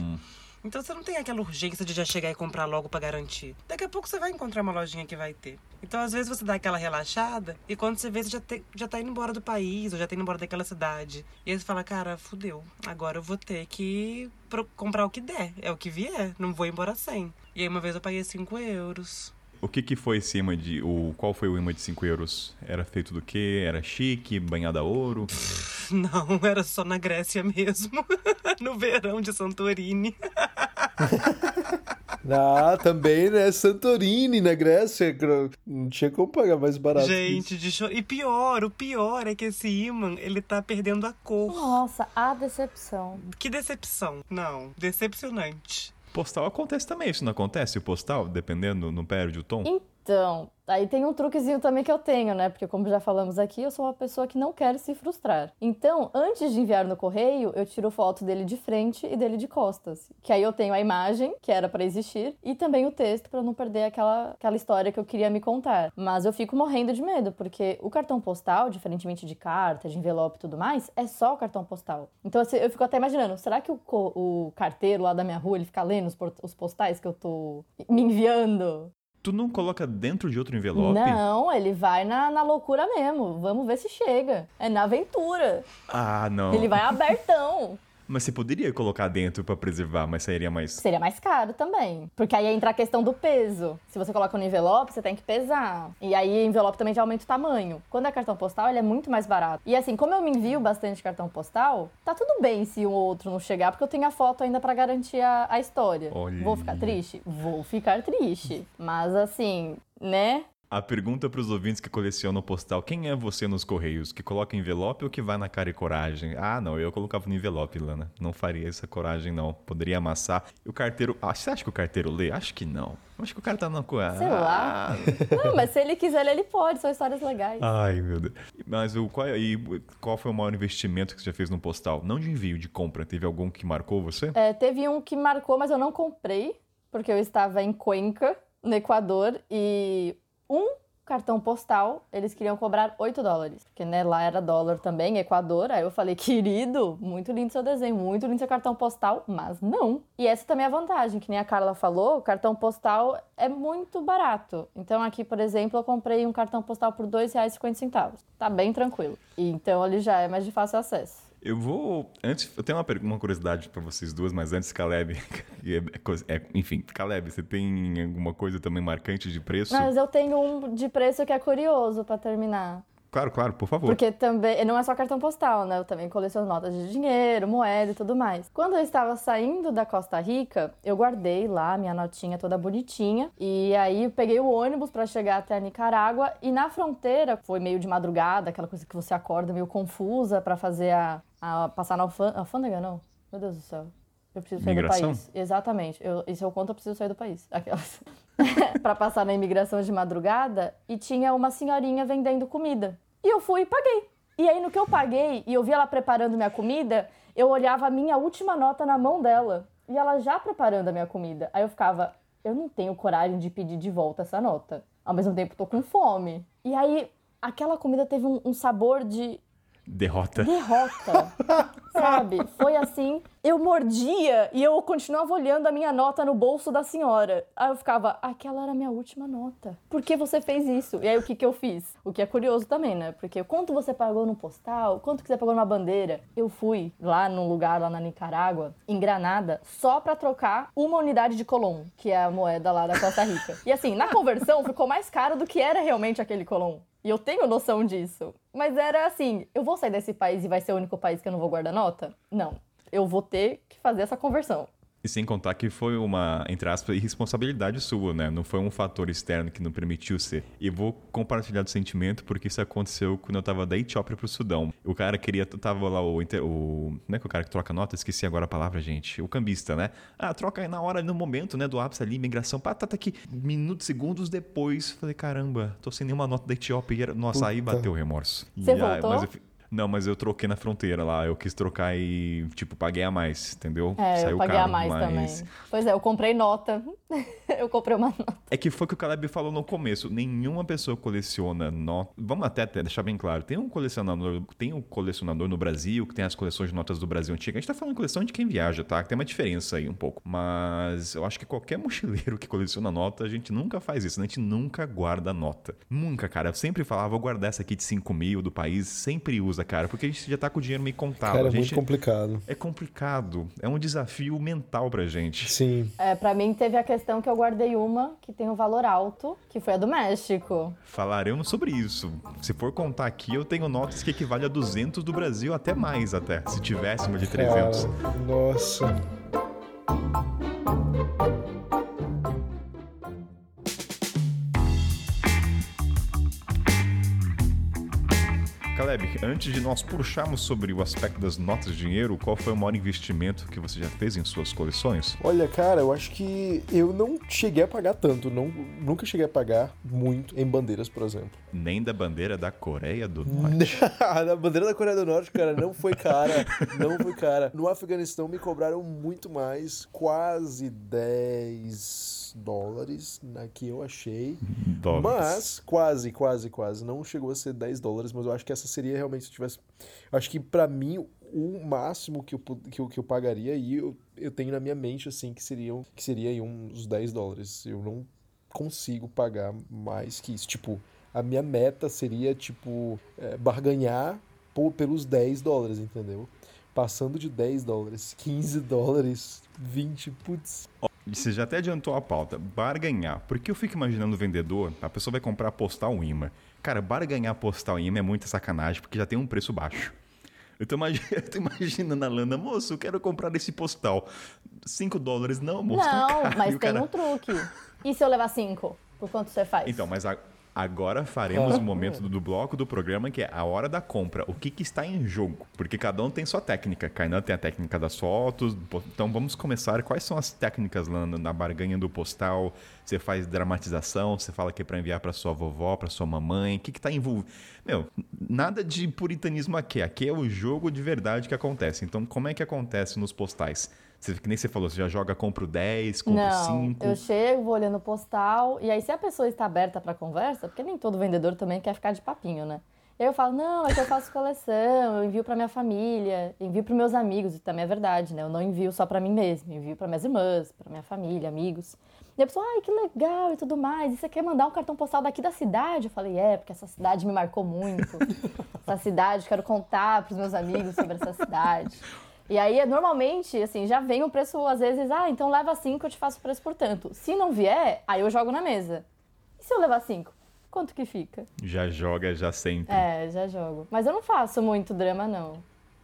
Então você não tem aquela urgência de já chegar e comprar logo pra garantir. Daqui a pouco você vai encontrar uma lojinha que vai ter. Então às vezes você dá aquela relaxada e quando você vê, você já, te- já tá indo embora do país ou já tá indo embora daquela cidade. E aí você fala, cara, fudeu. Agora eu vou ter que comprar o que der. É o que vier. Não vou embora sem. E aí uma vez eu paguei 5 euros. O que que foi esse imã de... O, qual foi o imã de 5 euros? Era feito do quê? Era chique, banhado a ouro? Não, era só na Grécia mesmo. no verão de Santorini. Ah, também, né? Santorini, na Grécia. Não tinha como pagar mais barato. Gente, de cho... e pior, o pior é que esse imã, ele tá perdendo a cor. Nossa, a decepção. Que decepção. Não, decepcionante. Postal acontece também, isso não acontece? O postal, dependendo, não perde o tom? Então, aí tem um truquezinho também que eu tenho, né? Porque como já falamos aqui, eu sou uma pessoa que não quer se frustrar. Então, antes de enviar no correio, eu tiro foto dele de frente e dele de costas. Que aí eu tenho a imagem, que era pra existir, e também o texto pra não perder aquela, aquela história que eu queria me contar. Mas eu fico morrendo de medo, porque o cartão postal, diferentemente de carta, de envelope e tudo mais, é só o cartão postal. Então assim, eu fico até imaginando, será que o, o carteiro lá da minha rua, ele fica lendo os, os postais que eu tô me enviando? Tu não coloca dentro de outro envelope? Não, ele vai na, na loucura mesmo. Vamos ver se chega. É na aventura. Ah, não. Ele vai abertão. Mas você poderia colocar dentro pra preservar, mas sairia mais... Seria mais caro também. Porque aí entra a questão do peso. Se você coloca no envelope, você tem que pesar. E aí o envelope também já aumenta o tamanho. Quando é cartão postal, ele é muito mais barato. E assim, como eu me envio bastante cartão postal, tá tudo bem se um ou outro não chegar, porque eu tenho a foto ainda pra garantir a, a história. Olha. Vou ficar triste? Vou ficar triste. Mas assim, né? A pergunta pros ouvintes que colecionam postal, quem é você nos correios? Que coloca envelope ou que vai na cara e coragem? Ah, não, eu colocava no envelope, Lana. Não faria essa coragem, não. Poderia amassar. E o carteiro... Ah, você acha que o carteiro lê? Acho que não. Acho que o cara tá na... co- Sei lá. Ah, Não, mas se ele quiser, ele pode. São histórias legais. Ai, meu Deus. Mas o, qual, é- e qual foi o maior investimento que você já fez no postal? Não de envio, de compra. Teve algum que marcou você? É, teve um que marcou, mas eu não comprei, porque eu estava em Cuenca, no Equador, e um cartão postal, eles queriam cobrar 8 dólares. Porque né, lá era dólar também, Equador. Aí eu falei, querido, muito lindo seu desenho, muito lindo seu cartão postal, mas não. E essa também é a vantagem, que nem a Carla falou, o cartão postal é muito barato. Então aqui, por exemplo, eu comprei um cartão postal por R$ 2,50. Tá bem tranquilo. E, então ele já é mais de fácil acesso. Eu vou. Antes, eu tenho uma, uma curiosidade para vocês duas, mas antes, Caleb. É, é, enfim, Caleb, você tem alguma coisa também marcante de preço? Mas eu tenho um de preço que é curioso para terminar. Claro, claro, por favor. Porque também não é só cartão postal, né? Eu também coleciono notas de dinheiro, moeda e tudo mais. Quando eu estava saindo da Costa Rica, eu guardei lá minha notinha toda bonitinha. E aí eu peguei o ônibus para chegar até a Nicarágua. E na fronteira, foi meio de madrugada, aquela coisa que você acorda meio confusa para fazer a, a. passar na alfândega, não? Meu Deus do céu. Eu preciso sair Migração? do país. Exatamente. Eu, e se eu conto, eu preciso sair do país. Aquelas. pra passar na imigração de madrugada e tinha uma senhorinha vendendo comida. E eu fui e paguei. E aí, no que eu paguei e eu vi ela preparando minha comida, eu olhava a minha última nota na mão dela. E ela já preparando a minha comida. Aí eu ficava, eu não tenho coragem de pedir de volta essa nota. Ao mesmo tempo, tô com fome. E aí, aquela comida teve um, um sabor de Derrota. derrota. sabe? Foi assim, eu mordia e eu continuava olhando a minha nota no bolso da senhora. Aí eu ficava, aquela era a minha última nota. Por que você fez isso? E aí o que que eu fiz? O que é curioso também, né? Porque quanto você pagou no postal, quanto que você pagou numa bandeira? Eu fui lá num lugar lá na Nicarágua, em Granada, só pra trocar uma unidade de colon, que é a moeda lá da Costa Rica. E assim, na conversão ficou mais caro do que era realmente aquele colon. E eu tenho noção disso. Mas era assim: eu vou sair desse país e vai ser o único país que eu não vou guardar nota? Não. Eu vou ter que fazer essa conversão. E sem contar que foi uma, entre aspas, irresponsabilidade sua, né? Não foi um fator externo que não permitiu ser. E vou compartilhar do sentimento porque isso aconteceu quando eu tava da Etiópia pro Sudão. O cara queria, tava lá o, o é que o cara que troca nota, esqueci agora a palavra, gente. O cambista, né? Ah, troca aí na hora, no momento, né, do ápice ali, imigração, pá, tá, tá aqui. Minutos, segundos depois, falei, caramba, tô sem nenhuma nota da Etiópia. E era, nossa, aí Puta. bateu o remorso. Você E, ah, voltou? mas eu não, mas eu troquei na fronteira lá. Eu quis trocar e, tipo, paguei a mais, entendeu? É, Saiu eu paguei caro, a mais mas... também. Pois é, eu comprei nota. eu comprei uma nota. É que foi o que o Caleb falou no começo. Nenhuma pessoa coleciona notas. Vamos até, até deixar bem claro. Tem um colecionador, tem um colecionador no Brasil que tem as coleções de notas do Brasil antiga. A gente tá falando de coleção de quem viaja, tá? Tem uma diferença aí um pouco. Mas eu acho que qualquer mochileiro que coleciona nota, a gente nunca faz isso. né? A gente nunca guarda nota. Nunca, cara. Eu sempre falava, vou guardar essa aqui de 5 mil do país. Sempre usa, cara. Porque a gente já tá com o dinheiro meio contado. Cara, a é muito complicado. É complicado. É um desafio mental pra gente. Sim. É, pra mim teve a questão que eu guardei uma que tem um valor alto, que foi a do México. Falaremos sobre isso. Se for contar aqui, eu tenho notas que equivalem a 200 do Brasil, até mais até, se tivesse uma de 300. Cara, nossa. Caleb, antes de nós puxarmos sobre o aspecto das notas de dinheiro, qual foi o maior investimento que você já fez em suas coleções? Olha, cara, eu acho que eu não cheguei a pagar tanto. Não, nunca cheguei a pagar muito em bandeiras, por exemplo. Nem da bandeira da Coreia do Norte. a bandeira da Coreia do Norte, cara, não foi cara. Não foi cara. No Afeganistão me cobraram muito mais, quase 10 dólares, na que eu achei. Dólares. Mas, quase, quase, quase. Não chegou a ser 10 dólares, mas eu acho que essa seria realmente, se eu tivesse. Eu acho que pra mim, o máximo que eu, que eu, que eu pagaria, e eu, eu tenho na minha mente, assim, que, seriam, que seria uns 10 dólares. Eu não consigo pagar mais que isso. Tipo, a minha meta seria, tipo, é, barganhar po- pelos 10 dólares, entendeu? Passando de 10 dólares, 15 dólares, 20, putz. Você já até adiantou a pauta. Barganhar. Porque eu fico imaginando o vendedor, a pessoa vai comprar postal imã. Cara, barganhar postal imã é muita sacanagem, porque já tem um preço baixo. Eu tô, eu tô imaginando a Lana, moço, eu quero comprar esse postal. 5 dólares, não, moço. tá Não, caro. mas tem cara- um truque. E se eu levar cinco? Por quanto você faz? Então, mas a- agora faremos o momento do, bloco do programa que é a hora da compra. O que, que está em jogo? Porque cada um tem sua técnica. Kainan tem a técnica das fotos. Então vamos começar. Quais são as técnicas lá na, barganha do postal? Você faz dramatização? Você fala que é para enviar para sua vovó, para sua mamãe? O que, que tá envolvido? Meu, nada de puritanismo aqui. Aqui é o jogo de verdade que acontece. Então, como é que acontece nos postais? Você, que nem você falou, você já joga, compra o 10, compra o Não, 5. eu chego, vou olhando o postal, e aí se a pessoa está aberta para conversa, porque nem todo vendedor também quer ficar de papinho, né? E aí eu falo, não, é que eu faço coleção, eu envio pra minha família, envio pros meus amigos, e também é verdade, né? Eu não envio só pra mim mesmo, envio pra minhas irmãs, pra minha família, amigos. E a pessoa, ai, que legal e tudo mais. E você quer mandar um cartão postal daqui da cidade? Eu falei, é, porque essa cidade me marcou muito. essa cidade, quero contar pros meus amigos sobre essa cidade. E aí, normalmente, assim, já vem o preço, às vezes, ah, então leva cinco, eu te faço o preço por tanto. Se não vier, aí eu jogo na mesa. E se eu levar cinco? Quanto que fica? Já joga, já sempre. É, já jogo. Mas eu não faço muito drama, não.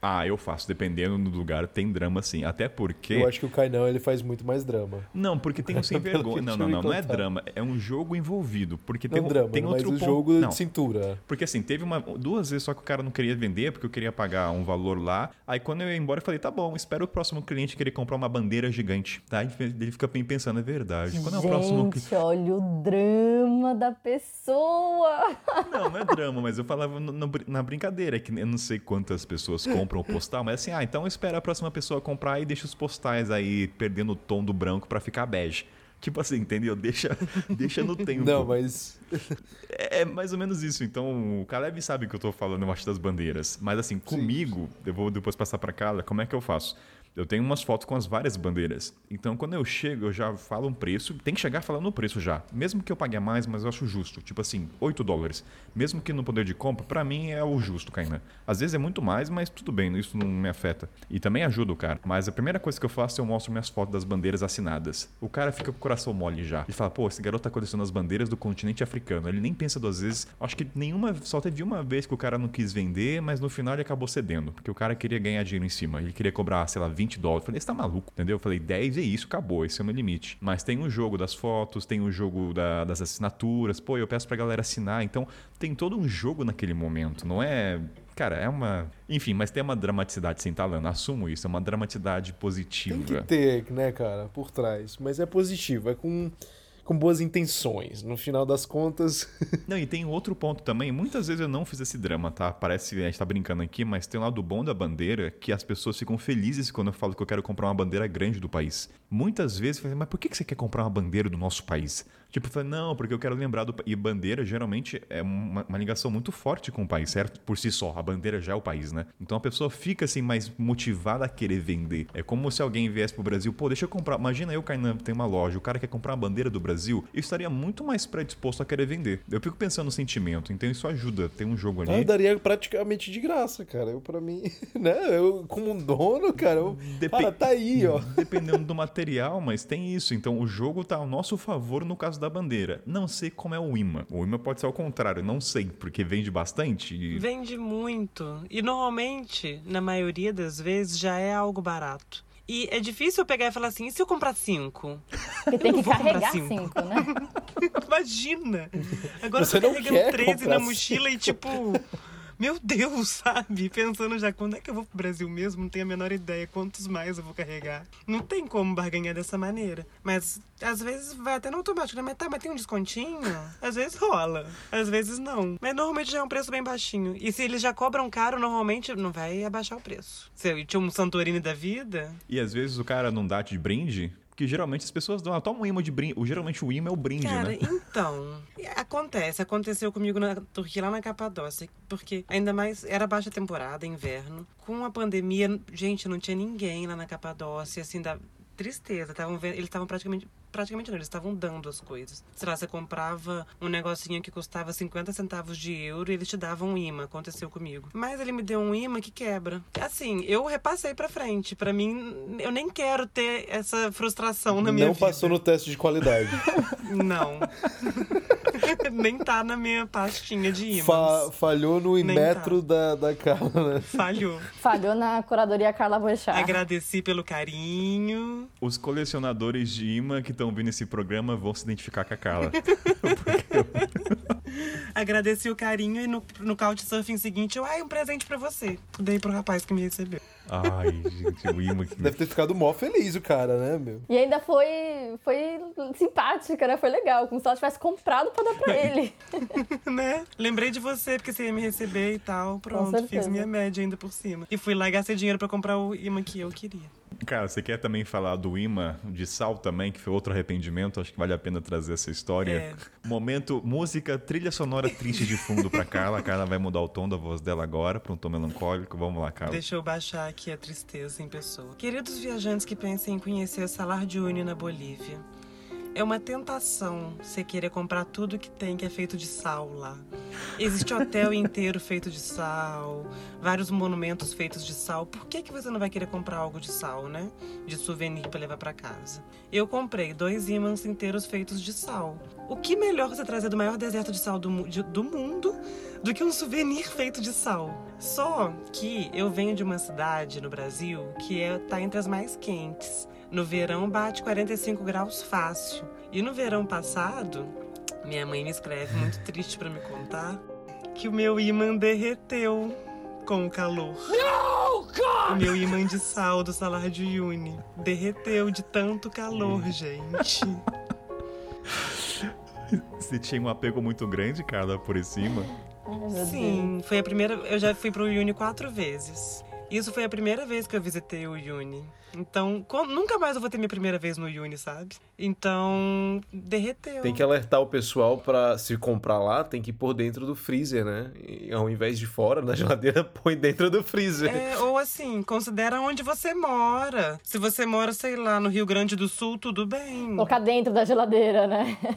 Ah, eu faço. Dependendo do lugar, tem drama sim. Até porque. Eu acho que o Kainão ele faz muito mais drama. Não, porque tem um sem vergonha. Não, não, não. Não é drama. É um jogo envolvido. Porque Não tem, um- drama, tem mas outro o ponto. jogo não. de cintura. Porque assim, teve uma, duas vezes só que o cara não queria vender, porque eu queria pagar um valor lá. Aí quando eu ia embora, eu falei, tá bom, espero o próximo cliente querer comprar uma bandeira gigante. Tá? Ele fica bem pensando, é verdade. Quando é o próximo Gente, olha o drama da pessoa. Não, não é drama, mas eu falava no- no brin- na brincadeira, que eu não sei quantas pessoas compram o postal, mas assim, ah, então espera a próxima pessoa comprar e deixa os postais aí perdendo o tom do branco pra ficar bege. Tipo assim, entendeu? Deixa, deixa no tempo. Não, mas. É, é mais ou menos isso. Então, o Caleb sabe que eu tô falando, eu acho, das bandeiras. Mas assim, comigo, eu vou depois passar pra Carla, como é que eu faço? Eu tenho umas fotos com as várias bandeiras. Então, quando eu chego, eu já falo um preço. Tem que chegar falando o preço já. Mesmo que eu pague a mais, mas eu acho justo. Tipo assim, 8 dólares. Mesmo que no poder de compra, pra mim é o justo, Kainan. Às vezes é muito mais, mas tudo bem, isso não me afeta. E também ajuda o cara. Mas a primeira coisa que eu faço é eu mostro minhas fotos das bandeiras assinadas. O cara fica com o coração mole já. Ele fala, pô, esse garoto tá colecionando as bandeiras do continente africano. Ele nem pensa duas vezes. Acho que nenhuma. Só teve uma vez que o cara não quis vender, mas no final ele acabou cedendo. Porque o cara queria ganhar dinheiro em cima. Ele queria cobrar, sei lá, 20 dólares. Eu falei, você tá maluco, entendeu? Eu falei, 10 é isso, acabou. Esse é o meu limite. Mas tem o jogo das fotos, tem o jogo da- das assinaturas. Pô, eu peço pra galera assinar. Então tem todo um jogo naquele momento. Não é. Cara, é uma. Enfim, mas tem uma dramaticidade sem talando. Assumo isso. É uma dramaticidade Tem positiva. que ter, né, cara, por trás. Mas é positivo, é com, com boas intenções. No final das contas. Não, e tem outro ponto também. Muitas vezes eu não fiz esse drama, tá? Parece que a gente tá brincando aqui, mas tem um lado bom da bandeira que as pessoas ficam felizes quando eu falo que eu quero comprar uma bandeira grande do país. Muitas vezes, falei, mas por que você quer comprar uma bandeira do nosso país? Tipo, falei, não, porque eu quero lembrar do. pa-" E bandeira geralmente é uma, uma ligação muito forte com o país, certo? Por si só, a bandeira já é o país, né? Então a pessoa fica assim mais motivada a querer vender. É como se alguém viesse pro Brasil, pô, deixa eu comprar. Imagina eu, Kainan, tem uma loja, o cara quer comprar uma bandeira do Brasil, eu estaria muito mais predisposto a querer vender. Eu fico pensando no sentimento, então isso ajuda. Tem um jogo ali. Eu daria praticamente de graça, cara. Eu, pra mim, né? Eu, como um dono, cara, eu, cara, tá aí, ó. Dependendo do material, mas tem isso. Então o jogo tá ao nosso favor no caso da bandeira. Não sei como é o imã. O imã pode ser ao contrário, não sei, porque vende bastante. e- Vende muito. E normalmente, na maioria das vezes, já é algo barato. E é difícil eu pegar e falar assim, e se eu comprar cinco? Porque tem que carregar cinco. cinco, né? Imagina! Agora Você eu tô não carregando quer 13 comprar na mochila e tipo. Meu Deus, sabe? Pensando já quando é que eu vou pro Brasil mesmo, não tenho a menor ideia quantos mais eu vou carregar. Não tem como barganhar dessa maneira. Mas às vezes vai até no automático, né? Mas tá, mas tem um descontinho? Às vezes rola, às vezes não. Mas normalmente já é um preço bem baixinho. E se eles já cobram caro, normalmente não vai abaixar o preço. Se tinha um Santorini da vida, E às vezes o cara não dá de brinde, porque geralmente as pessoas dão, ah, toma um imã de brinde. Geralmente o imã é o brinde, Cara, né? então, acontece, aconteceu comigo na Turquia, lá na Capadócia, porque ainda mais era baixa temporada, inverno. Com a pandemia, gente, não tinha ninguém lá na Capadócia, assim, da tristeza. Tavam vendo, eles estavam praticamente, praticamente não, eles estavam dando as coisas. Sei lá, você comprava um negocinho que custava 50 centavos de euro e eles te davam um imã, aconteceu comigo. Mas ele me deu um imã que quebra. Assim, eu repassei pra frente. Pra mim, eu nem quero ter essa frustração na minha Não vida. passou no teste de qualidade. Não. Nem tá na minha pastinha de imãs. Fa- falhou no Nem metro da, da Carla, né? Falhou. Falhou na curadoria Carla Boechat. Agradeci pelo carinho. Os colecionadores de imã que estão vindo esse programa vão se identificar com a Carla. Agradeci o carinho e no, no Couchsurfing seguinte eu, ai, um presente pra você. Dei pro rapaz que me recebeu. Ai, gente, o imã que. Deve ter ficado mó feliz o cara, né, meu? E ainda foi, foi simpática, né? Foi legal. Como se ela tivesse comprado pra dar pra ele. né? Lembrei de você porque você ia me receber e tal. Pronto, fiz minha média ainda por cima. E fui lá e gastei dinheiro pra comprar o imã que eu queria. Cara, você quer também falar do imã de sal também, que foi outro arrependimento? Acho que vale a pena trazer essa história. É. Momento, música, trilha sonora triste de fundo pra Carla. A Carla vai mudar o tom da voz dela agora pra um tom melancólico. Vamos lá, Carla. Deixa eu baixar aqui a tristeza em pessoa. Queridos viajantes que pensem em conhecer o Salar de Uyuni na Bolívia. É uma tentação você querer comprar tudo que tem que é feito de sal lá. Existe hotel inteiro feito de sal, vários monumentos feitos de sal. Por que, que você não vai querer comprar algo de sal, né? De souvenir para levar para casa. Eu comprei dois ímãs inteiros feitos de sal. O que melhor você trazer do maior deserto de sal do, de- do mundo do que um souvenir feito de sal? Só que eu venho de uma cidade no Brasil que é, tá entre as mais quentes. No verão bate 45 graus fácil. E no verão passado, minha mãe me escreve muito triste pra me contar que o meu imã derreteu com o calor. O meu imã de sal do salar de Uyuni derreteu de tanto calor, gente. Você tinha um apego muito grande, Carla, por cima. Sim, foi a primeira. Eu já fui pro Uyuni quatro vezes. Isso foi a primeira vez que eu visitei o Uyuni. Então, nunca mais eu vou ter minha primeira vez no Uyuni, sabe? Então, derreteu. Tem que alertar o pessoal pra se comprar lá, tem que pôr dentro do freezer, né? E ao invés de fora, na geladeira, põe dentro do freezer. É, ou assim, considera onde você mora. Se você mora, sei lá, no Rio Grande do Sul, tudo bem. Colocar dentro da geladeira, né?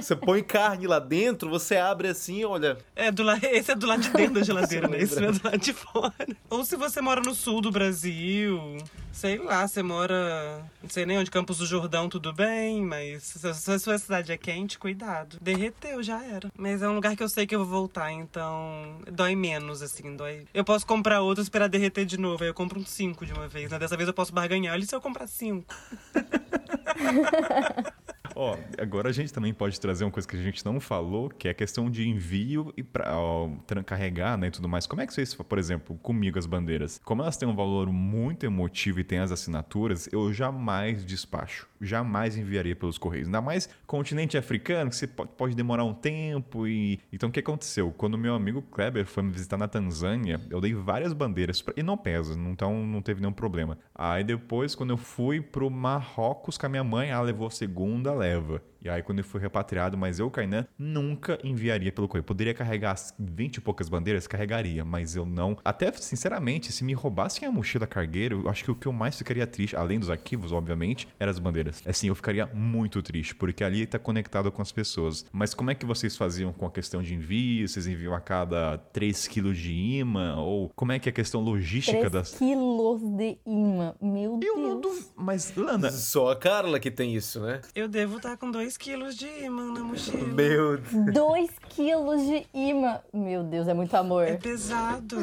Você põe carne lá dentro, você abre assim, olha. É, do la... esse é do lado de dentro da geladeira, né? Esse não é do lado de fora. Ou se você mora no sul do Brasil, sei lá, você mora, não sei nem onde, Campos do Jordão, tudo bem, mas se a sua cidade é quente, cuidado. Derreteu, já era. Mas é um lugar que eu sei que eu vou voltar, então dói menos, assim, dói. Eu posso comprar outro e esperar derreter de novo, aí eu compro uns cinco de uma vez, né? Dessa vez eu posso barganhar. Olha se eu comprar cinco. Ó, agora a gente também pode trazer uma coisa que a gente não falou, que é a questão de envio e tran- carregar, né, e tudo mais. Como é que vocês, por exemplo, comigo as bandeiras? Como elas têm um valor muito emotivo e têm as assinaturas, eu jamais despacho, jamais enviaria pelos correios. Ainda mais continente africano, que você po- pode demorar um tempo e... Então o que aconteceu? Quando meu amigo Kleber foi me visitar na Tanzânia, eu dei várias bandeiras, pra... e não pesa, então não teve nenhum problema. Aí depois, quando eu fui pro Marrocos com a minha mãe, ela levou a segunda leva. E aí, quando eu fui repatriado, mas eu, Kainan, nunca enviaria pelo correio. Poderia carregar as 20 e poucas bandeiras? Carregaria, mas eu não. Até, sinceramente, se me roubassem a mochila cargueira, eu acho que o que eu mais ficaria triste, além dos arquivos, obviamente, eram as bandeiras. Assim, eu ficaria muito triste, porque ali tá conectado com as pessoas. Mas como é que vocês faziam com a questão de envio? Vocês enviam a cada 3 quilos de imã? Ou como é que é a questão logística 3 das. quilos de imã. Meu Eu Deus. não duvido. Mas, Lana, Só a Carla que tem isso, né? Eu devo estar com dois quilos de imã na mochila. Meu Deus. 2 quilos de imã. Meu Deus, é muito amor. É pesado.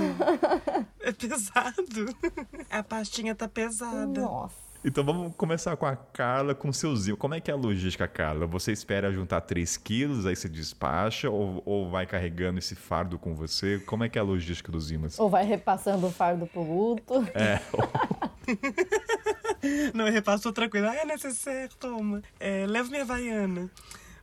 É pesado. A pastinha tá pesada. Nossa. Então vamos começar com a Carla, com o seu Zil. Como é que é a logística, Carla? Você espera juntar 3 quilos, aí você despacha, ou, ou vai carregando esse fardo com você? Como é que é a logística dos imãs? Ou vai repassando o fardo pro luto. É, Não, eu repasso outra coisa. Ah, é necessário, toma. É, leva minha vaiana.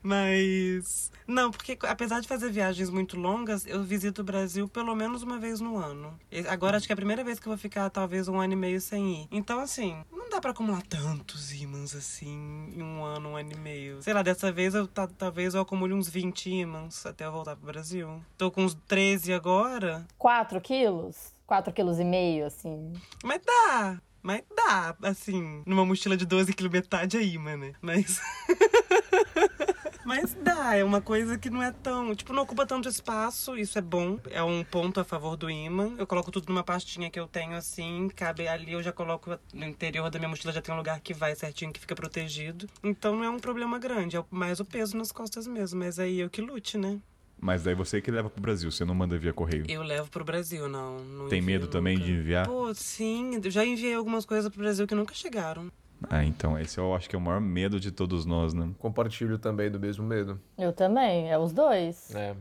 Mas. Não, porque apesar de fazer viagens muito longas, eu visito o Brasil pelo menos uma vez no ano. Agora acho que é a primeira vez que eu vou ficar talvez um ano e meio sem ir. Então, assim, não dá pra acumular tantos ímãs assim em um ano, um ano e meio. Sei lá, dessa vez eu ta- talvez eu acumule uns 20 ímãs até eu voltar pro Brasil. Tô com uns 13 agora, 4 quilos? 4 quilos e meio, assim. Mas dá. Mas dá, assim, numa mochila de 12 kg, metade é imã, né? Mas. Mas dá, é uma coisa que não é tão. Tipo, não ocupa tanto espaço, isso é bom. É um ponto a favor do imã. Eu coloco tudo numa pastinha que eu tenho assim, cabe ali, eu já coloco no interior da minha mochila, já tem um lugar que vai certinho, que fica protegido. Então não é um problema grande, é mais o peso nas costas mesmo. Mas aí eu que lute, né? Mas daí você que leva pro Brasil, você não manda via correio. Eu levo pro Brasil, não. não Tem medo também nunca. de enviar? Pô, sim, já enviei algumas coisas pro Brasil que nunca chegaram. Ah, então esse eu acho que é o maior medo de todos nós, né? Compartilho também do mesmo medo. Eu também, é os dois. É.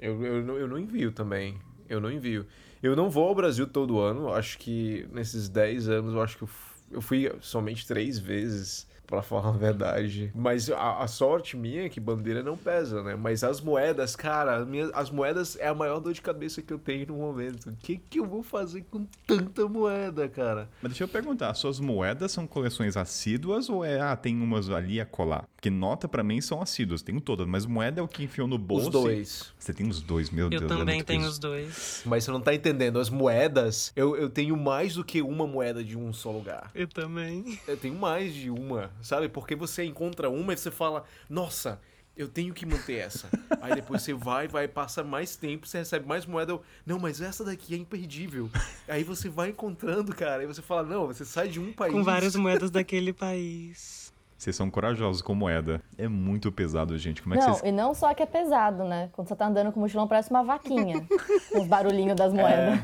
Eu, eu, não- eu não envio também. Eu não envio. Eu não vou ao Brasil todo ano. Acho que nesses 10 anos, eu acho que eu, eu fui somente três vezes. Pra falar a verdade. Mas a, a sorte minha é que bandeira não pesa, né? Mas as moedas, cara, as, minhas, as moedas é a maior dor de cabeça que eu tenho no momento. O que, que eu vou fazer com tanta moeda, cara? Mas deixa eu perguntar, suas moedas são coleções assíduas ou é, ah, tem umas ali a colar? Porque nota pra mim são assíduas, tenho todas, mas moeda é o que enfiou no bolso. Os dois. Você tem os dois, meu Eu Deus. é também muito tenho os dois. Mas você não tá entendendo. As moedas, eu, eu tenho mais do que uma moeda de um só lugar. Eu também. Eu tenho mais de uma, sabe? Porque você encontra uma e você fala, nossa, eu tenho que manter essa. Aí depois você vai, vai, passa mais tempo, você recebe mais moeda. Eu, não, mas essa daqui é imperdível. Aí você vai encontrando, cara. Aí você fala, não, você sai de um país. Com várias moedas daquele país. Vocês são corajosos com moeda. É muito pesado, gente. Como é que Não, vocês. e não só que é pesado, né? Quando você tá andando com o mochilão, parece uma vaquinha. com os barulhinhos das moedas.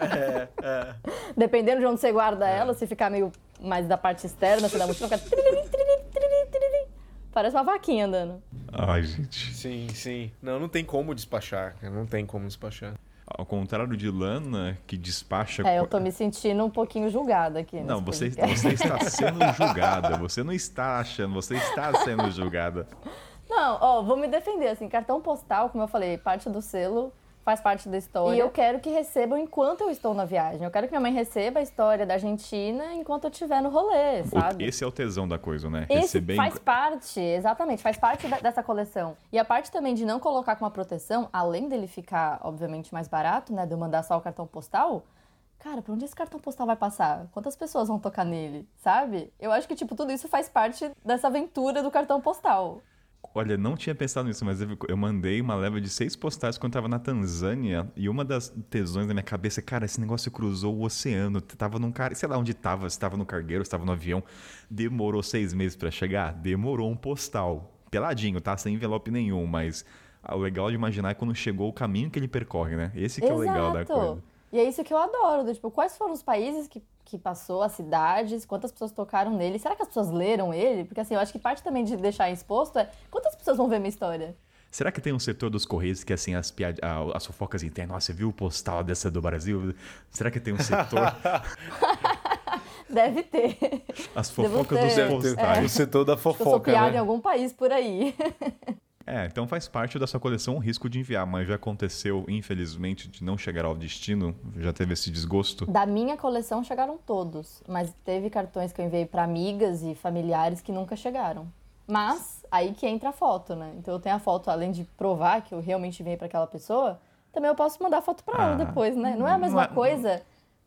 É, é. Dependendo de onde você guarda ela, se ficar meio mais da parte externa, você dá mochilão, fica... Parece uma vaquinha andando. Ai, gente. Sim, sim. Não, não tem como despachar. Não tem como despachar. Ao contrário de Lana, que despacha. É, eu tô me sentindo um pouquinho julgada aqui. Não, você, podcast. você está sendo julgada. Você não está achando, você está sendo julgada. Não, ó, vou me defender, assim, cartão postal, como eu falei, parte do selo, faz parte da história. E eu quero que recebam enquanto eu estou na viagem. Eu quero que minha mãe receba a história da Argentina enquanto eu estiver no rolê, O- sabe? Esse é o tesão da coisa, né? Esse Receber. faz parte, exatamente, faz parte da- dessa coleção. E a parte também de não colocar com uma proteção, além dele ficar, obviamente, mais barato, né? De eu mandar só o cartão postal. Cara, pra onde esse cartão postal vai passar? Quantas pessoas vão tocar nele, sabe? Eu acho que, tipo, tudo isso faz parte dessa aventura do cartão postal. Olha, não tinha pensado nisso, mas eu, eu mandei uma leva de seis postais quando tava na Tanzânia. E uma das tesões da minha cabeça, cara, esse negócio cruzou o oceano. Tava num cara, sei lá onde tava, se tava no cargueiro, se tava no avião. Demorou seis meses pra chegar? Demorou um postal. Peladinho, tá? Sem envelope nenhum, mas ah, o legal de imaginar é quando chegou o caminho que ele percorre, né? Esse que é o legal da coisa. E é isso que eu adoro, do, tipo, quais foram os países que, que passou, as cidades, quantas pessoas tocaram nele? Será que as pessoas leram ele? Porque assim, eu acho que parte também de deixar exposto é quantas pessoas vão ver minha história? Será que tem um setor dos Correios que, assim, as, piad... ah, as fofocas internas, nossa, você viu o postal dessa do Brasil? Será que tem um setor? Deve ter. As fofocas ter. dos Deve O postais. setor da Eu sou fofoca, piada em né? algum país por aí. É, então faz parte da sua coleção o risco de enviar, mas já aconteceu, infelizmente, de não chegar ao destino? Já teve esse desgosto? Da minha coleção chegaram todos, mas teve cartões que eu enviei pra amigas e familiares que nunca chegaram. Mas aí que entra a foto, né? Então eu tenho a foto, além de provar que eu realmente enviei pra aquela pessoa, também eu posso mandar foto pra ela Ah, depois, né? Não é a não mesma é- coisa.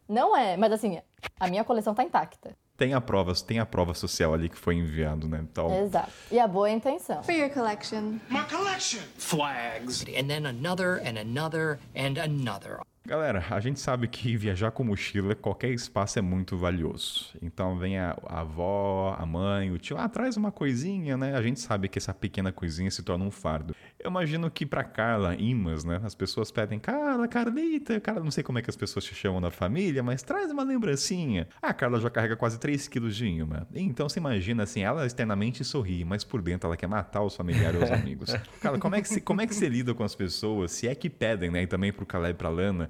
Não é, mas assim, a minha coleção tá intacta. Tem a prova, tem a prova social ali que foi enviado, né? Então, Exato. E a boa intenção. For your collection. My collection. Flags. And then another and another and another. Galera, a gente sabe que viajar com mochila, qualquer espaço é muito valioso. Então vem a, a avó, a mãe, o tio, ah, traz uma coisinha, né? A gente sabe que essa pequena coisinha se torna um fardo. Eu imagino que pra Carla, Imas, né? As pessoas pedem, Carla, Carlita, Carla, não sei como é que as pessoas te chamam na família, mas traz uma lembrancinha. A Carla já carrega quase 3 quilos de imã. Então você imagina assim, ela externamente sorri, mas por dentro ela quer matar os familiares e os amigos. Carla, como é que você, como é que você lida com as pessoas, se é que pedem, né? E também pro Caleb e pra Lana,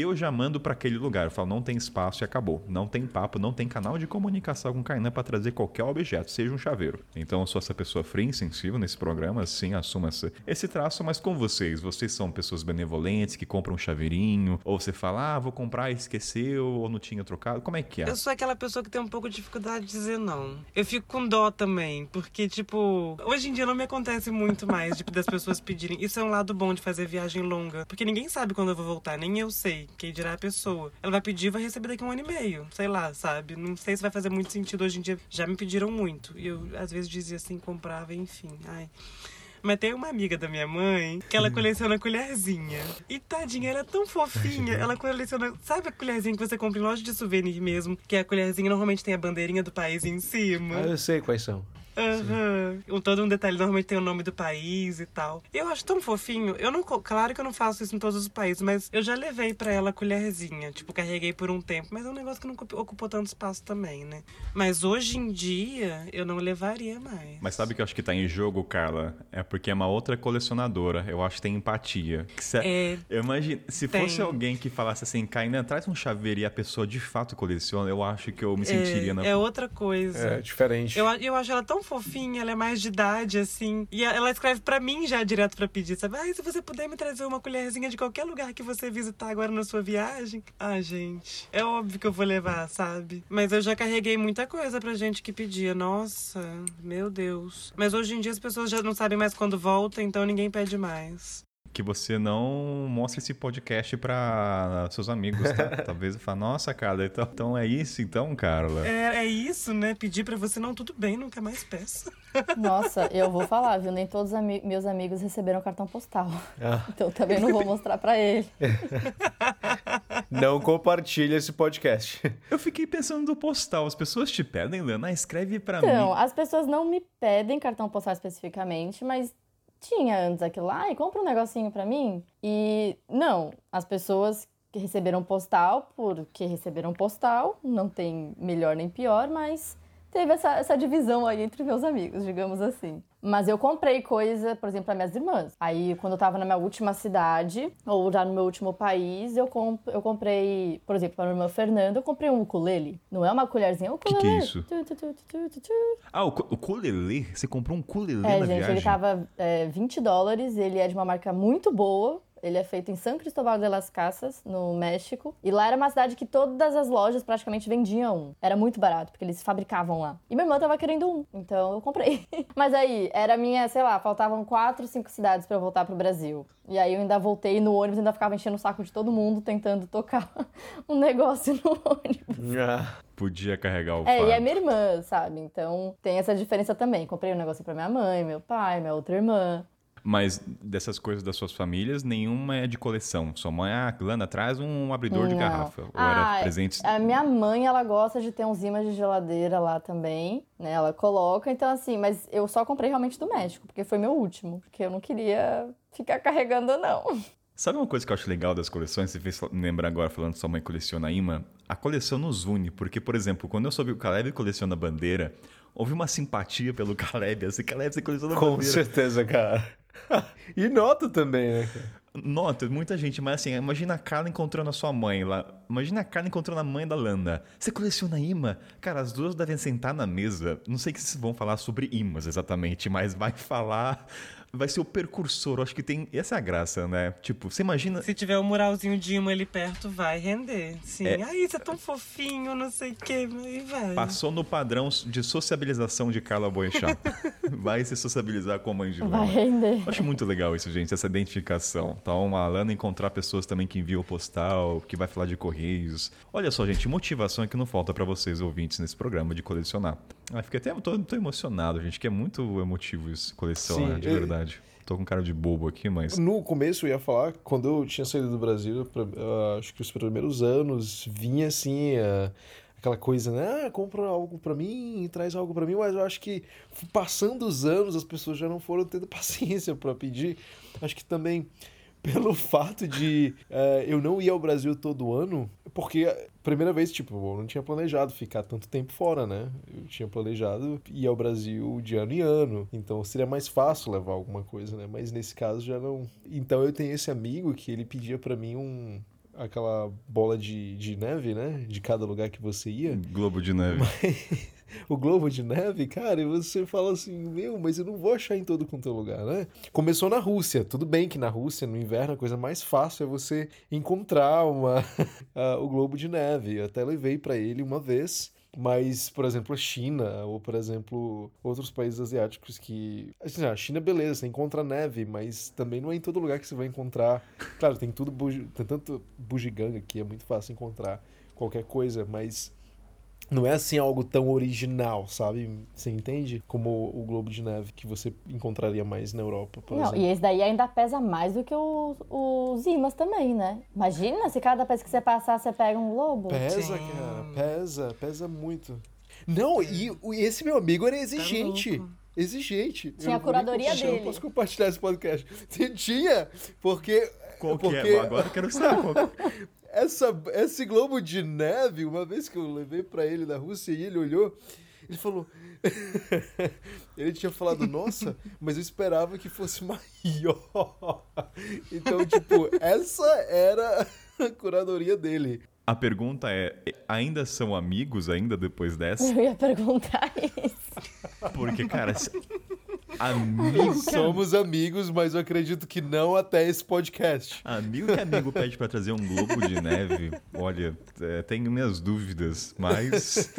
eu já mando pra aquele lugar. Eu falo, não tem espaço e acabou. Não tem papo, não tem canal de comunicação com Kainan pra trazer qualquer objeto, seja um chaveiro. Então eu sou essa pessoa fria e insensível nesse programa, sim, assumo essa, esse traço, mas com vocês. Vocês são pessoas benevolentes que compram um chaveirinho, ou você fala, ah, vou comprar e esqueceu, ou não tinha trocado. Como é que é? Eu sou aquela pessoa que tem um pouco de dificuldade de dizer não. Eu fico com dó também, porque, tipo, hoje em dia não me acontece muito mais, tipo, das pessoas pedirem. Isso é um lado bom de fazer viagem longa. Porque ninguém sabe quando eu vou voltar, nem eu sei. Quem dirá a pessoa. Ela vai pedir e vai receber daqui a um ano e meio. Sei lá, sabe? Não sei se vai fazer muito sentido hoje em dia. Já me pediram muito. E eu, às vezes, dizia assim, comprava, enfim. Ai. Mas tem uma amiga da minha mãe que ela coleciona colherzinha. E tadinha, ela é tão fofinha. Ela coleciona. Sabe a colherzinha que você compra em loja de souvenir mesmo? Que a colherzinha normalmente tem a bandeirinha do país em cima. Ah, eu sei quais são. Aham. Um Todo um detalhe, normalmente tem o nome do país e tal. Eu acho tão fofinho. Eu não, claro que eu não faço isso em todos os países, mas eu já levei pra ela a colherzinha. Tipo, carreguei por um tempo. Mas é um negócio que não ocup- ocupou tanto espaço também, né? Mas hoje em dia, eu não levaria mais. Mas sabe o que eu acho que tá em jogo, Carla? É porque é uma outra colecionadora. Eu acho que tem empatia. Que se- É. Eu imagino, se Tem. fosse alguém que falasse assim, Kainan, traz um chaveiro e a pessoa de fato coleciona, eu acho que eu me sentiria na. É, é outra coisa. É, diferente. Eu, eu acho ela tão fofinha, ela é mais de idade, assim. E ela escreve pra mim já direto pra pedir, sabe? Ai, se você puder me trazer uma colherzinha de qualquer lugar que você visitar agora na sua viagem. Ah, gente. É óbvio que eu vou levar, sabe? Mas eu já carreguei muita coisa pra gente que pedia. Nossa, meu Deus. Mas hoje em dia as pessoas já não sabem mais quando volta, então ninguém pede mais. Que você não mostre esse podcast pra seus amigos, tá? Talvez eu fale, nossa, Carla, então, então é isso então, Carla. É, é isso, né? Pedir pra você, não, tudo bem, nunca mais peça. Nossa, eu vou falar, viu? Nem todos os ami- meus amigos receberam cartão postal. Ah. Então também não vou mostrar pra ele. Não compartilha esse podcast. Eu fiquei pensando do postal. As pessoas te pedem, Lana, escreve pra Então, mim. as pessoas não me pedem cartão postal especificamente, mas tinha antes aquilo lá, e compra um negocinho pra mim. E não, as pessoas que receberam postal, porque receberam postal, não tem melhor nem pior, mas teve essa, essa divisão aí entre meus amigos, digamos assim. Mas eu comprei coisa, por exemplo, para minhas irmãs. Aí, quando eu tava na minha última cidade, ou já no meu último país, eu, comp eu comprei, por exemplo, para minha irmã Fernanda, eu comprei um ukulele. Não é uma colherzinha, é um que é ukulele. isso? Tu, tu, tu. Ah, o, o ukulele? Você comprou um ukulele É, na gente, viagem? ele tava é, 20 dólares, ele é de uma marca muito boa. Ele é feito em São Cristóbal de las Casas, no México. E lá era uma cidade que todas as lojas praticamente vendiam um. Era muito barato, porque eles fabricavam lá. E minha irmã tava querendo um, então eu comprei. Mas aí, era minha, sei lá, faltavam quatro, cinco cidades pra eu voltar pro Brasil. E aí eu ainda voltei no ônibus, ainda ficava enchendo o saco de todo mundo, tentando tocar um negócio no ônibus. Ah, Podia carregar o É, e é minha irmã, sabe? Então tem essa diferença também. Comprei um negócio pra minha mãe, meu pai, minha outra irmã. Mas dessas coisas das suas famílias, nenhuma é de coleção. Sua mãe, ah, Lana, traz um abridor de Não. garrafa. Ou Ah, era presentes... A minha mãe, ela gosta de ter uns imãs de geladeira lá também, né? Ela coloca, então assim, mas eu só comprei realmente do México, porque foi meu último, porque eu não queria ficar carregando, não. Sabe uma coisa que eu acho legal das coleções? Você fez lembrar agora falando que sua mãe coleciona imã? A coleção nos une, porque, por exemplo, quando eu soube que o Caleb coleciona bandeira, houve uma simpatia pelo Caleb, assim, Caleb, você coleciona com bandeira. certeza, cara. e nota também, né? Nota, muita gente, mas assim, imagina a Carla encontrando a sua mãe lá. Imagina a Carla encontrando a mãe da Landa. Você coleciona imã? Cara, as duas devem sentar na mesa. Não sei que vocês vão falar sobre imãs exatamente, mas vai falar. Vai ser o precursor. Eu acho que tem. Essa é a graça, né? Tipo, você imagina. Se tiver um muralzinho de imã ali perto, vai render. Sim. É. Ai, isso é tão fofinho, não sei o que, aí vai. Passou no padrão de sociabilização de Carla Boechat. vai se sociabilizar com a mãe de Lana. Vai render. Eu acho muito legal isso, gente, essa identificação. Então, a Lana encontrar pessoas também que enviam postal, que vai falar de correios. Olha só, gente, motivação é que não falta pra vocês, ouvintes, nesse programa de colecionar. Ah, fiquei até tô, tô emocionado, gente, que é muito emotivo isso, coleção, Sim, né, de eu- verdade. Tô com cara de bobo aqui, mas... No começo eu ia falar, quando eu tinha saído do Brasil, pra- acho que os primeiros anos, vinha assim, ah, aquela coisa, né? Ah, compra algo pra mim, traz algo pra mim, mas eu acho que passando os anos as pessoas já não foram tendo paciência pra pedir. Acho que também pelo fato de eh, eu não ir ao Brasil todo ano, porque primeira vez, tipo, eu não tinha planejado ficar tanto tempo fora, né? Eu tinha planejado ir ao Brasil de ano em ano, então seria mais fácil levar alguma coisa, né? Mas nesse caso já não. Então eu tenho esse amigo que ele pedia pra mim um aquela bola de, de neve, né? De cada lugar que você ia. Globo de neve. o globo de neve, cara, e você fala assim, meu, mas eu não vou achar em todo quanto é lugar, né? Começou na Rússia, tudo bem que na Rússia, no inverno, a coisa mais fácil é você encontrar uma, o globo de neve. Eu até levei pra ele uma vez. Mas, por exemplo, a China, ou por exemplo, outros países asiáticos que. Assim, a China, beleza, você encontra neve, mas também não é em todo lugar que você vai encontrar. Claro, tem tudo, tem tanto bugiganga que é muito fácil encontrar qualquer coisa, mas não é assim algo tão original, sabe? Você entende? Como o Globo de Neve que você encontraria mais na Europa, por Não, exemplo. e esse daí ainda pesa mais do que os, os imãs também, né? Imagina se cada vez que você passar você pega um globo. Pesa, Sim. cara, pesa, pesa muito. Não, e o- esse meu amigo era exigente. Tá exigente. Tinha Eu a curadoria Eu dele. não posso compartilhar esse podcast. Tinha, porque... Qual que porque é? Agora eu quero saber qual que é. Essa, esse globo de neve, uma vez que eu levei pra ele na Rússia e ele olhou, ele falou. ele tinha falado, nossa, mas eu esperava que fosse maior. Então, tipo, essa era a curadoria dele. A pergunta é, ainda são amigos ainda depois dessa? Eu ia perguntar isso. Porque, cara, amigo que Somos amigos, mas eu acredito que não até esse podcast. Amigo que amigo pede pra trazer um globo de neve, olha, é, tenho minhas dúvidas, mas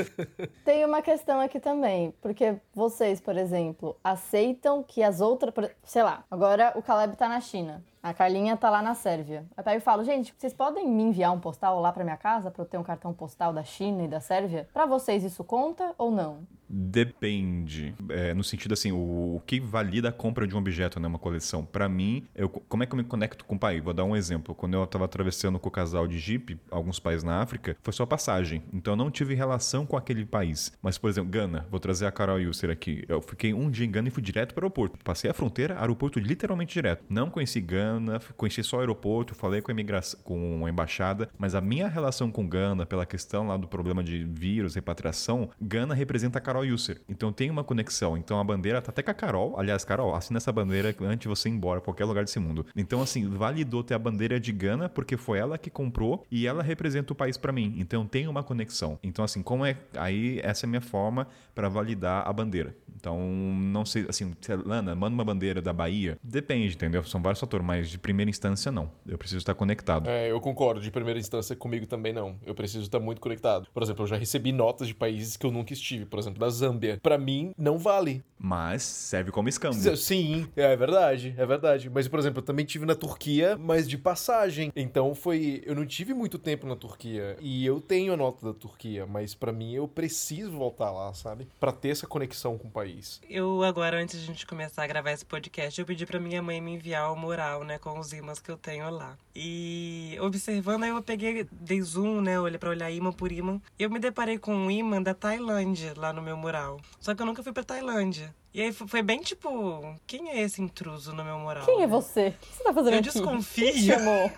Tem uma questão aqui também, porque vocês, por exemplo, aceitam que as outras. Sei lá, agora o Caleb tá na China. A Carlinha tá lá na Sérvia. Aí eu falo, gente, vocês podem me enviar um postal lá pra minha casa pra eu ter um cartão postal da China e da Sérvia? Pra vocês isso conta ou não? depende. É, no sentido assim, o, o que valida a compra de um objeto, né, uma coleção. Pra mim, eu, como é que eu me conecto com o país? Vou dar um exemplo. Quando eu tava atravessando com o casal de Jeep, alguns países na África, foi só passagem. Então eu não tive relação com aquele país. Mas, por exemplo, Gana, vou trazer a Carol Yusser aqui. Eu fiquei um dia em Gana e fui direto para o aeroporto. Passei a fronteira, aeroporto literalmente direto. Não conheci Gana, conheci só o aeroporto, falei com a imigração, com a embaixada, mas a minha relação com Gana, pela questão lá do problema de vírus, repatriação, Gana representa a Carol Yusser. Então tem uma conexão. Então a bandeira tá até com a Carol. Aliás, Carol, assina essa bandeira antes de você ir embora, qualquer lugar desse mundo. Então, assim, validou ter a bandeira de Gana, porque foi ela que comprou e ela representa o país pra mim. Então tem uma conexão. Então, assim, como é. Aí, essa é a minha forma pra validar a bandeira. Então, não sei, assim, Lana manda uma bandeira da Bahia, depende, entendeu? São vários fatores, mas de primeira instância, não. Eu preciso estar conectado. É, eu concordo. De primeira instância, comigo também não. Eu preciso estar muito conectado. Por exemplo, eu já recebi notas de países que eu nunca estive. Por exemplo, da Zâmbia. Pra mim, não vale. Mas serve como escambo. Sim, é verdade, é verdade. Mas, por exemplo, eu também tive na Turquia, mas de passagem. Então foi. Eu não tive muito tempo na Turquia. E eu tenho a nota da Turquia, mas pra mim eu preciso voltar lá, sabe? Pra ter essa conexão com o país. Eu agora, antes de a gente começar a gravar esse podcast, eu pedi pra minha mãe me enviar o mural, né, com os imãs que eu tenho lá. E observando, aí eu peguei, dei zoom, né, pra olhar imã por imã. E eu me deparei com um imã da Tailândia lá no meu mural. Só que eu nunca fui pra Tailândia. E aí foi bem tipo, quem é esse intruso no meu mural? Quem é né? você? O que você tá fazendo Eu aqui? desconfio. Quem chamou?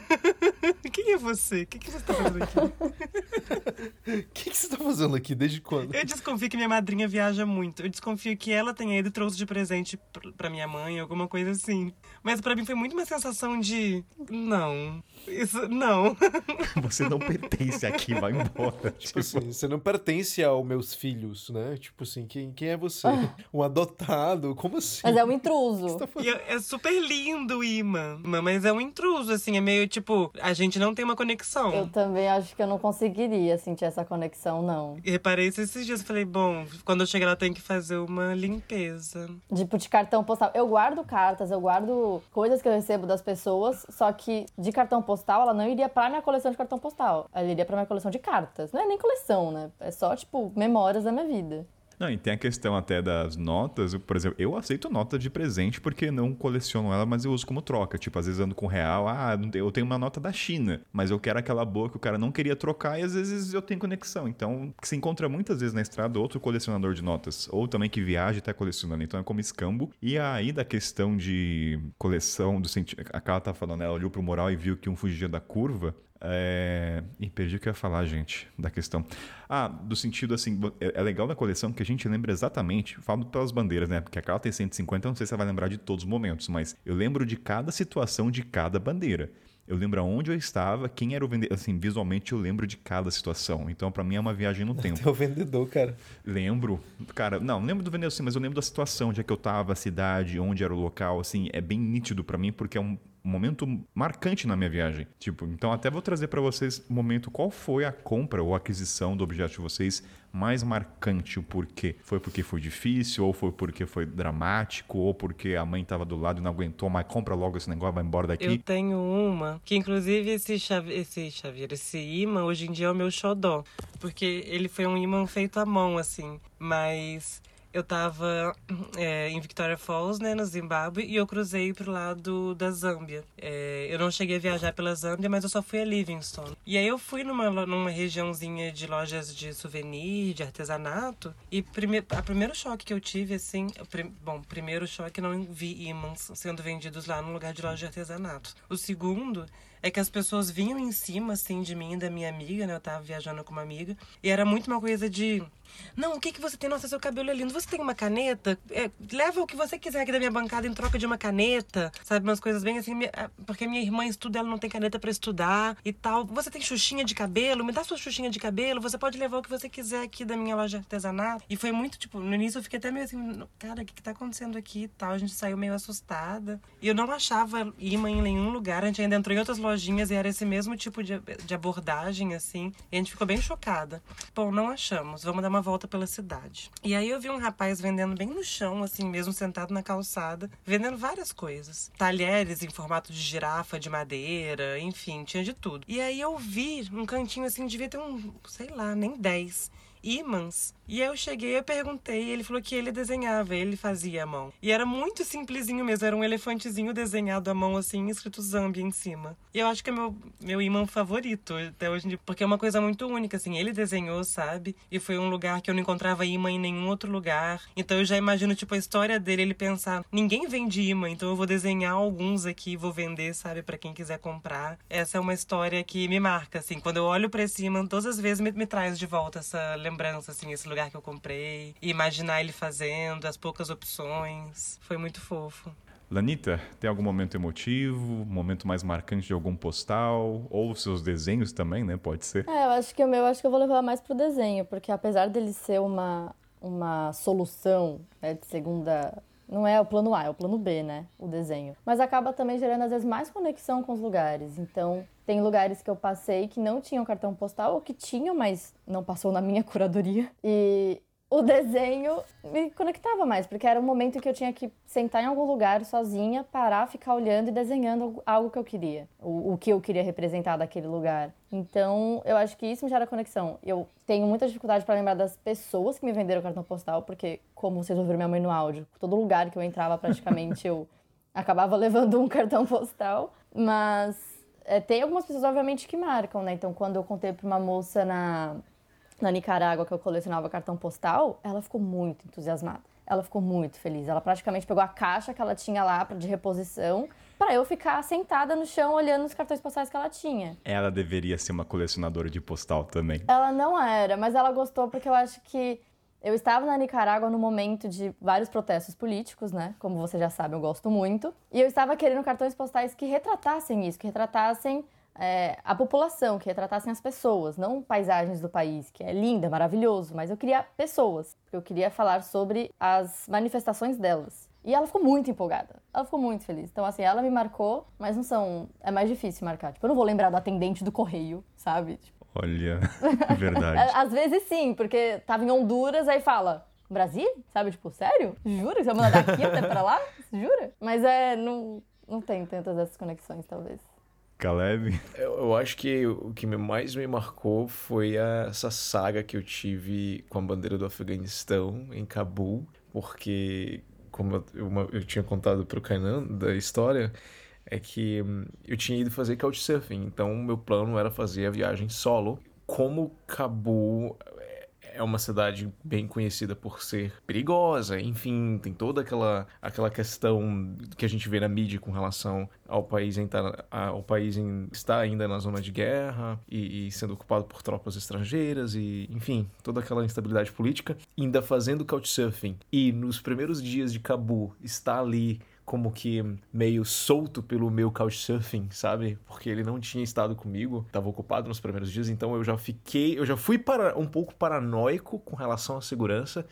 Quem é você? O que, que você tá fazendo aqui? O que, que você tá fazendo aqui? Desde quando? Eu desconfio que minha madrinha viaja muito. Eu desconfio que ela tenha ido e trouxe de presente pr- pra minha mãe, alguma coisa assim. Mas pra mim foi muito uma sensação de. Não. Isso. Não. Você não pertence aqui, vai embora. Tipo assim, você não pertence aos meus filhos, né? Tipo assim, quem, quem é você? Ah. Um adotado? Como assim? Mas é um intruso. E é, é super lindo o imã. Mas é um intruso, assim. É meio tipo. A gente não tem uma conexão. Eu também acho que eu não conseguiria sentir essa conexão, não. E reparei isso esses dias. Falei, bom, quando eu chegar lá, tenho que fazer uma limpeza. Tipo, de cartão postal. Eu guardo cartas, eu guardo coisas que eu recebo das pessoas, só que de cartão postal, ela não iria pra minha coleção de cartão postal. Ela iria pra minha coleção de cartas. Não é nem coleção, né? É só, tipo, memórias da minha vida. Não, e tem a questão até das notas. Por exemplo, eu aceito nota de presente porque não coleciono ela, mas eu uso como troca. Tipo, às vezes ando com real, ah, eu tenho uma nota da China, mas eu quero aquela boa que o cara não queria trocar e às vezes eu tenho conexão. Então, se encontra muitas vezes na estrada outro colecionador de notas, ou também que viaja e tá colecionando. Então é como escambo. E aí da questão de coleção, do sentido. A Carla tá falando, ela olhou pro moral e viu que um fugia da curva. É... Ih, perdi o que eu ia falar, gente, da questão. Ah, do sentido assim, é é legal da coleção que a gente lembra exatamente, falo pelas bandeiras, né? Porque a Carla tem 150, eu não sei se você vai lembrar de todos os momentos, mas eu lembro de cada situação de cada bandeira. Eu lembro aonde eu estava, quem era o vendedor. Assim, visualmente eu lembro de cada situação. Então, pra mim, é uma viagem no tempo. É o vendedor, cara. Lembro. Cara, não, não lembro do vendedor sim, mas eu lembro da situação, onde é que eu tava, a cidade, onde era o local, assim, é bem nítido pra mim, porque é um momento marcante na minha viagem. Tipo, então até vou trazer pra vocês o momento qual foi a compra ou aquisição do objeto de vocês mais marcante, o porquê. Foi porque foi difícil, ou foi porque foi dramático, ou porque a mãe tava do lado e não aguentou, mas compra logo esse negócio, vai embora daqui. Eu tenho uma que, inclusive, esse, chave... esse chaveiro, esse imã, hoje em dia é o meu xodó. Porque ele foi um imã feito à mão, assim. Mas eu tava é, em Victoria Falls, né, no Zimbábue, e eu cruzei pro lado da Zâmbia. É, eu não cheguei a viajar pela Zâmbia, mas eu só fui a Livingstone. E aí eu fui numa, numa regiãozinha de lojas de souvenir, de artesanato, e prime a primeiro choque que eu tive, assim, prim bom, primeiro choque não vi imãs sendo vendidos lá no lugar de loja de artesanato. O segundo é que as pessoas vinham em cima, assim, de mim e da minha amiga, né? Eu tava viajando com uma amiga. E era muito uma coisa de não, o que, que você tem? Nossa, seu cabelo é lindo. Você tem uma caneta? É, leva o que você quiser aqui da minha bancada em troca de uma caneta. Sabe, umas coisas bem assim. Ah, porque minha irmã estuda, ela não tem caneta para estudar e tal. Você tem xuxinha de cabelo? Me dá sua xuxinha de cabelo. Você pode levar o que você quiser aqui da minha loja de artesanato. E foi muito, tipo, no início eu fiquei até meio assim, cara, o que, que tá acontecendo aqui e tal. A gente saiu meio assustada. E eu não achava imã em nenhum lugar. A gente ainda entrou em outras lojinhas e era esse mesmo tipo de, de abordagem, assim. E a gente ficou bem chocada. Bom, não achamos. Vamos dar uma volta pela cidade. E aí eu vi um rapaz vendendo bem no chão, assim mesmo, sentado na calçada, vendendo várias coisas. Talheres em formato de girafa, de madeira, enfim, tinha de tudo. E aí eu vi um cantinho assim, devia ter um, sei lá, nem 10 ímãs. E eu cheguei, eu perguntei, ele falou que ele desenhava, ele fazia a mão. E era muito simplesinho mesmo, era um elefantezinho desenhado à mão assim, escrito Zambia em cima. E eu acho que é meu meu imã favorito até hoje, porque é uma coisa muito única assim, ele desenhou, sabe? E foi um lugar que eu não encontrava imã em nenhum outro lugar. Então eu já imagino tipo a história dele, ele pensar, ninguém vende imã, então eu vou desenhar alguns aqui, vou vender, sabe, para quem quiser comprar. Essa é uma história que me marca assim, quando eu olho para esse imã, todas as vezes me, me traz de volta essa lembrança, assim, esse lugar que eu comprei. E imaginar ele fazendo, as poucas opções. Foi muito fofo. Lanita, tem algum momento emotivo, momento mais marcante de algum postal? Ou seus desenhos também, né? Pode ser. É, eu acho que o meu acho que eu vou levar mais pro desenho, porque apesar dele ser uma, uma solução né, de segunda não é o plano A, é o plano B, né? O desenho. Mas acaba também gerando, às vezes, mais conexão com os lugares. Então, tem lugares que eu passei que não tinham cartão postal, ou que tinham, mas não passou na minha curadoria. E o desenho me conectava mais, porque era um momento que eu tinha que sentar em algum lugar sozinha, parar, ficar olhando e desenhando algo que eu queria, o, o que eu queria representar daquele lugar. Então, eu acho que isso me gera conexão. Eu tenho muita dificuldade para lembrar das pessoas que me venderam cartão postal, porque, como vocês ouviram minha mãe no áudio, todo lugar que eu entrava praticamente eu acabava levando um cartão postal, mas é, tem algumas pessoas, obviamente, que marcam, né? Então, quando eu contei para uma moça na na Nicarágua que eu colecionava cartão postal, ela ficou muito entusiasmada. Ela ficou muito feliz. Ela praticamente pegou a caixa que ela tinha lá de reposição para eu ficar sentada no chão olhando os cartões postais que ela tinha. Ela deveria ser uma colecionadora de postal também. Ela não era, mas ela gostou porque eu acho que eu estava na Nicarágua no momento de vários protestos políticos, né? Como você já sabe, eu gosto muito. E eu estava querendo cartões postais que retratassem isso, que retratassem é, a população, que retratassem as pessoas, não paisagens do país, que é linda, maravilhoso, mas eu queria pessoas, porque eu queria falar sobre as manifestações delas. E ela ficou muito empolgada. Ela ficou muito feliz. Então, assim, ela me marcou, mas não são. É mais difícil marcar. Tipo, eu não vou lembrar do atendente do correio, sabe? Tipo... Olha, verdade. Às vezes sim, porque tava em Honduras, aí fala. Brasil? Sabe, tipo, sério? Jura que você vai mandar daqui até pra lá? Jura? Mas é, não, não tem tantas dessas conexões, talvez. Caleb? Eu, eu, acho que o que mais me marcou foi essa saga que eu tive com a bandeira do Afeganistão em Cabul, porque, como eu, eu, eu tinha contado para o Kainan da história, é que hum, eu tinha ido fazer couchsurfing, então meu plano era fazer a viagem solo. Como Cabul é uma cidade bem conhecida por ser perigosa, enfim, tem toda aquela, aquela questão que a gente vê na mídia com relação ao país, em, ao país em, estar ainda na zona de guerra e, e, sendo ocupado por tropas estrangeiras e, enfim, toda aquela instabilidade política, ainda fazendo couchsurfing e nos primeiros dias de Cabu está ali como que meio solto pelo meu couchsurfing, sabe? Porque ele não tinha estado comigo, estava ocupado nos primeiros dias, então eu já fiquei, eu já fui para um pouco paranoico com relação à segurança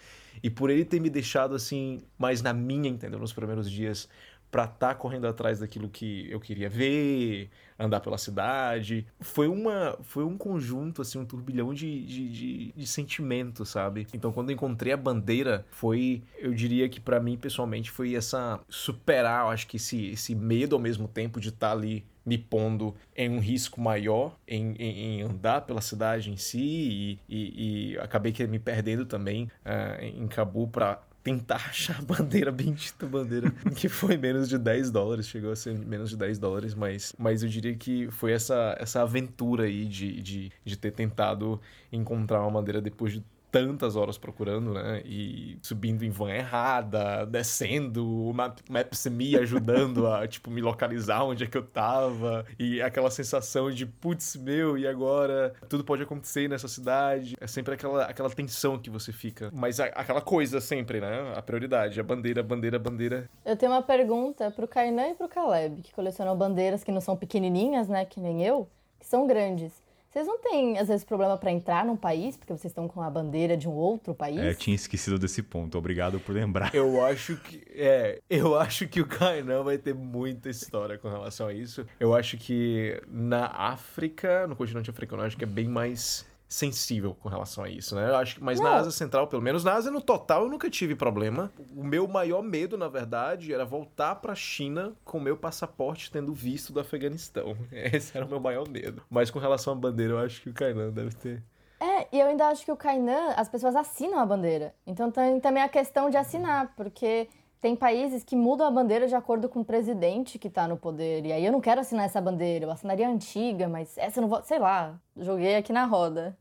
e por ele ter me deixado assim mais na minha, entendeu? Nos primeiros dias para estar tá correndo atrás daquilo que eu queria ver, andar pela cidade. Foi uma foi um conjunto, assim, um turbilhão de, de, de, de sentimentos, sabe? Então, quando eu encontrei a bandeira, foi, eu diria que para mim, pessoalmente, foi essa superar, eu acho que esse, esse medo ao mesmo tempo de estar tá ali me pondo em um risco maior em, em, em andar pela cidade em si e, e, e, acabei me perdendo também uh, em Cabu para tentar achar a bandeira, bendita bandeira, que foi menos de 10 dólares, chegou a ser menos de 10 dólares, mas, mas eu diria que foi essa, essa aventura aí de, de, de ter tentado encontrar uma bandeira depois de tantas horas procurando, né? E subindo em van errada, descendo, o Map- Maps me ajudando a, tipo, me localizar onde é que eu tava. E aquela sensação de, putz, meu, e agora? Tudo pode acontecer nessa cidade. É sempre aquela, aquela tensão que você fica. Mas a- aquela coisa sempre, né? A prioridade, a bandeira, bandeira, bandeira. Eu tenho uma pergunta pro Kainan e pro Caleb, que colecionam bandeiras que não são pequenininhas, né, que nem eu, que são grandes. Vocês não têm, às vezes, problema pra entrar num país, porque vocês estão com a bandeira de um outro país? É, tinha esquecido desse ponto. Obrigado por lembrar. Eu acho que. É, eu acho que o Kainan vai ter muita história com relação a isso. Eu acho que na África, no continente africano, eu acho que é bem mais sensível com relação a isso, né? Eu acho que, mas na Não. Ásia Central, pelo menos na Ásia no total, eu nunca tive problema. O meu maior medo, na verdade, era voltar pra China com o meu passaporte tendo visto do Afeganistão. Esse era o meu maior medo. Mas com relação à bandeira, eu acho que o Kainan deve ter. É, e eu ainda acho que o Kainan, as pessoas assinam a bandeira. Então tem também a questão de assinar, porque tem países que mudam a bandeira de acordo com o presidente que tá no poder. E aí eu não quero assinar essa bandeira, eu assinaria a antiga, mas essa eu não vou. Sei lá, joguei aqui na roda.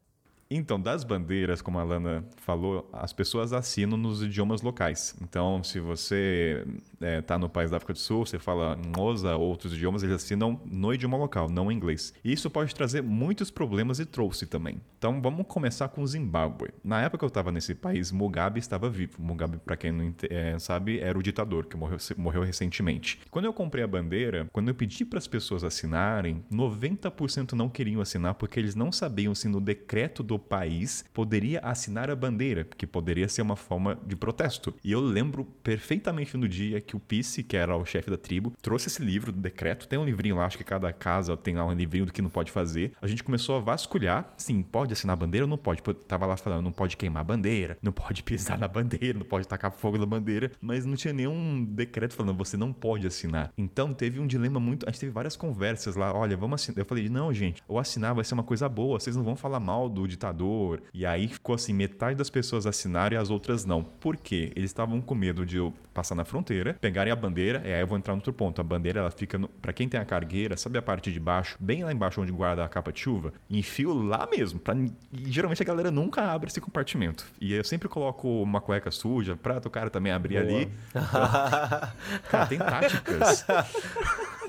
Então, das bandeiras, como a Lana falou, as pessoas assinam nos idiomas locais. Então, se você está no país da África do Sul, você fala Moza, outros idiomas, eles assinam no idioma local, não em inglês. E isso pode trazer muitos problemas e trouxe também. Então, vamos começar com o Zimbábue. Na época que eu estava nesse país, Mugabe estava vivo. Mugabe, para quem não eh, sabe, era o ditador que morreu, morreu recentemente. Quando eu comprei a bandeira, quando eu pedi para as pessoas assinarem, 90% não queriam assinar porque eles não sabiam se no decreto do país poderia assinar a bandeira, que poderia ser uma forma de protesto. E eu lembro perfeitamente no dia que o Pisse, que era o chefe da tribo, trouxe esse livro do decreto. Tem um livrinho lá, acho que cada casa tem lá um livrinho do que não pode fazer. A gente começou a vasculhar, sim, pode assinar a bandeira ou não pode? Tava lá falando, não pode queimar a bandeira, não pode pisar na bandeira, não pode tacar fogo na bandeira, mas não tinha nenhum decreto falando, você não pode assinar. Então teve um dilema muito. A gente teve várias conversas lá, olha, vamos assinar. Eu falei, não, gente, ou assinar vai ser uma coisa boa, vocês não vão falar mal do ditador. E aí ficou assim: metade das pessoas assinaram e as outras não. Por quê? Eles estavam com medo de eu passar na fronteira, pegarem a bandeira, e aí eu vou entrar no outro ponto. A bandeira, ela fica, no, pra quem tem a cargueira, sabe a parte de baixo, bem lá embaixo onde guarda a capa de chuva? Enfio lá mesmo. Pra, e geralmente a galera nunca abre esse compartimento. E eu sempre coloco uma cueca suja pra o cara também abrir Boa. ali. Cara, tem táticas.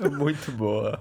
Muito boa.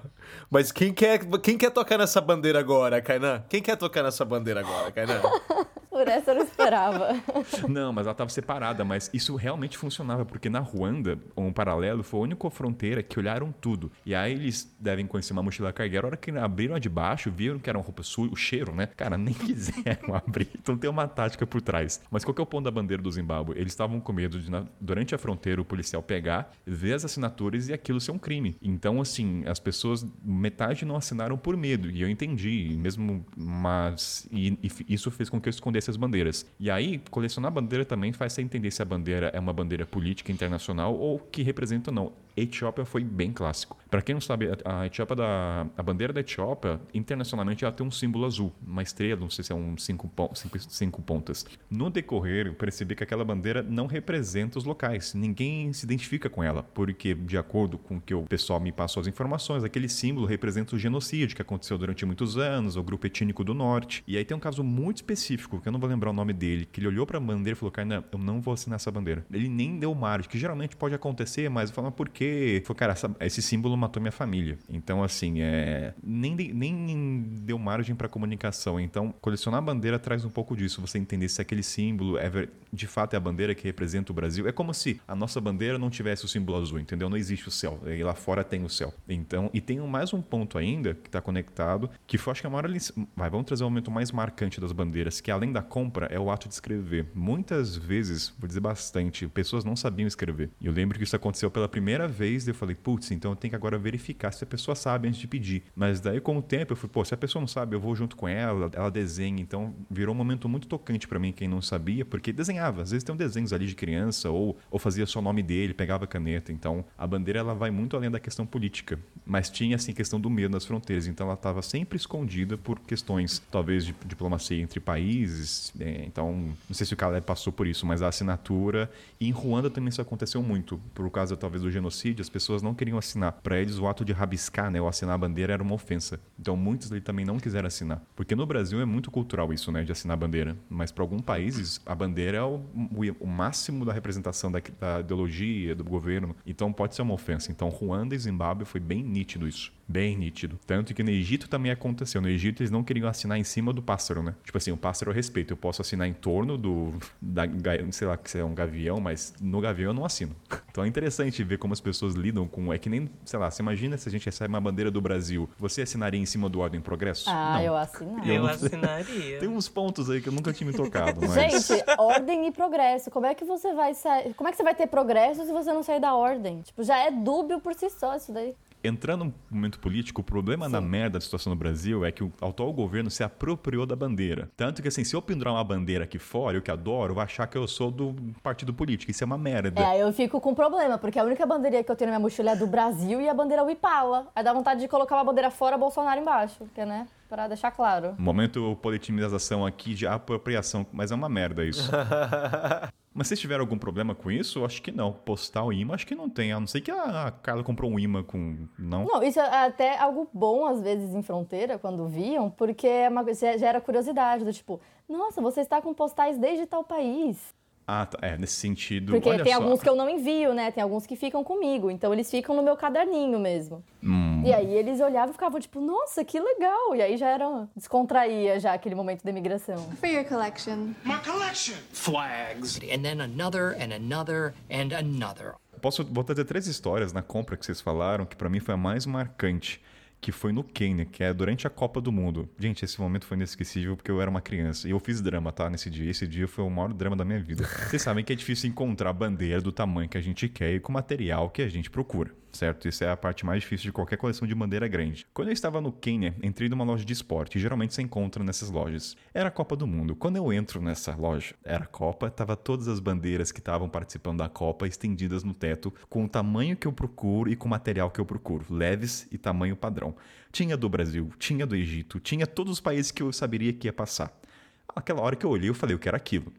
Mas quem quer, quem quer tocar nessa bandeira agora, Kainan? Quem quer tocar nessa bandeira agora, Kainan? Por essa eu não esperava. Não, mas ela estava separada, mas isso realmente funcionava, porque na Ruanda, um paralelo, foi a única fronteira que olharam tudo. E aí eles devem conhecer uma mochila cargueira, a hora que abriram a de baixo, viram que era uma roupa suja, o cheiro, né? Cara, nem quiseram abrir. Então tem uma tática por trás. Mas qual que é o ponto da bandeira do Zimbábue? Eles estavam com medo de, durante a fronteira, o policial pegar, ver as assinaturas e aquilo ser um crime. Então, assim, as pessoas, metade não assinaram por medo. E eu entendi, mesmo, mas. E, e isso fez com que eu escondesse as bandeiras. E aí, colecionar bandeira também faz você entender se a bandeira é uma bandeira política internacional ou que representa ou não. Etiópia foi bem clássico. Para quem não sabe, a Etiópia da a bandeira da Etiópia internacionalmente ela tem um símbolo azul, uma estrela, não sei se é um cinco, cinco, cinco pontas. No decorrer, eu percebi que aquela bandeira não representa os locais. Ninguém se identifica com ela, porque de acordo com o que o pessoal me passou as informações, aquele símbolo representa o genocídio que aconteceu durante muitos anos, o grupo etníco do norte. E aí tem um caso muito específico, que eu não vou lembrar o nome dele, que ele olhou para a bandeira e falou: "Cara, eu não vou assinar essa bandeira". Ele nem deu margem, que geralmente pode acontecer, mas eu falei: "Mas por quê?" Falou: "Cara, essa- esse símbolo matou minha família". Então assim, é nem nem deu margem para comunicação. Então, colecionar bandeira traz um pouco disso, você entender se aquele símbolo é de fato é a bandeira que representa o Brasil. É como se a nossa bandeira não tivesse o símbolo azul, entendeu? Não existe o céu. E lá fora tem o céu. Então, e tem mais um ponto ainda que está conectado, que foi acho que a maior lição. Vai, vamos trazer o momento mais marcante das bandeiras, que além da compra é o ato de escrever. Muitas vezes, vou dizer bastante, pessoas não sabiam escrever. E eu lembro que isso aconteceu pela primeira vez, e eu falei, putz, então eu tenho que agora verificar se a pessoa sabe antes de pedir. Mas daí, com o tempo, eu fui, pô, se a pessoa não sabe, eu vou junto com ela, ela desenha. Então, virou um momento muito tocante para mim, quem não sabia, porque desenhava. Às vezes tem um desenhos ali de criança ou, ou fazia só o nome dele, pegava a caneta. Então, a bandeira ela vai muito além da questão política. Mas tinha, assim, questão do medo nas fronteiras. Então, ela estava sempre escondida por questões, talvez, de diplomacia entre países. É, então, não sei se o Caleb passou por isso, mas a assinatura. E em Ruanda também isso aconteceu muito. Por causa, talvez, do genocídio, as pessoas não queriam assinar. Para eles, o ato de rabiscar, né, ou assinar a bandeira era uma ofensa. Então, muitos ali também não quiseram assinar. Porque no Brasil é muito cultural isso, né, de assinar a bandeira. Mas para alguns países, a bandeira é o, o, o máximo da representação da, da ideologia, do governo. Então, pode ser uma ofensa. Então, Ruanda e Zimbábue foi bem nítido isso. Bem nítido. Tanto que no Egito também aconteceu. No Egito eles não queriam assinar em cima do pássaro, né? Tipo assim, o pássaro eu respeito. Eu posso assinar em torno do. Da, sei lá que é um gavião, mas no gavião eu não assino. Então é interessante ver como as pessoas lidam com. É que nem, sei lá, você imagina se a gente recebe uma bandeira do Brasil. Você assinaria em cima do Ordem Progresso? Ah, não. eu assinaria. Eu assinaria. Tem uns pontos aí que eu nunca tinha me tocado, mas. Gente, ordem e progresso. Como é que você vai sair? Como é que você vai ter progresso se você não sair da ordem? Tipo, já é dúbio por si só isso daí. Entrando no momento político, o problema da merda da situação no Brasil é que o atual governo se apropriou da bandeira. Tanto que, assim, se eu pendurar uma bandeira aqui fora, eu que adoro, vai achar que eu sou do partido político. Isso é uma merda. É, eu fico com problema, porque a única bandeira que eu tenho na minha mochila é do Brasil e a bandeira Wipala. Aí dá vontade de colocar uma bandeira fora, Bolsonaro embaixo, que né? Pra deixar claro. Momento politimização aqui de apropriação, mas é uma merda isso. Mas vocês tiveram algum problema com isso? Acho que não. Postar o imã, acho que não tem. A não ser que a Carla comprou um imã com. Não? Não, isso é até algo bom, às vezes, em fronteira, quando viam, porque é uma, gera curiosidade, do tipo, nossa, você está com postais desde tal país. Ah, tá. é, nesse sentido. Porque olha tem só. alguns que eu não envio, né? Tem alguns que ficam comigo. Então eles ficam no meu caderninho mesmo. Hum. E aí eles olhavam e ficavam tipo, nossa, que legal. E aí já era. descontraía já aquele momento da imigração. For your collection. My collection. Flags. And then another and another and another. Posso vou trazer três histórias na compra que vocês falaram, que pra mim foi a mais marcante. Que foi no Quênia, que é durante a Copa do Mundo. Gente, esse momento foi inesquecível porque eu era uma criança. E eu fiz drama, tá? Nesse dia. Esse dia foi o maior drama da minha vida. Vocês sabem que é difícil encontrar bandeira do tamanho que a gente quer e com o material que a gente procura certo? Isso é a parte mais difícil de qualquer coleção de bandeira grande. Quando eu estava no Quênia, entrei numa loja de esporte, e geralmente você encontra nessas lojas. Era a Copa do Mundo. Quando eu entro nessa loja, era a Copa, tava todas as bandeiras que estavam participando da Copa estendidas no teto, com o tamanho que eu procuro e com o material que eu procuro, leves e tamanho padrão. Tinha do Brasil, tinha do Egito, tinha todos os países que eu saberia que ia passar. Aquela hora que eu olhei, eu falei, eu quero aquilo.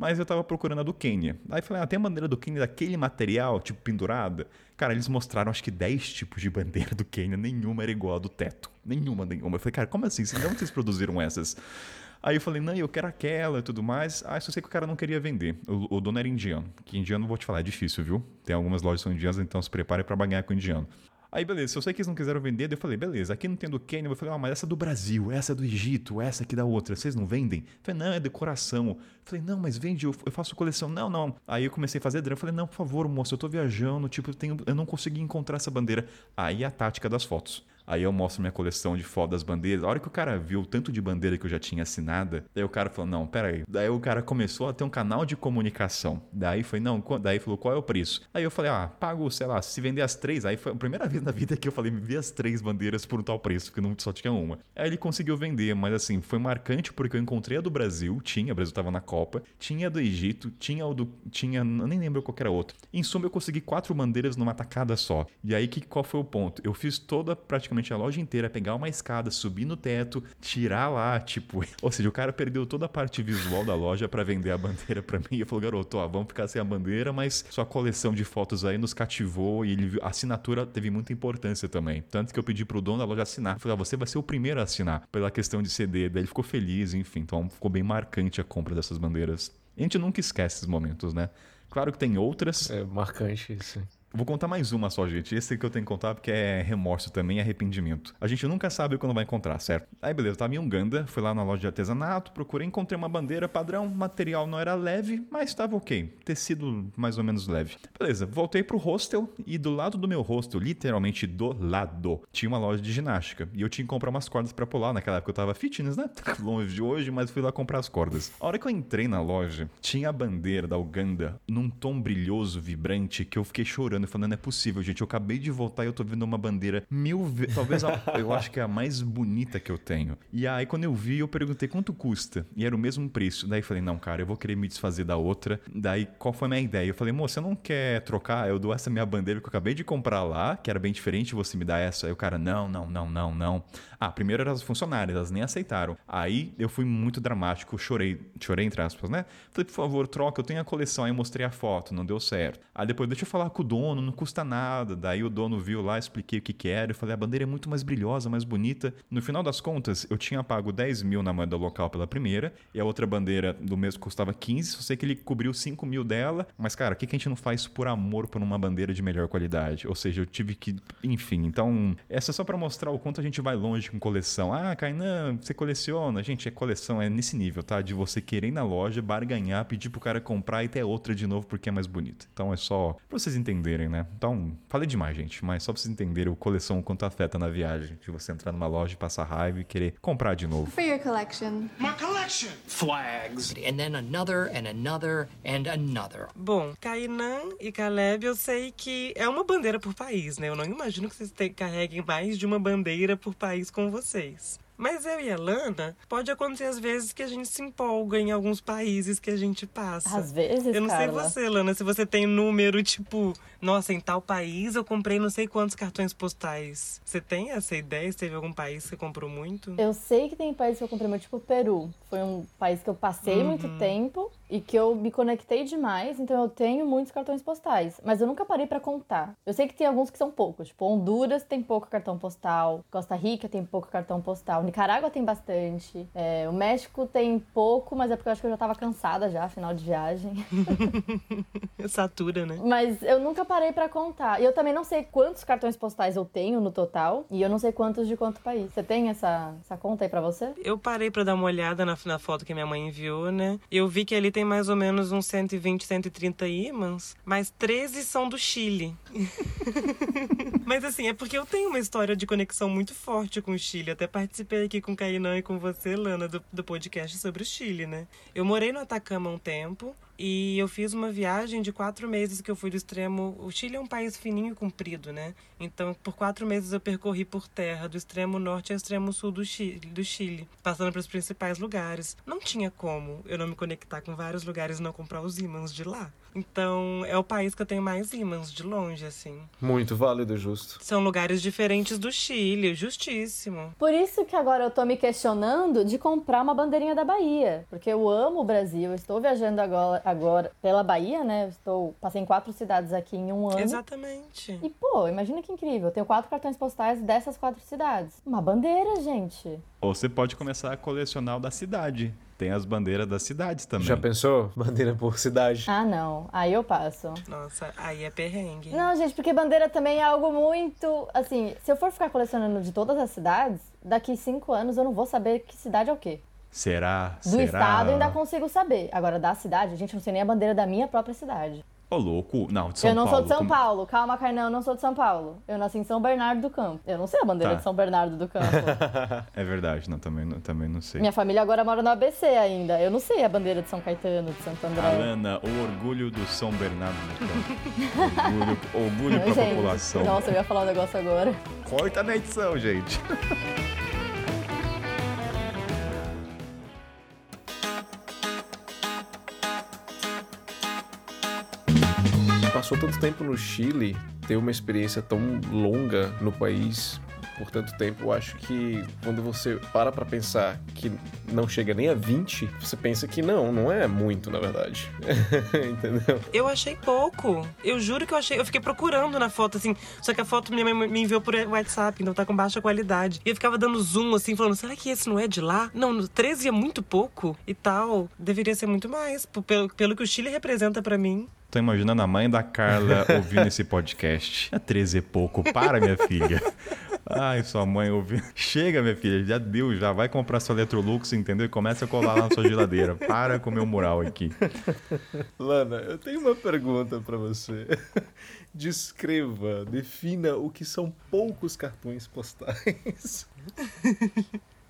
Mas eu tava procurando a do Quênia. Aí falei, ah, tem a bandeira do Quênia daquele material, tipo pendurada? Cara, eles mostraram acho que 10 tipos de bandeira do Quênia, nenhuma era igual a do teto. Nenhuma, nenhuma. Eu falei, cara, como assim? Onde vocês produziram essas? Aí eu falei, não, eu quero aquela e tudo mais. Ah, só sei que o cara não queria vender. O, o dono era indiano. Que indiano, vou te falar, é difícil, viu? Tem algumas lojas que são indianas, então se prepare para banhar com indiano. Aí, beleza, eu sei que eles não quiseram vender, daí eu falei, beleza, aqui não tem do Quênia, eu falei, ah, mas essa é do Brasil, essa é do Egito, essa aqui da outra, vocês não vendem? Eu falei, não, é decoração. Eu falei, não, mas vende, eu, faço coleção. Não, não. Aí eu comecei a fazer drama, eu falei, não, por favor, moço, eu tô viajando, tipo, eu, tenho, eu não consegui encontrar essa bandeira. Aí a tática das fotos. Aí eu mostro minha coleção de fotos das bandeiras. A hora que o cara viu o tanto de bandeira que eu já tinha assinada, daí o cara falou: Não, peraí. Daí o cara começou a ter um canal de comunicação. Daí foi: Não, daí falou: Qual é o preço? Aí eu falei: Ah, pago, sei lá, se vender as três. Aí foi a primeira vez na vida que eu falei: Me vê as três bandeiras por um tal preço, porque não só tinha uma. Aí ele conseguiu vender, mas assim, foi marcante porque eu encontrei a do Brasil, tinha, o Brasil tava na Copa, tinha a do Egito, tinha o do. Tinha, nem lembro qual era outro. Em suma, eu consegui quatro bandeiras numa tacada só. E aí, que, qual foi o ponto? Eu fiz toda, praticamente a loja inteira pegar uma escada, subir no teto, tirar lá, tipo. Ou seja, o cara perdeu toda a parte visual da loja para vender a bandeira para mim. E falou, garoto, ó, vamos ficar sem a bandeira, mas sua coleção de fotos aí nos cativou e ele, a assinatura teve muita importância também. Tanto que eu pedi pro dono da loja assinar. Eu falei, ah, você vai ser o primeiro a assinar pela questão de CD. Daí ele ficou feliz, enfim. Então ficou bem marcante a compra dessas bandeiras. A gente nunca esquece esses momentos, né? Claro que tem outras. É marcante isso. Vou contar mais uma só, gente. Esse que eu tenho que contar porque é remorso também e arrependimento. A gente nunca sabe quando vai encontrar, certo? Aí beleza, tava em Uganda, fui lá na loja de artesanato, procurei, encontrei uma bandeira padrão, material não era leve, mas estava ok. Tecido mais ou menos leve. Beleza, voltei pro hostel e do lado do meu hostel, literalmente do lado, tinha uma loja de ginástica. E eu tinha que comprar umas cordas para pular. Naquela época eu tava fitness, né? Longe de hoje, mas fui lá comprar as cordas. A hora que eu entrei na loja, tinha a bandeira da Uganda num tom brilhoso, vibrante, que eu fiquei chorando e falando, não é possível, gente. Eu acabei de voltar e eu tô vendo uma bandeira mil vezes. Talvez a, eu acho que é a mais bonita que eu tenho. E aí, quando eu vi, eu perguntei quanto custa. E era o mesmo preço. Daí falei, não, cara, eu vou querer me desfazer da outra. Daí, qual foi a minha ideia? Eu falei, moça, você não quer trocar? Eu dou essa minha bandeira que eu acabei de comprar lá, que era bem diferente, você me dá essa. Aí o cara, não, não, não, não, não. Ah, primeiro eram as funcionárias, elas nem aceitaram. Aí eu fui muito dramático, chorei, chorei entre aspas, né? Falei, por favor, troca, eu tenho a coleção. Aí eu mostrei a foto, não deu certo. Aí depois, deixa eu falar com o dono, não custa nada. Daí o dono viu lá, expliquei o que que era. Eu falei, a bandeira é muito mais brilhosa, mais bonita. No final das contas, eu tinha pago 10 mil na moeda local pela primeira, e a outra bandeira do mês custava 15. Só sei que ele cobriu 5 mil dela. Mas, cara, o que, que a gente não faz por amor por uma bandeira de melhor qualidade? Ou seja, eu tive que. Enfim, então, essa é só para mostrar o quanto a gente vai longe com coleção. Ah, Kainan, você coleciona? Gente, é coleção, é nesse nível, tá? De você querer ir na loja, barganhar, pedir pro cara comprar e ter outra de novo porque é mais bonita. Então é só pra vocês entenderem, né? Então, falei demais, gente, mas só pra vocês entenderem o coleção o quanto afeta na viagem. De você entrar numa loja, passar raiva e querer comprar de novo. For your collection. My collection. Flags. And then another and another and another. Bom, Kainan e Caleb, eu sei que é uma bandeira por país, né? Eu não imagino que vocês te- carreguem mais de uma bandeira por país com vocês. Mas eu e a Lana, pode acontecer às vezes que a gente se empolga em alguns países que a gente passa. Às vezes, Eu não sei Carla. você, Lana, se você tem número, tipo, nossa, em tal país eu comprei não sei quantos cartões postais. Você tem essa ideia? Se teve algum país que você comprou muito? Eu sei que tem países que eu comprei muito, tipo o Peru. Foi um país que eu passei muito Uhum. tempo e que eu me conectei demais, então eu tenho muitos cartões postais. Mas eu nunca parei pra contar. Eu sei que tem alguns que são poucos, tipo Honduras tem pouco cartão postal, Costa Rica tem pouco cartão postal, Nicarágua tem bastante, é, o México tem pouco, mas é porque eu acho que eu já tava cansada já, final de viagem. Satura, né? Mas eu nunca parei pra contar. E eu também não sei quantos cartões postais eu tenho no total. E eu não sei quantos de quanto país. Você tem essa, essa conta aí pra você? Eu parei pra dar uma olhada na, na foto que minha mãe enviou, né? Eu vi que ali tem mais ou menos uns 120, 130 ímãs, mas 13 são do Chile. mas assim, é porque eu tenho uma história de conexão muito forte com o Chile. Até participei aqui com o Kainan e com você, Lana, do, do podcast sobre o Chile, né? Eu morei no Atacama um tempo. E eu fiz uma viagem de quatro meses que eu fui do extremo. O Chile é um país fininho e comprido, né? Então, por quatro meses eu percorri por terra, do extremo norte ao extremo sul do Chile, do Chile passando pelos principais lugares. Não tinha como eu não me conectar com vários lugares e não comprar os ímãs de lá. Então, é o país que eu tenho mais ímãs de longe, assim. Muito válido, justo. São lugares diferentes do Chile, justíssimo. Por isso que agora eu tô me questionando de comprar uma bandeirinha da Bahia. Porque eu amo o Brasil. Eu estou viajando agora, agora pela Bahia, né? Eu estou, passei em quatro cidades aqui em um ano. Exatamente. E, pô, imagina que incrível. Eu tenho quatro cartões postais dessas quatro cidades. Uma bandeira, gente. Ou você pode começar a colecionar o da cidade. Tem as bandeiras das cidades também. Já pensou? Bandeira por cidade. Ah, não. Aí eu passo. Nossa, aí é perrengue. Não, gente, porque bandeira também é algo muito. Assim, se eu for ficar colecionando de todas as cidades, daqui cinco anos eu não vou saber que cidade é o quê. Será? Do Será? estado eu ainda consigo saber. Agora, da cidade, gente, eu não sei nem a bandeira da minha própria cidade. Ô, louco. Não, de São eu não Paulo. sou de São como- Paulo. Calma, Carnão, eu não sou de São Paulo. Eu nasci em São Bernardo do Campo. Eu não sei a bandeira Tá. de São Bernardo do Campo. É verdade, não, também, não- também não sei. minha família agora mora no ABC ainda. Eu não sei a bandeira de São Caetano, de Santo André. Alana, o orgulho do São Bernardo do Campo. orgulho orgulho pra Gente, população. Nossa, eu ia falar um negócio agora. Corta na edição, gente. Passou tanto tempo no Chile, ter uma experiência tão longa no país por tanto tempo, eu acho que quando você para pra pensar que não chega nem a 20, você pensa que não, não é muito, na verdade. Entendeu? Eu achei pouco. Eu juro que eu achei. Eu fiquei procurando na foto, assim. Só que a foto minha mãe me enviou por WhatsApp, então tá com baixa qualidade. E eu ficava dando zoom, assim, falando: será que esse não é de lá? Não, no 13 é muito pouco e tal. Deveria ser muito mais, pelo, pelo que o Chile representa pra mim. Tô imaginando a mãe da Carla ouvindo esse podcast. É 13 e pouco. Para, minha filha. Ai, sua mãe ouvindo. Chega, minha filha. Já deu, já. Vai comprar sua Electrolux, entendeu? E começa a colar lá na sua geladeira. Para com o meu mural aqui. Lana, eu tenho uma pergunta pra você. Descreva, defina o que são poucos cartões postais.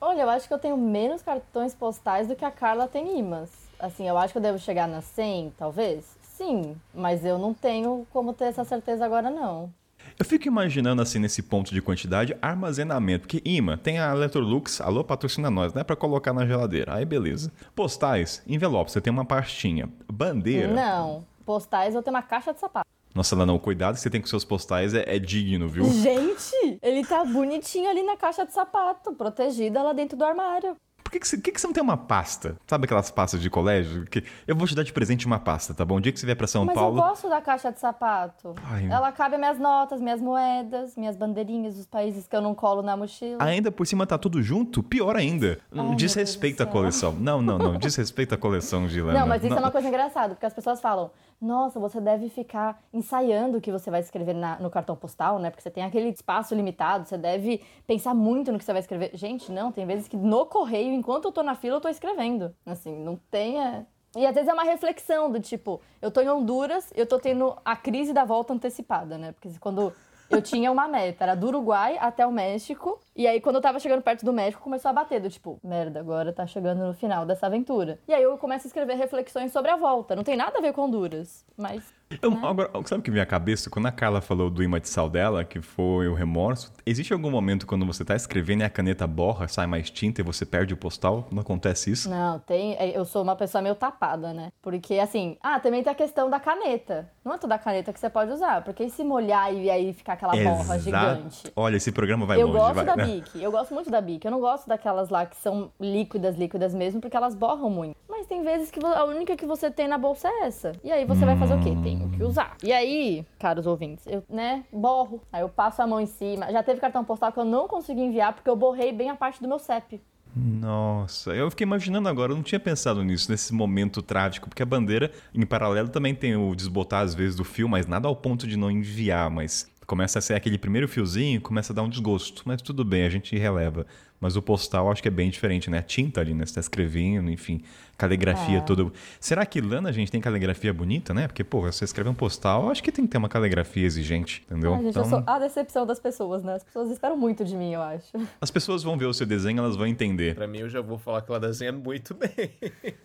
Olha, eu acho que eu tenho menos cartões postais do que a Carla tem imãs. Assim, eu acho que eu devo chegar nas 100, talvez. Sim, mas eu não tenho como ter essa certeza agora, não. Eu fico imaginando, assim, nesse ponto de quantidade, armazenamento. Porque imã, tem a Electrolux, alô, patrocina nós, né? Pra colocar na geladeira. Aí, beleza. Postais, envelope, você tem uma pastinha. Bandeira. Não, postais eu tenho uma caixa de sapato. Nossa, Lana, o cuidado que você tem com seus postais é, é digno, viu? Gente, ele tá bonitinho ali na caixa de sapato, protegida lá dentro do armário. Por que, que, você, que, que você não tem uma pasta? Sabe aquelas pastas de colégio? Que eu vou te dar de presente uma pasta, tá bom? O dia que você vier pra São Mas Paulo. eu gosto da caixa de sapato. Ai. Ela cabe minhas notas, minhas moedas, minhas bandeirinhas dos países que eu não colo na mochila. Ainda por cima tá tudo junto? Pior ainda. meu Desrespeita a coleção. Não, não, não. Desrespeita a coleção, Gilana. Não, mas isso é uma coisa engraçada, porque as pessoas falam: nossa, você deve ficar ensaiando o que você vai escrever na- no cartão postal, né? Porque você tem aquele espaço limitado, você deve pensar muito no que você vai escrever. Gente, não, tem vezes que no correio, enquanto eu tô na fila, eu tô escrevendo. Assim, não tenha. E às vezes é uma reflexão do tipo, eu tô em Honduras, eu tô tendo a crise da volta antecipada, né? Porque quando eu tinha uma meta, era do Uruguai até o México. E aí, quando eu tava chegando perto do México, começou a bater, do tipo, merda, agora tá chegando no final dessa aventura. E aí eu começo a escrever reflexões sobre a volta. Não tem nada a ver com Honduras, mas. Eu- né? agora, sabe o que me veio à cabeça? Quando a Carla falou do imã de sal dela, que foi o remorso, existe algum momento quando você tá escrevendo e a caneta borra, sai mais tinta e você perde o postal? Não acontece isso? Não, tem. é, Eu sou uma pessoa meio tapada, né? Porque, assim, ah, também tem a questão da caneta. Não é toda caneta que você pode usar. Porque e se molhar e aí ficar aquela borra gigante? Olha, esse programa vai eu longe, gosto vai. da? Bic, eu gosto muito da Bic. Eu não gosto daquelas lá que são líquidas, líquidas mesmo, porque elas borram muito. Mas tem vezes que a única que você tem na bolsa é essa. E aí você vai fazer o quê? Tenho que usar. E aí, caros ouvintes, eu, né, borro. Aí eu passo a mão em cima. Já teve cartão postal que eu não consegui enviar porque eu borrei bem a parte do meu CEP. Nossa, eu fiquei imaginando agora, eu não tinha pensado nisso, nesse momento trágico, porque a bandeira, em paralelo, também tem o desbotar às vezes do fio, mas nada ao ponto de não enviar, mas começa a ser aquele primeiro fiozinho, começa a dar um desgosto, mas tudo bem, a gente releva. Mas o postal acho que é bem diferente, né? A tinta ali, né? Você tá escrevendo, enfim, caligrafia É. toda. Será que Lana a gente tem caligrafia bonita, né? Porque, pô, você escreve um postal, acho que tem que ter uma caligrafia exigente, entendeu? Ai, gente, eu sou a decepção das pessoas, né? As pessoas esperam muito de mim, eu acho. As pessoas vão ver o seu desenho, elas vão entender. Pra mim, eu já vou falar que ela desenha muito bem.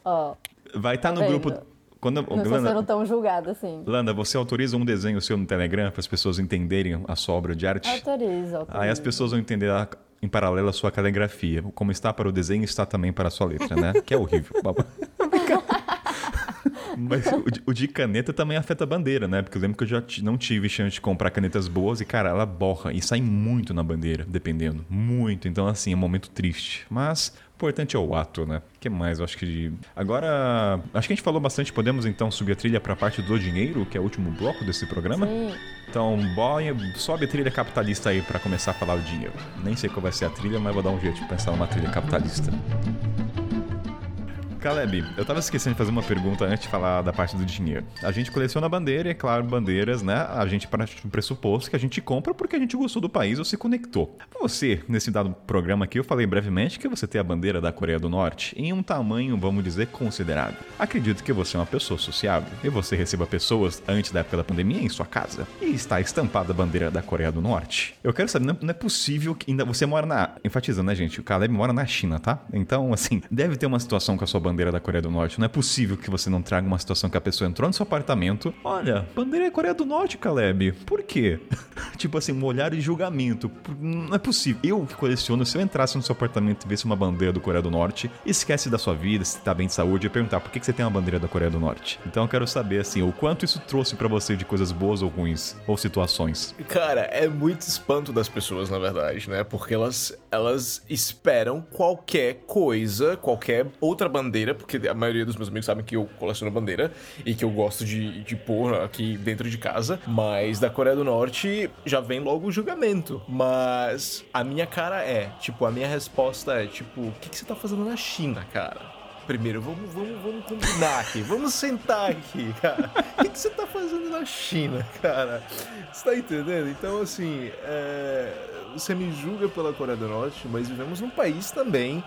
Ó, Vai estar Tá no vendo? grupo. Quando, não estou Lana, sendo tão julgada assim. Landa, você autoriza um desenho seu no Telegram para as pessoas entenderem a sua obra de arte? Autoriza, autoriza. Aí as pessoas vão entender a- em paralelo a sua caligrafia. Como está para o desenho, está também para a sua letra, né? Que é horrível. Mas o de, o de caneta também afeta a bandeira, né? Porque eu lembro que eu já não tive chance de comprar canetas boas e, cara, ela borra e sai muito na bandeira, dependendo. Muito. Então, assim, é um momento triste. Mas o importante é o ato, né? O que mais? Eu acho que. Agora, acho que a gente falou bastante. Podemos então subir a trilha para a parte do dinheiro, que é o último bloco desse programa? Sim. Então, boy, sobe a trilha capitalista aí pra começar a falar o dinheiro. Nem sei qual vai ser a trilha, mas vou dar um jeito de pensar numa trilha capitalista. Caleb, eu tava esquecendo de fazer uma pergunta antes de falar da parte do dinheiro. A gente coleciona bandeira, e é claro, bandeiras, né? A gente parte do pressuposto que a gente compra porque a gente gostou do país ou se conectou. Você, nesse dado programa aqui, eu falei brevemente que você tem a bandeira da Coreia do Norte em um tamanho, vamos dizer, considerável. Acredito que você é uma pessoa sociável e você receba pessoas antes da época da pandemia em sua casa e está estampada a bandeira da Coreia do Norte. Eu quero saber, não é, possível que ainda você mora na. Enfatizando, né, gente? O Caleb mora na China, tá? Então, assim, deve ter uma situação com a sua bandeira da Coreia do Norte. Não é possível que você não traga uma situação que a pessoa entrou no seu apartamento. Olha, bandeira é Coreia do Norte, Caleb. Por quê? tipo assim, um olhar de julgamento. Não é possível. Eu que coleciono, se eu entrasse no seu apartamento e visse uma bandeira do Coreia do Norte, esquece da sua vida, se tá bem de saúde, e perguntar por que que você tem uma bandeira da Coreia do Norte. Então eu quero saber, assim, o quanto isso trouxe pra você de coisas boas ou ruins, ou situações. Cara, é muito espanto das pessoas, na verdade, né? Porque elas, elas esperam qualquer coisa, qualquer outra bandeira, porque a maioria dos meus amigos sabem que eu coleciono bandeira e que eu gosto de, de pôr aqui dentro de casa. Mas da Coreia do Norte já vem logo o julgamento. Mas a minha cara é, tipo, a minha resposta é, tipo, o que, que você tá fazendo na China, cara? Primeiro, vamos, vamos, vamos combinar aqui. Vamos sentar aqui, cara. O que, que você tá fazendo na China, cara? Você tá entendendo? Então, assim, é, você me julga pela Coreia do Norte, mas vivemos num país também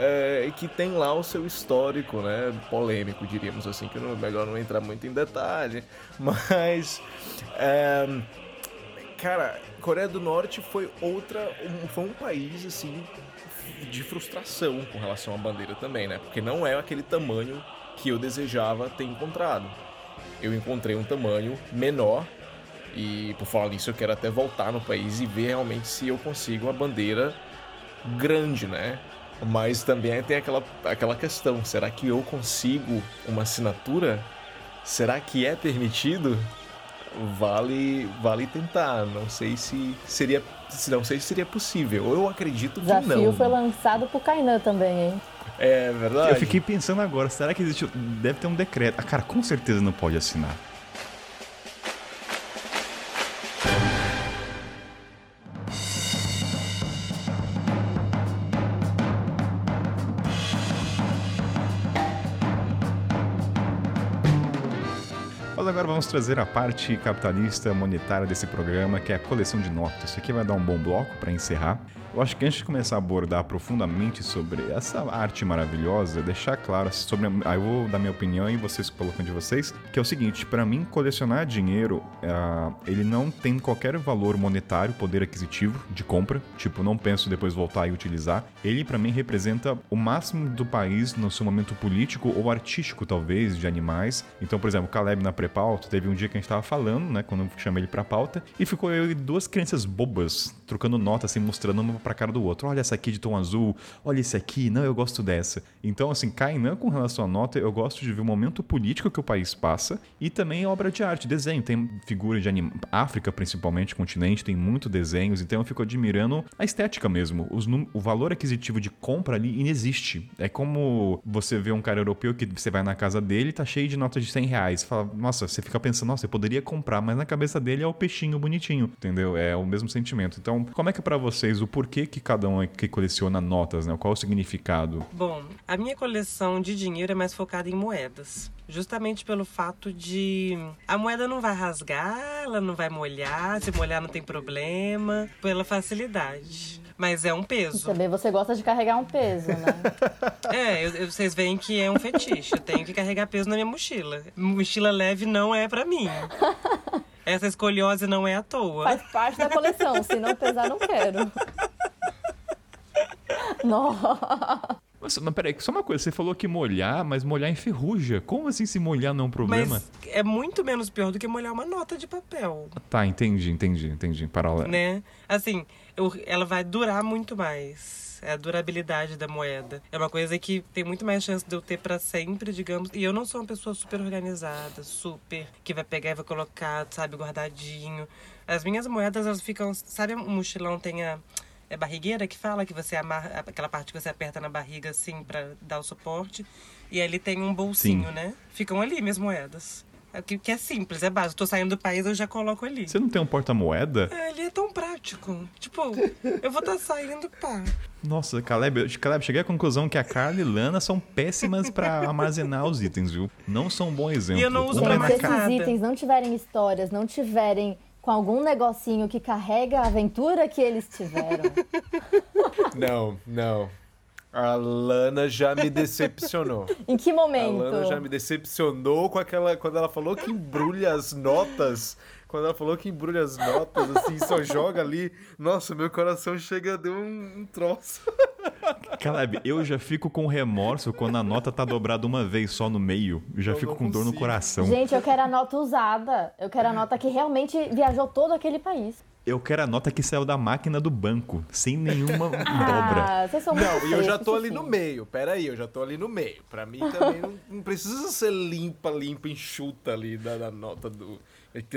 é, que tem lá o seu histórico, né? Polêmico, diríamos assim, que não, melhor não entrar muito em detalhe. Mas. é, cara, Coreia do Norte foi outra. um- foi um país, assim, de frustração com relação à bandeira também, né? Porque não é aquele tamanho que eu desejava ter encontrado. eu encontrei um tamanho menor e por falar nisso eu quero até voltar no país e ver realmente se eu consigo uma bandeira grande, né? Mas também tem aquela, aquela questão, será que eu consigo uma assinatura? Será que é permitido? Vale, vale tentar. Não sei se seria, não sei se seria possível. Eu acredito O que não. desafio foi lançado pro Kainan também, hein? É verdade. Eu fiquei pensando agora, será que existe. Deve ter um decreto. Ah, cara, com certeza não pode assinar. Vamos trazer a parte capitalista monetária desse programa, que é a coleção de notas. Isso aqui vai dar um bom bloco para encerrar. Eu acho que antes de começar a abordar profundamente sobre essa arte maravilhosa, deixar claro sobre. Aí eu vou dar minha opinião e vocês colocam de vocês, que é o seguinte: para mim, colecionar dinheiro, ah, ele não tem qualquer valor monetário, poder aquisitivo de compra. Tipo, não penso depois voltar e utilizar. Ele, para mim, representa o máximo do país no seu momento político ou artístico, talvez, de animais. Então, por exemplo, Caleb na pré-pauta, teve um dia que a gente tava falando, né, quando eu chamei ele pra pauta, e ficou eu e duas crianças bobas, trocando nota, assim, mostrando uma pra cara do outro. Olha essa aqui de tom azul, olha esse aqui, não, eu gosto dessa. Então, assim, Kainan, com relação à nota, eu gosto de ver o momento político que o país passa e também obra de arte, desenho. Tem figura de. África, principalmente, continente, tem muito desenhos, então eu fico admirando a estética mesmo. Num- O valor aquisitivo de compra ali inexiste. É como você vê um cara europeu que você vai na casa dele tá cheio de notas de 100 reais. Você fala, nossa, você fica pensando, nossa, eu poderia comprar, mas na cabeça dele é o peixinho bonitinho, entendeu? É o mesmo sentimento. Então, como é que é pra vocês o porquê que cada um é que coleciona notas, né? Qual o significado? Bom, a minha coleção de dinheiro é mais focada em moedas. Justamente pelo fato de a moeda não vai rasgar, ela não vai molhar, se molhar não tem problema, pela facilidade. Mas é um peso. Também você gosta de carregar um peso, né? É, eu- eu- vocês veem que é um fetiche. Eu tenho que carregar peso na minha mochila. Mochila leve não é pra mim. Essa escoliose não é à toa. Faz parte da coleção. Se não pesar, não quero. Nossa. Mas peraí, só uma coisa, você falou que molhar, mas molhar enferruja. Como assim se molhar não é um problema? Mas é muito menos pior do que molhar uma nota de papel, Tá, entendi, entendi, entendi. Paralelo. né? Assim, ela vai durar muito mais. É a durabilidade da moeda. É uma coisa que tem muito mais chance de eu ter pra sempre, digamos. E eu não sou uma pessoa super organizada, super, que vai pegar e vai colocar, sabe, guardadinho. As minhas moedas, elas ficam. Sabe, um mochilão tem a. É barrigueira que fala que você amarra aquela parte que você aperta na barriga assim pra dar o suporte. E ali tem um bolsinho, Sim. né? Ficam ali minhas moedas. É que, que é simples, é básico. Tô saindo do país, eu já coloco ali. Você não tem um porta-moeda? É, ele é tão prático. Tipo, eu vou estar saindo, pá. Nossa, Caleb, eu- Caleb, cheguei à conclusão que a Carla e Lana são péssimas pra armazenar os itens, viu? Não são um bom exemplo. E eu não uso pra se esses itens não tiverem histórias, não tiverem com algum negocinho que carrega a aventura que eles tiveram. Não, não. A Lana já me decepcionou. Em que A momento? Lana já me decepcionou com aquela. Quando ela falou que embrulha as notas. Quando ela falou que embrulha as notas, assim, só joga ali. Nossa, meu coração chega, deu um, um troço. Caleb, eu já fico com remorso quando a nota tá dobrada uma vez só no meio. Eu já Eu fico com dor no consigo. coração. Gente, eu quero a nota usada. Eu quero a nota que realmente viajou todo aquele país. Eu quero a nota que saiu da máquina do banco, sem nenhuma dobra. Ah, vocês são muito Não, e eu já tô ali no meio. Pera aí, eu já tô ali no meio. Pra mim também não, não precisa ser limpa, limpa, enxuta ali da, da nota do.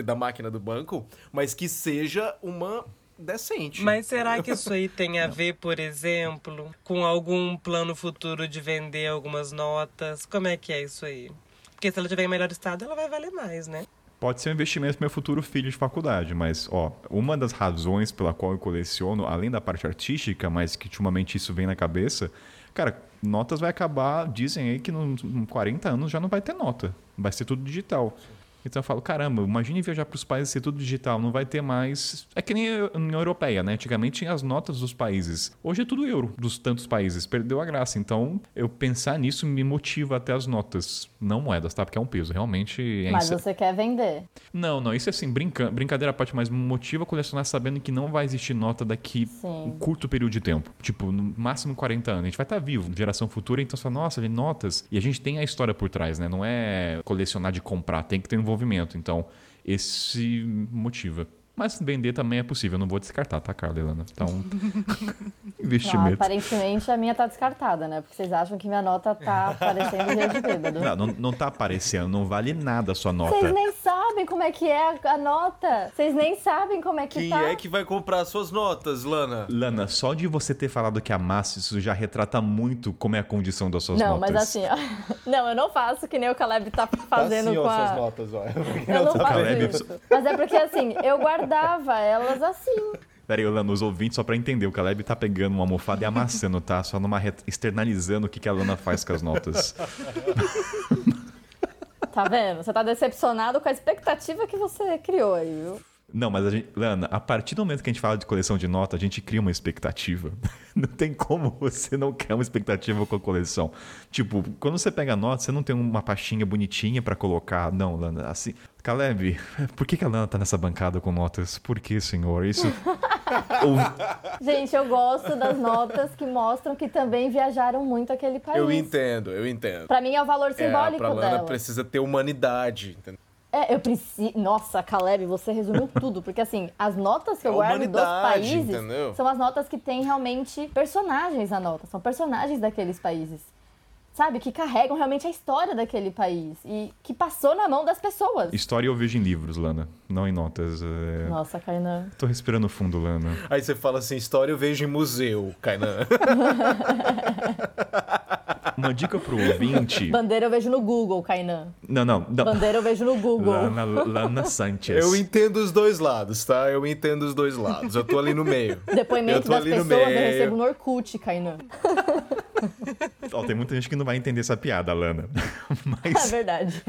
da máquina do banco, mas que seja uma decente. Mas será que isso aí tem a ver, por exemplo, com algum plano futuro de vender algumas notas? Como é que é isso aí? Porque se ela tiver em melhor estado, ela vai valer mais, né? Pode ser um investimento pro meu futuro filho de faculdade, mas, ó, uma das razões pela qual eu coleciono, além da parte artística, mas que ultimamente isso vem na cabeça, cara, notas vai acabar, dizem aí que nos nos 40 anos já não vai ter nota, vai ser tudo digital. Então eu falo, caramba, imagine viajar para os países ser tudo digital, não vai ter mais. É que nem a União Europeia, né? Antigamente tinha as notas dos países. Hoje é tudo euro dos tantos países, perdeu a graça. Então eu pensar nisso me motiva até as notas. Não moedas, tá? Porque é um peso, realmente é Mas você quer vender. Não, não, isso é assim, brinca... brincadeira à parte, mas motiva colecionar sabendo que não vai existir nota daqui um Sim. curto período de tempo. Tipo, no máximo 40 anos. A gente vai estar vivo, geração futura, então você fala, nossa, gente, notas. E a gente tem a história por trás, né? Não é colecionar de comprar, tem que ter envolvimento. Então, esse motiva. Mas vender também é possível, eu não vou descartar, tá, Carla Helena? Então, Não, investimento. aparentemente a minha tá descartada, né? Porque vocês acham que minha nota tá parecendo dia de bêbado. Não, não, não tá aparecendo, não vale nada a sua nota. Vocês nem sabem como é que é a, a nota. Vocês nem sabem como é que Quem tá. é que vai comprar suas notas, Lana? Lana, só de você ter falado que amasse, isso já retrata muito como é a condição das suas Não, notas. mas assim, ó. Não, eu não faço que nem o Caleb tá fazendo assim, ó, com suas a. notas, ó. Eu não O faço Caleb- isso. Mas é porque assim, eu guardava elas assim. Peraí, Lana, os ouvintes, só pra entender, o Caleb tá pegando uma almofada e amassando, tá? Só numa ret- externalizando o que, que a Lana faz com as notas. Tá vendo? Você tá decepcionado com a expectativa que você criou aí, viu? Não, mas a gente, Lana, a partir do momento que a gente fala de coleção de nota, a gente cria uma expectativa. Não tem como você não criar uma expectativa com a coleção. Tipo, quando você pega nota, você não tem uma pastinha bonitinha pra colocar. Não, Lana, assim. Caleb, por que, que a Lana tá nessa bancada com notas? Por que, senhor? Isso. Gente, eu gosto das notas que mostram que também viajaram muito aquele país. Eu entendo, eu entendo. Pra mim é o valor É, simbólico pra Lana dela. precisa ter humanidade, entendeu? É, eu preciso. Nossa, Caleb, você resumiu tudo. Porque, assim, as notas que eu É guardo dos países entendeu? são as notas que têm realmente personagens na nota. São personagens daqueles países. Sabe? Que carregam realmente a história daquele país. E que passou na mão das pessoas. História eu vejo em livros, Lana, não em notas. É... Nossa, Kainan. Tô respirando fundo, Lana. Aí você fala assim, história eu vejo em museu, Kainan. Uma dica pro ouvinte. Bandeira eu vejo no Google, Kainan. Não, não, não. Bandeira eu vejo no Google. Lana, Lana Sanchez. Eu entendo os dois lados, tá? Eu entendo os dois lados. Eu tô ali no meio. Eu Depoimento tô das ali no pessoas eu meio. recebo no Orkut, Kainan. Ó, tem muita gente que não vai entender essa piada, Lana. É Mas, verdade.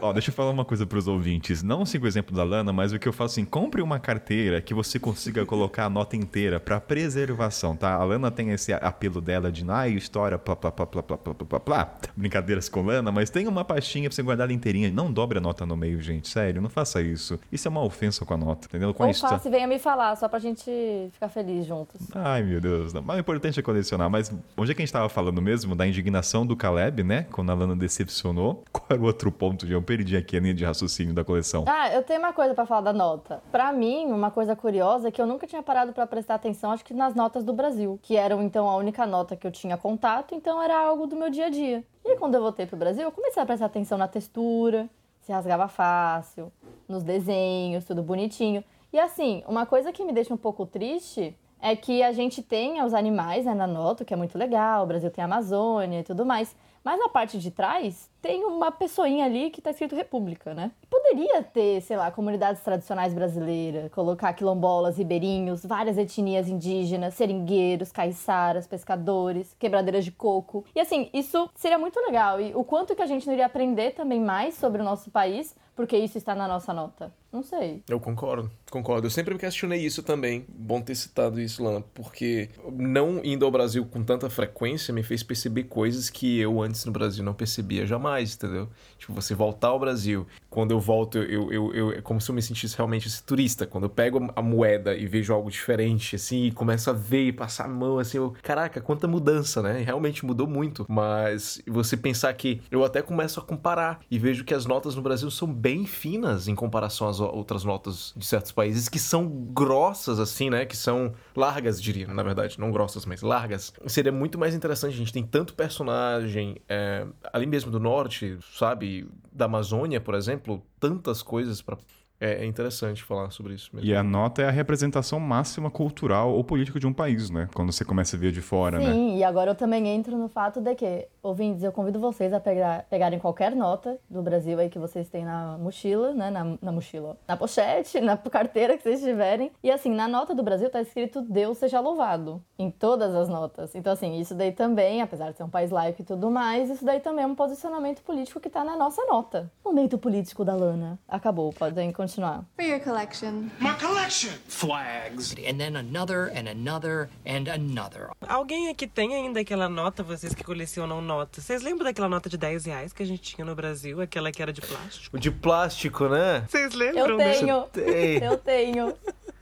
ó, deixa eu falar uma coisa pros ouvintes. Não siga o exemplo da Lana, mas o que eu falo assim, compre uma carteira que você consiga colocar a nota inteira pra preservação, tá? A Lana tem esse apelo dela de, ai, história, plá, plá, plá, plá, plá, plá, plá, plá. Brincadeiras com Lana, mas tem uma pastinha pra você guardar ela inteirinha. Não dobre a nota no meio, gente. Sério, não faça isso. Isso é uma ofensa com a nota, entendeu? Com a Ou histó- faça e venha me falar, só pra gente ficar feliz juntos. Ai, meu Deus. Não. Mas o importante é colecionar. Mas onde é que a gente tava falando mesmo? Da indignação do Caleb, né? Quando a Lana decepcionou. Qual era o outro ponto? Eu perdi aqui a linha de raciocínio da coleção. Ah, eu tenho uma coisa pra falar da nota. Pra mim, uma coisa curiosa é que eu nunca tinha parado pra prestar atenção, acho que nas notas do Brasil, que eram então a única nota que eu tinha contato, então era algo do meu dia a dia. E quando eu voltei pro Brasil, eu comecei a prestar atenção na textura, se rasgava fácil, nos desenhos, tudo bonitinho. E assim, uma coisa que me deixa um pouco triste é que a gente tem os animais né, na nota, que é muito legal, o Brasil tem a Amazônia e tudo mais. Mas na parte de trás tem uma pessoinha ali que tá escrito República, né? Poderia ter, sei lá, comunidades tradicionais brasileiras, colocar quilombolas, ribeirinhos, várias etnias indígenas, seringueiros, caiçaras, pescadores, quebradeiras de coco. E assim, isso seria muito legal. E o quanto que a gente não iria aprender também mais sobre o nosso país, porque isso está na nossa nota. Não sei. Eu concordo, concordo. Eu sempre me questionei isso também. Bom ter citado isso, Lana, porque não indo ao Brasil com tanta frequência me fez perceber coisas que eu antes no Brasil não percebia jamais, entendeu? Tipo, você voltar ao Brasil, quando eu volto, eu, eu, eu, é como se eu me sentisse realmente esse turista. Quando eu pego a moeda e vejo algo diferente, assim, e começo a ver e passar a mão, assim, eu, caraca, quanta mudança, né? Realmente mudou muito. Mas você pensar que eu até começo a comparar e vejo que as notas no Brasil são bem finas em comparação às outras notas de certos países que são grossas, assim, né? Que são largas, diria, na verdade. Não grossas, mas largas. Seria muito mais interessante. A gente tem tanto personagem é, ali mesmo do norte, sabe? Da Amazônia, por exemplo. Tantas coisas pra. É, é interessante falar sobre isso mesmo. E a nota é a representação máxima cultural ou política de um país, né? Quando você começa a ver de fora, né? Sim, e agora eu também entro no fato de que, ouvintes, eu convido vocês a pegar, pegarem qualquer nota do Brasil aí que vocês têm na mochila, né? Na, na mochila, ó, na pochete, na carteira que vocês tiverem. E assim, na nota do Brasil tá escrito Deus seja louvado. Em todas as notas. Então, assim, isso daí também, apesar de ser um país laico e tudo mais, isso daí também é um posicionamento político que tá na nossa nota. Momento político da Lana. Acabou, podem continuar. continuar. For your collection. My collection. Flags. And then another, and another, and another. Alguém aqui tem ainda aquela nota, vocês que colecionam notas? Vocês lembram daquela nota de 10 reais que a gente tinha no Brasil? Aquela que era de plástico? De plástico, né? Vocês lembram? Eu tenho. Tem. Eu tenho.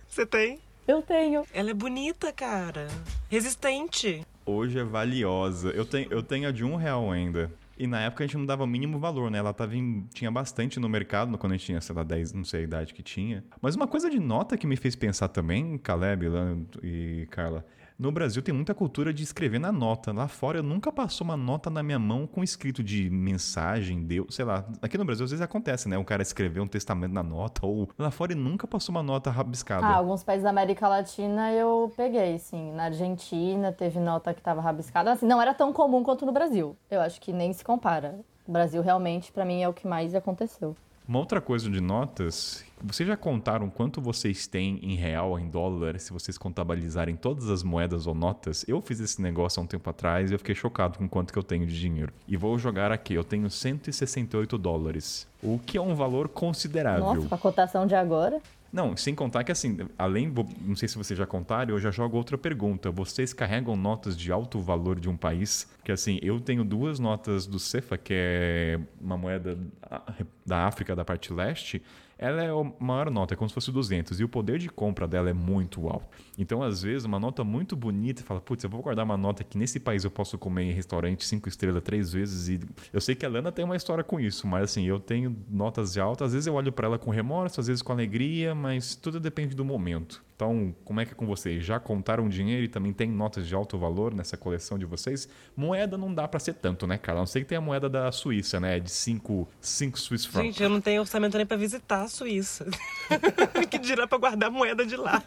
Você tem? Eu tenho. Ela é bonita, cara. Resistente. Hoje é valiosa. Eu tenho, eu tenho a de um real ainda. E na época a gente não dava o mínimo valor, né? Ela tava em- tinha bastante no mercado quando a gente tinha, sei lá, 10, não sei a idade que tinha. Mas uma coisa de nota que me fez pensar também, Caleb Lan e Carla, no Brasil tem muita cultura de escrever na nota. Lá fora eu nunca passou uma nota na minha mão com escrito de mensagem, Deus, sei lá. Aqui no Brasil às vezes acontece, né? Um cara escrever um testamento na nota, ou lá fora ele nunca passou uma nota rabiscada. Ah, alguns países da América Latina eu peguei, sim. Na Argentina teve nota que tava rabiscada. Assim, não era tão comum quanto no Brasil. Eu acho que nem se compara. O Brasil realmente, pra mim, é o que mais aconteceu. Uma outra coisa de notas, vocês já contaram quanto vocês têm em real, em dólar, se vocês contabilizarem todas as moedas ou notas? Eu fiz esse negócio há um tempo atrás e eu fiquei chocado com quanto que eu tenho de dinheiro. E vou jogar aqui, eu tenho 168 dólares, o que é um valor considerável. Nossa, com a cotação de agora. Não, sem contar que assim, além, não sei se vocês já contaram, eu já jogo outra pergunta. Vocês carregam notas de alto valor de um país? Porque assim, eu tenho duas notas do Cefa, que é uma moeda da África da parte leste. Ela é a maior nota, é como se fosse 200, e o poder de compra dela é muito alto. Então, às vezes, uma nota muito bonita, fala, putz, eu vou guardar uma nota que nesse país eu posso comer em restaurante cinco estrelas três vezes, e eu sei que a Lana tem uma história com isso, mas assim, eu tenho notas de alta, às vezes eu olho para ela com remorso, às vezes com alegria, mas tudo depende do momento. Então, como é que é com vocês? Já contaram dinheiro e também tem notas de alto valor nessa coleção de vocês? Moeda não dá para ser tanto, né, cara? A não sei que tem a moeda da Suíça, né? De 5 Swiss francs. Gente, eu não tenho orçamento nem pra visitar a Suíça. que dirá pra guardar moeda de lá.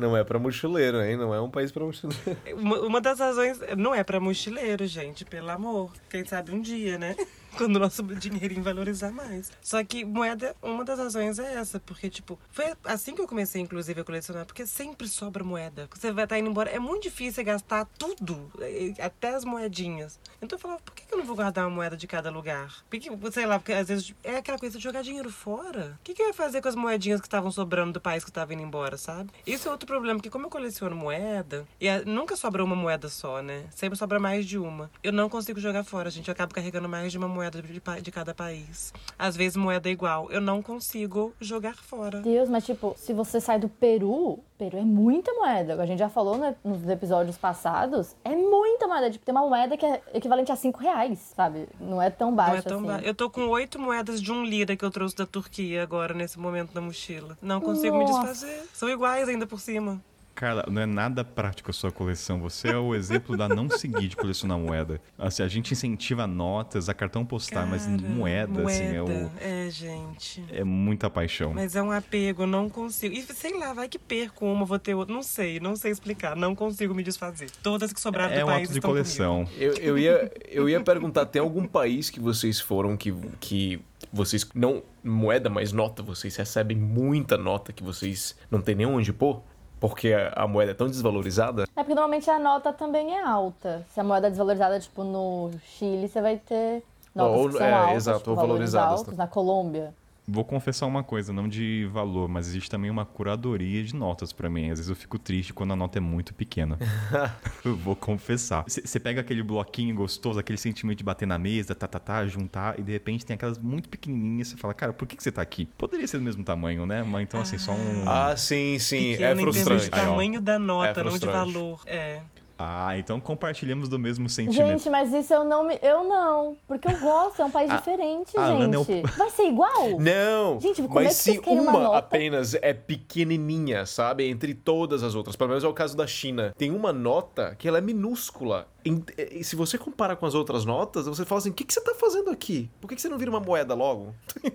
Não é pra mochileiro, hein? Não é um país pra mochileiro. Uma, uma das razões. Não é pra mochileiro, gente, pelo amor. Quem sabe um dia, né? Quando o nosso dinheirinho valorizar mais. Só que moeda, uma das razões é essa, porque, tipo, foi assim que eu comecei, inclusive, a colecionar, porque sempre sobra moeda. Você vai estar indo embora. É muito difícil gastar tudo, até as moedinhas. Então eu falava, por que eu não vou guardar uma moeda de cada lugar? Porque, sei lá, porque às vezes é aquela coisa de jogar dinheiro fora. O que, que eu ia fazer com as moedinhas que estavam sobrando do país que estava indo embora, sabe? Isso é outro problema, porque como eu coleciono moeda, e nunca sobra uma moeda só, né? Sempre sobra mais de uma. Eu não consigo jogar fora, gente. Eu acabo carregando mais de uma moeda de, pa- de cada país. Às vezes moeda é igual. Eu não consigo jogar fora. Deus, mas tipo, se você sai do Peru, Peru é muita moeda. A gente já falou né, nos episódios passados, é muita moeda. Tipo, tem uma moeda que é equivalente a 5 reais, sabe? Não é tão baixo Não é tão assim. ba- Eu tô com oito moedas de um lira que eu trouxe da Turquia agora, nesse momento na mochila. Não consigo me Nossa. desfazer. São iguais ainda por cima. Carla, não é nada prático a sua coleção. Você é o exemplo da não seguir de colecionar moeda. Assim, a gente incentiva notas, a cartão postal, mas Cara, moeda, assim, é, o, moeda. É, gente. é muita paixão. Mas é um apego, eu não consigo. E sei lá, vai que perco uma, vou ter outra. Não sei, não sei explicar. Não consigo me desfazer. Todas que sobraram É do um país ato de estão coleção. Eu, eu, ia, eu ia perguntar, tem algum país que vocês foram que, que vocês, não moeda, mas nota, vocês recebem muita nota que vocês não tem nem onde pôr? Porque a, moeda é tão desvalorizada? É porque normalmente a nota também é alta. Se a moeda é desvalorizada, tipo, no Chile, você vai ter notas Ou- que são é, altas, exato, tipo, ou valorizadas, altos. Na Colômbia. Vou confessar uma coisa, não de valor, mas existe também uma curadoria de notas pra mim. Às vezes eu fico triste quando a nota é muito pequena. eu vou confessar. Você pega aquele bloquinho gostoso, aquele sentimento de bater na mesa, tá, tá, tá, juntar, e de repente tem aquelas muito pequenininhas. Você fala, cara, por que, que você tá aqui? Poderia ser do mesmo tamanho, né? Mas então, assim, só um. Ah, sim, sim, Pequeno é em termos frustrante. de Aí, ó. tamanho da nota, É não de valor. É. Ah, então compartilhamos do mesmo sentimento. Gente, mas isso eu não me. Eu não. Porque eu gosto, é um país A- diferente, a Lana é o- gente. Vai ser igual? Não, Gente, como é mas que se uma uma nota? apenas é pequenininha, sabe? Entre todas as outras. Pelo menos é o caso da China. Tem uma nota que ela é minúscula. Em- e se você comparar com as outras notas, você fala assim, o que, que você tá fazendo aqui? Por que, que você não vira uma moeda logo?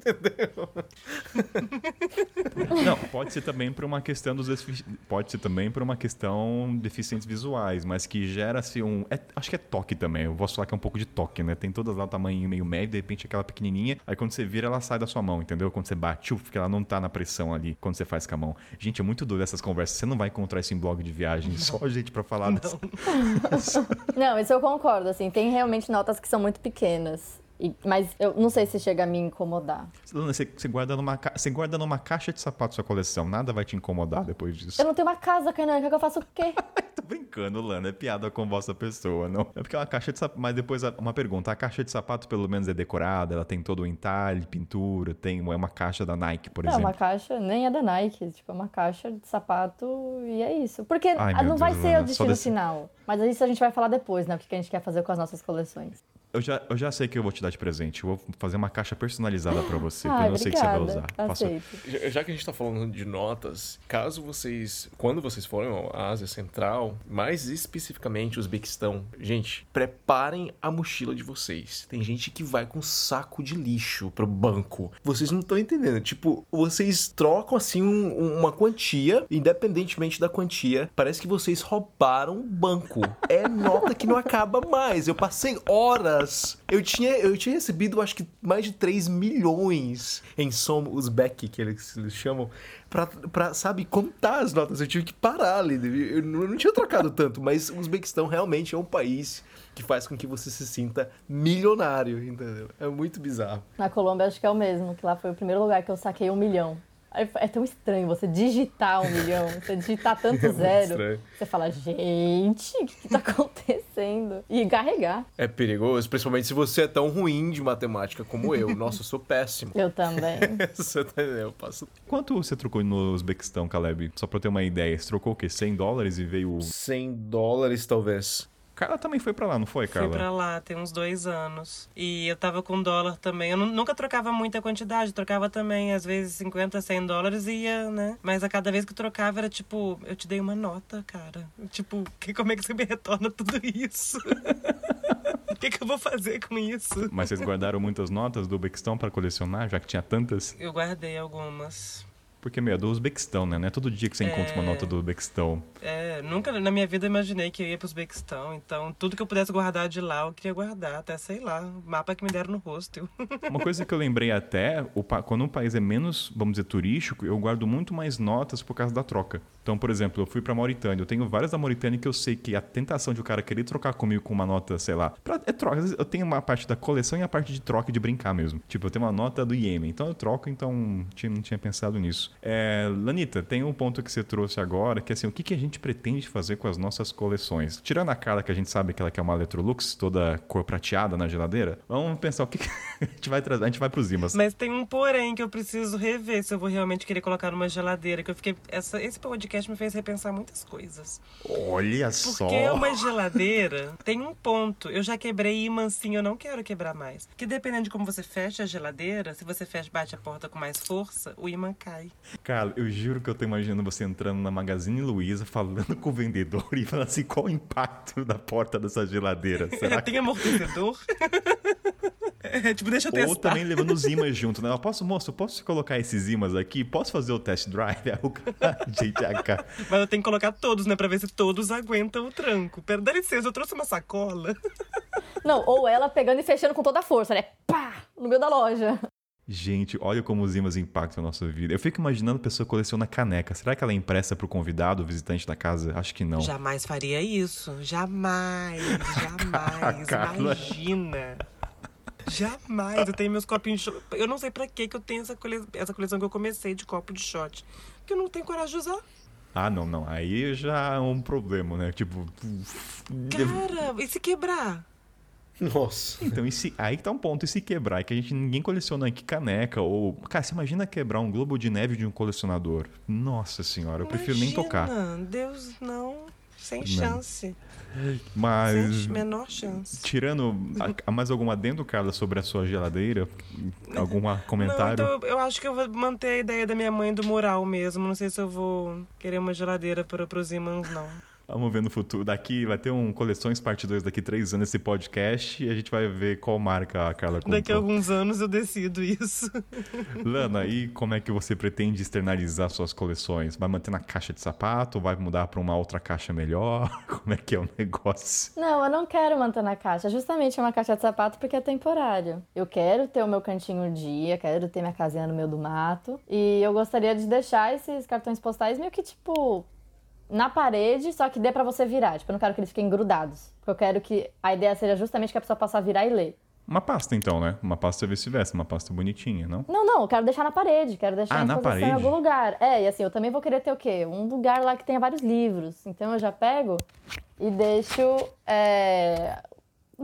Não, pode ser também por uma questão dos pode ser também por uma questão de deficientes visuais, mas que gera-se um, é- acho que é toque também. Eu posso falar que é um pouco de toque, né? Tem todas lá o tamanho meio médio, de repente aquela pequenininha, aí quando você vira ela sai da sua mão, entendeu? Quando você bate, uf, porque ela não tá na pressão ali quando você faz com a mão. Gente, é muito doido essas conversas. Você não vai encontrar isso em blog de viagem, só gente pra falar disso. Não, isso eu concordo, assim. Tem realmente notas que são muito pequenas. E- mas eu não sei se chega a me incomodar. Lana, você, você guarda numa, você guarda numa caixa de sapato sua coleção. Nada vai te incomodar depois disso. Eu não tenho uma casa, Kainan, quer que eu faça o quê? Tô brincando, Lana. É piada com vossa pessoa, não. É porque é uma caixa de sapato. Mas depois, uma pergunta. A caixa de sapato, pelo menos, é decorada? Ela tem todo o entalhe, pintura? Tem é uma caixa da Nike, por Não, exemplo? uma caixa nem é da Nike, tipo, é uma caixa de sapato e é isso. Porque Ai, não vai Deus, ser Lana, o só destino desse- final. Mas isso a gente vai falar depois, né? O que a gente quer fazer com as nossas coleções. Eu já, eu já sei que eu vou te dar de presente. Eu vou fazer uma caixa personalizada pra você. que Ai, eu não sei que você vai usar. Faço-. Já, já que a gente tá falando de notas, caso vocês, quando vocês forem à Ásia Central, mais especificamente Uzbequistão, gente, preparem a mochila de vocês. Tem gente que vai com saco de lixo pro banco. Vocês não estão entendendo. Tipo, vocês trocam assim um- uma quantia, independentemente da quantia, parece que vocês roubaram o banco. É nota que não acaba mais. Eu passei horas. Eu tinha, eu tinha recebido, acho que mais de 3 milhões em som uzbek, que eles, eles chamam, pra, pra, sabe, contar as notas. Eu tive que parar ali. Eu não, eu não tinha trocado tanto, mas o Uzbequistão realmente é um país que faz com que você se sinta milionário, entendeu? É muito bizarro. Na Colômbia acho que é o mesmo, que lá foi o primeiro lugar que eu saquei um milhão. É tão estranho você digitar um milhão, você digitar tanto É zero. estranho. Você fala, gente, o que, que tá acontecendo? E carregar. É perigoso, principalmente se você é tão ruim de matemática como eu. Nossa, eu sou péssimo. Eu também. Você tá? Eu passo Quanto você trocou no Uzbequistão, Caleb? Só pra eu ter uma ideia. Você trocou o quê? 100 dólares e veio... 100 dólares, talvez. Carla também foi pra lá, não foi, Fui Carla? pra lá, tem uns dois anos. E eu tava com dólar também. Eu nu- nunca trocava muita quantidade, trocava também, às vezes, 50, 100 dólares e ia, né? Mas a cada vez que trocava era tipo, eu te dei uma nota, cara. Tipo, que, como é que você me retorna tudo isso? O que, que eu vou fazer com isso? Mas vocês guardaram muitas notas do Uzbequistão pra colecionar, já que tinha tantas? Eu guardei algumas. Porque, meu, é do Uzbequistão, né? Não é todo dia que você encontra uma É. nota do Uzbequistão. É, nunca na minha vida imaginei que eu ia pro Uzbequistão. Então, tudo que eu pudesse guardar de lá, eu queria guardar. Até, sei lá, mapa que me deram no rosto. Uma coisa que eu lembrei até, o quando um país é menos, vamos dizer, turístico, eu guardo muito mais notas por causa da troca. Então, por exemplo, eu fui pra Mauritânia. Eu tenho várias da Mauritânia que eu sei que a tentação de o cara querer trocar comigo com uma nota, sei lá, pra, é troca. Eu tenho uma parte da coleção e a parte de troca e de brincar mesmo. Tipo, eu tenho uma nota do Iêmen, então eu troco, então tinha- não tinha pensado nisso. É, Lanita, tem um ponto que você trouxe agora, que é assim, o que, que a gente pretende fazer com as nossas coleções? Tirando a Carla, que a gente sabe que ela quer uma Electrolux, toda cor prateada na geladeira, vamos pensar o que, que a gente vai trazer. A gente vai pros Imas. Mas tem um porém que eu preciso rever se eu vou realmente querer colocar numa geladeira. Que eu fiquei. Essa, esse podcast me fez repensar muitas coisas. Olha só. Porque uma geladeira tem um ponto. Eu já quebrei imã sim, eu não quero quebrar mais. Que dependendo de como você fecha a geladeira, se você fecha bate a porta com mais força, o imã cai. Cara, eu juro que eu tô imaginando você entrando na Magazine Luiza, falando com o vendedor e falando assim, qual o impacto da porta dessa geladeira? Será que... Tem amortecedor? é, tipo, deixa eu testar. Ou também levando os imãs junto, né? Eu posso, moço, eu posso colocar esses imãs aqui? Posso fazer o test drive? Aí o cara, gente, a cara... Mas eu tenho que colocar todos, né? Pra ver se todos aguentam o tranco. Pera, dá licença, eu trouxe uma sacola. Não, ou ela pegando e fechando com toda a força, né? Pá! No meio da loja. Gente, olha como os imãs impactam a nossa vida. Eu fico imaginando a pessoa coleciona caneca. Será que ela é impressa pro convidado, o visitante da casa? Acho que não. Jamais faria isso. Jamais, jamais. Carla. Imagina. Jamais. Eu tenho meus copinhos de shot. Eu não sei pra que que eu tenho essa, cole... essa coleção que eu comecei de copo de shot. Porque eu não tenho coragem de usar. Ah, não, não. Aí já é um problema, né? Tipo... Cara, e se quebrar? Nossa. Então, e se, aí que tá um ponto. E se quebrar? É que a gente ninguém coleciona aqui caneca ou. Cara, você imagina quebrar um globo de neve de um colecionador? Nossa senhora, eu prefiro nem tocar. Imagina, Deus, não. Sem chance. Mas. Sem menor chance. Tirando a- a mais algum adendo, Carla, sobre a sua geladeira? Algum comentário? Não, então eu acho que eu vou manter a ideia da minha mãe do mural mesmo. Não sei se eu vou querer uma geladeira para os imãs, não. Vamos ver no futuro. Daqui vai ter um Coleções Parte 2 daqui três anos esse podcast e a gente vai ver qual marca a Carla comprou. Daqui a alguns anos eu decido isso. Lana, e como é que você pretende externalizar suas coleções? Vai manter na caixa de sapato? Vai mudar para uma outra caixa melhor? Como é que é o negócio? Não, eu não quero manter na caixa. Justamente é uma caixa de sapato porque é temporário. Eu quero ter o meu cantinho um dia, quero ter minha casinha no meio do mato. E eu gostaria de deixar esses cartões postais meio que tipo na parede, só que dê pra você virar. Tipo, eu não quero que eles fiquem grudados. Porque eu quero que a ideia seja justamente que a pessoa possa virar e ler. Uma pasta, então, né? Uma pasta vice-versa, uma pasta bonitinha, não? Não, não, eu quero deixar na parede, quero deixar Ah, em na exposição em parede? algum lugar. É, e assim, eu também vou querer ter o quê? Um lugar lá que tenha vários livros. Então eu já pego e deixo é,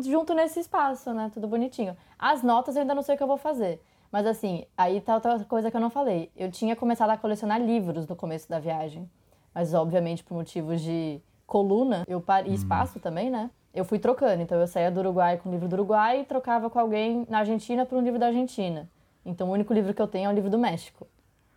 junto nesse espaço, né? Tudo bonitinho. As notas eu ainda não sei o que eu vou fazer. Mas assim, aí tá outra coisa que eu não falei. Eu tinha começado a colecionar livros no começo da viagem. Mas obviamente por motivos de coluna eu par... e espaço também, né? Eu fui trocando. Então eu saía do Uruguai com o livro do Uruguai e trocava com alguém na Argentina por um livro da Argentina. Então o único livro que eu tenho é o livro do México,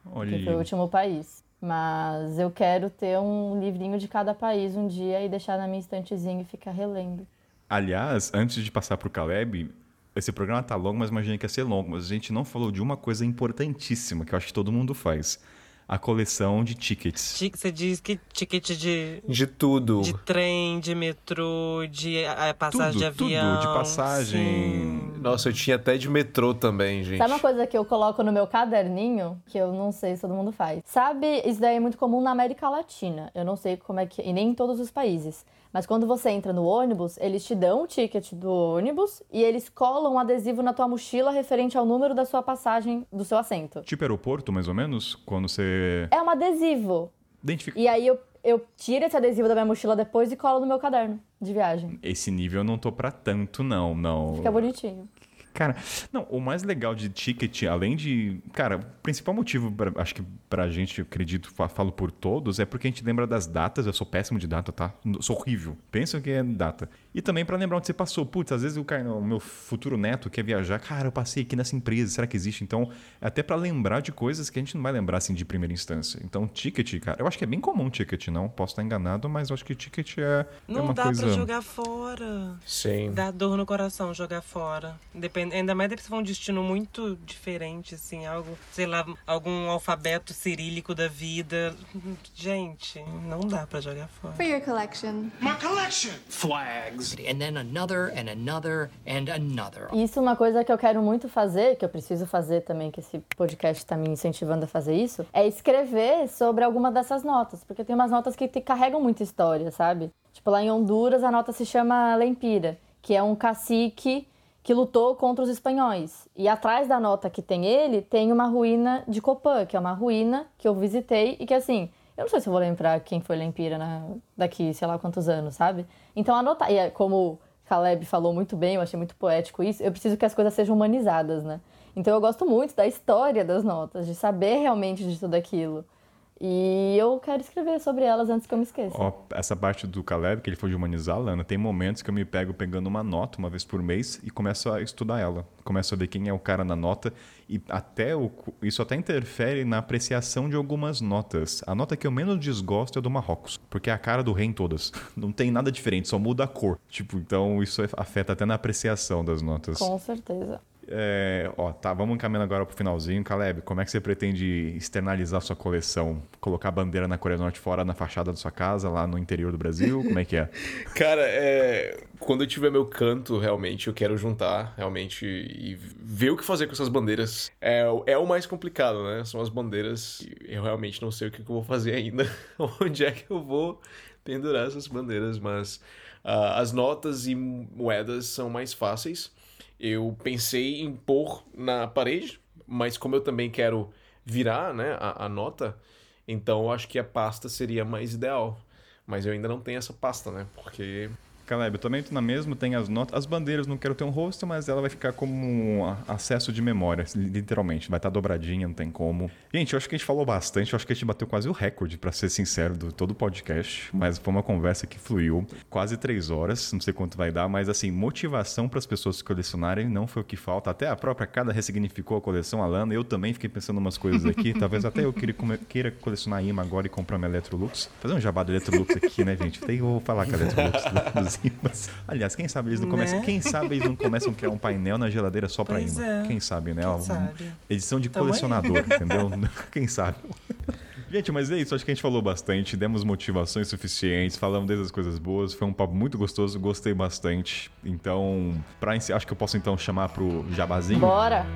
Olha que foi o último país. Mas eu quero ter um livrinho de cada país um dia e deixar na minha estantezinha e ficar relendo. Aliás, antes de passar pro Caleb, esse programa tá longo, mas imaginei que ia ser longo. Mas a gente não falou de uma coisa importantíssima que eu acho que todo mundo faz. A coleção de tickets. Ti- Você diz que ticket de, De tudo. de trem, de metrô, de a, passagem de Tudo, tudo, avião. de passagem. sim. Nossa, eu tinha até de metrô também, gente. Sabe uma coisa que eu coloco no meu caderninho, que eu não sei se todo mundo faz? Sabe, isso daí é muito comum na América Latina. Eu não sei como é que. E nem em todos os países. Mas quando você entra no ônibus, eles te dão o ticket do ônibus e eles colam um adesivo na tua mochila referente ao número da sua passagem do seu assento. Tipo aeroporto, mais ou menos? Quando você É um adesivo. identifica. E aí eu, eu tiro esse adesivo da minha mochila depois e colo no meu caderno de viagem. Esse nível eu não tô pra tanto, não, não. Fica bonitinho. Cara, não, o mais legal de ticket, além de. Cara, o principal motivo, pra- acho que pra gente, eu acredito, fa- falo por todos, é porque a gente lembra das datas. Eu sou péssimo de data, tá? Sou horrível. Pensa que é data. E também pra lembrar onde você passou. Putz, às vezes o, cara, o meu futuro neto quer viajar. Cara, eu passei aqui nessa empresa, será que existe? Então, é até pra lembrar de coisas que a gente não vai lembrar assim de primeira instância. Então, ticket, cara, eu acho que é bem comum ticket, não? Posso estar enganado, mas eu acho que ticket é, é Não uma dá coisa. pra jogar fora. Sim. Dá dor no coração jogar fora. Depende, ainda mais se for um destino muito diferente, assim, algo, sei lá, algum alfabeto cirílico da vida. Gente, não dá pra jogar fora. For your collection. My collection. Flags. And then another, and another, and another. Isso é uma coisa que eu quero muito fazer, que eu preciso fazer também, que esse podcast está me incentivando a fazer isso, é escrever sobre alguma dessas notas. Porque tem umas notas que te carregam muita história, sabe? Tipo, lá em Honduras a nota se chama Lempira, que é um cacique que lutou contra os espanhóis. E atrás da nota que tem ele, tem uma ruína de Copã, que é uma ruína que eu visitei e que, assim, eu não sei se eu vou lembrar quem foi Lempira na, daqui, sei lá quantos anos, sabe? Então anotar. E é como Caleb falou muito bem, eu achei muito poético isso, eu preciso que as coisas sejam humanizadas, né? Então eu gosto muito da história das notas, de saber realmente de tudo aquilo. E eu quero escrever sobre elas antes que eu me esqueça. Ó, essa parte do Caleb, que ele foi de humanizar, Lana, tem momentos que eu me pego pegando uma nota uma vez por mês e começo a estudar ela. Começo a ver quem é o cara na nota e até o, isso até interfere na apreciação de algumas notas. A nota que eu menos desgosto é do Marrocos, porque é a cara do rei em todas. Não tem nada diferente, só muda a cor. Tipo, então isso afeta até na apreciação das notas. Com certeza. É, ó, tá, vamos encaminhando agora pro finalzinho. Caleb, como é que você pretende externalizar sua coleção? Colocar a bandeira na Coreia do Norte fora na fachada da sua casa, lá no interior do Brasil? Como é que é? Cara, é... quando eu tiver meu canto, realmente, eu quero juntar, realmente, e ver o que fazer com essas bandeiras. É, é o mais complicado, né? São as bandeiras. Eu realmente não sei o que eu vou fazer ainda. Onde é que eu vou pendurar essas bandeiras, mas ah, as notas e moedas são mais fáceis. Eu pensei em pôr na parede, mas como eu também quero virar, né, a, a nota, então eu acho que a pasta seria mais ideal. Mas eu ainda não tenho essa pasta, né? Porque. Caleb, eu também tô na mesma, tem as notas. As bandeiras não quero ter um rosto, mas ela vai ficar como um a- acesso de memória, literalmente. Vai estar dobradinha, não tem como. Gente, eu acho que a gente falou bastante, eu acho que a gente bateu quase o recorde, pra ser sincero, do todo o podcast. Mas foi uma conversa que fluiu quase três horas, não sei quanto vai dar, mas assim, motivação para as pessoas colecionarem não foi o que falta. Até a própria Cada ressignificou a coleção, a Lana. Eu também fiquei pensando umas coisas aqui. Talvez até eu queira, colecionar imã agora e comprar uma Electrolux. Fazer um jabá do Electrolux aqui, né, gente? Até eu vou falar com a Electrolux dos imãs. Aliás, quem sabe eles não começam, Né? quem sabe eles não começam a criar um painel na geladeira só pra Pois imã. é. Quem sabe, né? Quem sabe? Edição de Tamo aí. colecionador, entendeu? Quem sabe? Gente, mas é isso. Acho que a gente falou bastante, demos motivações suficientes, falamos desde as coisas boas. Foi um papo muito gostoso, gostei bastante. Então, pra encerrar, acho que eu posso então chamar pro jabazinho. Bora!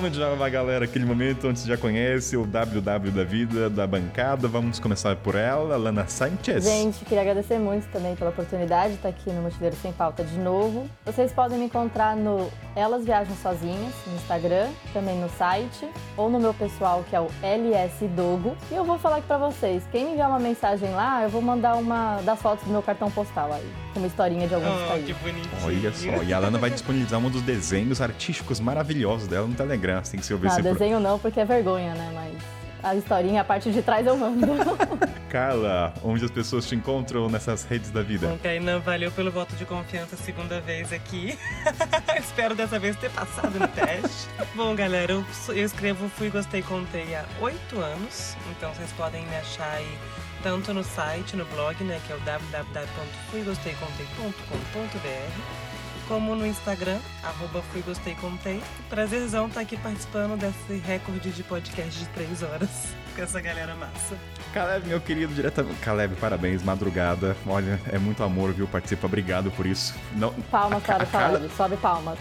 Vamos chamar, galera, aquele momento onde você já conhece o WW da vida, da bancada. Vamos começar por ela, Lana Sanchez. Gente, queria agradecer muito também pela oportunidade de estar aqui no Mochileiro Sem Pauta de novo. Vocês podem me encontrar no Elas Viajam Sozinhas, no Instagram, também no site, ou no meu pessoal, que é o LS Dogo. E eu vou falar aqui pra vocês, quem me enviar uma mensagem lá, eu vou mandar uma das fotos do meu cartão postal aí, com uma historinha de alguns Oh, que bonitinho. Olha só, e a Lana vai disponibilizar um dos desenhos artísticos maravilhosos dela no Telegram, assim que você ouvir Ah, esse pro... desenho não, porque é vergonha, né? Mas a historinha, a parte de trás eu mando. Carla, onde as pessoas te encontram nessas redes da vida? Bom, Kainan, valeu pelo voto de confiança segunda vez aqui. Espero dessa vez ter passado no teste. Bom, galera, eu, sou- eu escrevo Fui Gostei Contei há oito anos. Então vocês podem me achar aí tanto no site, no blog, né, que é o www.fuigosteicontei.com.br, como no Instagram, arroba Fui Gostei Contei. Prazerzão estar aqui participando desse recorde de podcast de três horas com essa galera massa. Caleb, meu querido, diretamente. Caleb, parabéns, madrugada. Olha, é muito amor, viu? Participa, obrigado por isso. Não, Palmas a, para a Carla, Caleb, sobe palmas.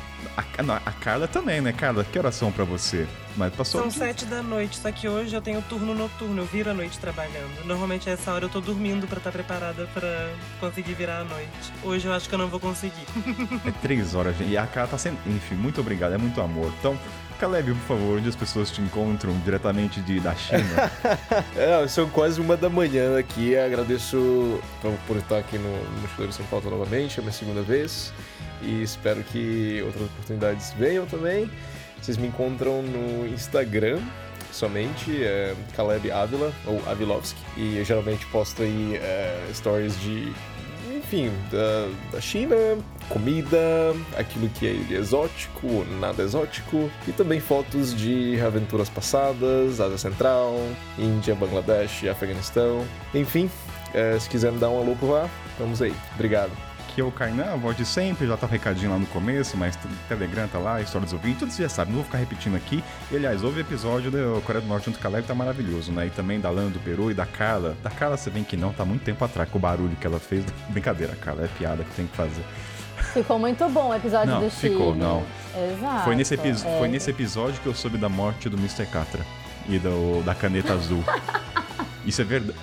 a, não, a Carla também, né, Carla? Que oração pra você? Mas passou. São sete da noite, só que hoje eu tenho turno noturno, eu viro a noite trabalhando. Normalmente a essa hora eu tô dormindo pra estar preparada pra conseguir virar a noite. Hoje eu acho que eu não vou conseguir. É três horas, gente. E a Carla tá sempre. Enfim, muito obrigado, é muito amor. Então, Caleb, por favor, onde as pessoas te encontram diretamente de, da China? É, são quase uma da manhã aqui. Agradeço por, por estar aqui no, Mochileiro Sem Pauta novamente, é minha segunda vez. E espero que outras oportunidades venham também. Vocês me encontram no Instagram somente, é Caleb Avila, ou Avilovski. E eu geralmente posto aí é, stories de, enfim, da, da China, comida, aquilo que é exótico ou nada exótico, e também fotos de aventuras passadas, Ásia Central, Índia, Bangladesh Afeganistão. Enfim, é, se quiser me dar um alô por lá, vamos aí. Obrigado. Que é o Kainan, a voz de sempre, já tá o recadinho lá no começo, mas o Telegram tá lá, história dos ouvintes, tudo você já sabe, não vou ficar repetindo aqui. E aliás, houve o episódio do Coreia do Norte junto com a Caleb, tá maravilhoso, né? E também da Lana, do Peru e da Carla. Da Carla você vem que não, tá muito tempo atrás, com o barulho que ela fez. Brincadeira, Carla, é piada que tem que fazer. Ficou muito bom o episódio Não, do ficou, Chile. não. Exato. Foi nesse, epi- é. foi nesse episódio que eu soube da morte do Mr. Catra e do, da caneta azul. Isso é verdade.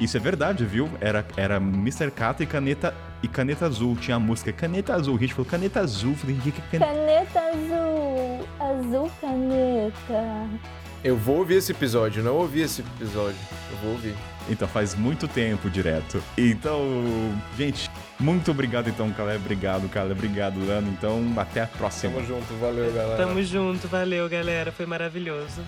Isso é verdade, viu? Era, era Mr. Catra e caneta, e caneta azul. Tinha a música Caneta Azul. A gente falou caneta azul. Falei, que que é caneta? Caneta azul, azul caneta. Eu vou ouvir esse episódio, não ouvi esse episódio. Eu vou ouvir. Então faz muito tempo direto. Então, gente, muito obrigado então, Caleb. Obrigado, Caleb. Obrigado, Lano. Então, até a próxima. Tamo junto, valeu, galera. Tamo junto, valeu, galera. Foi maravilhoso.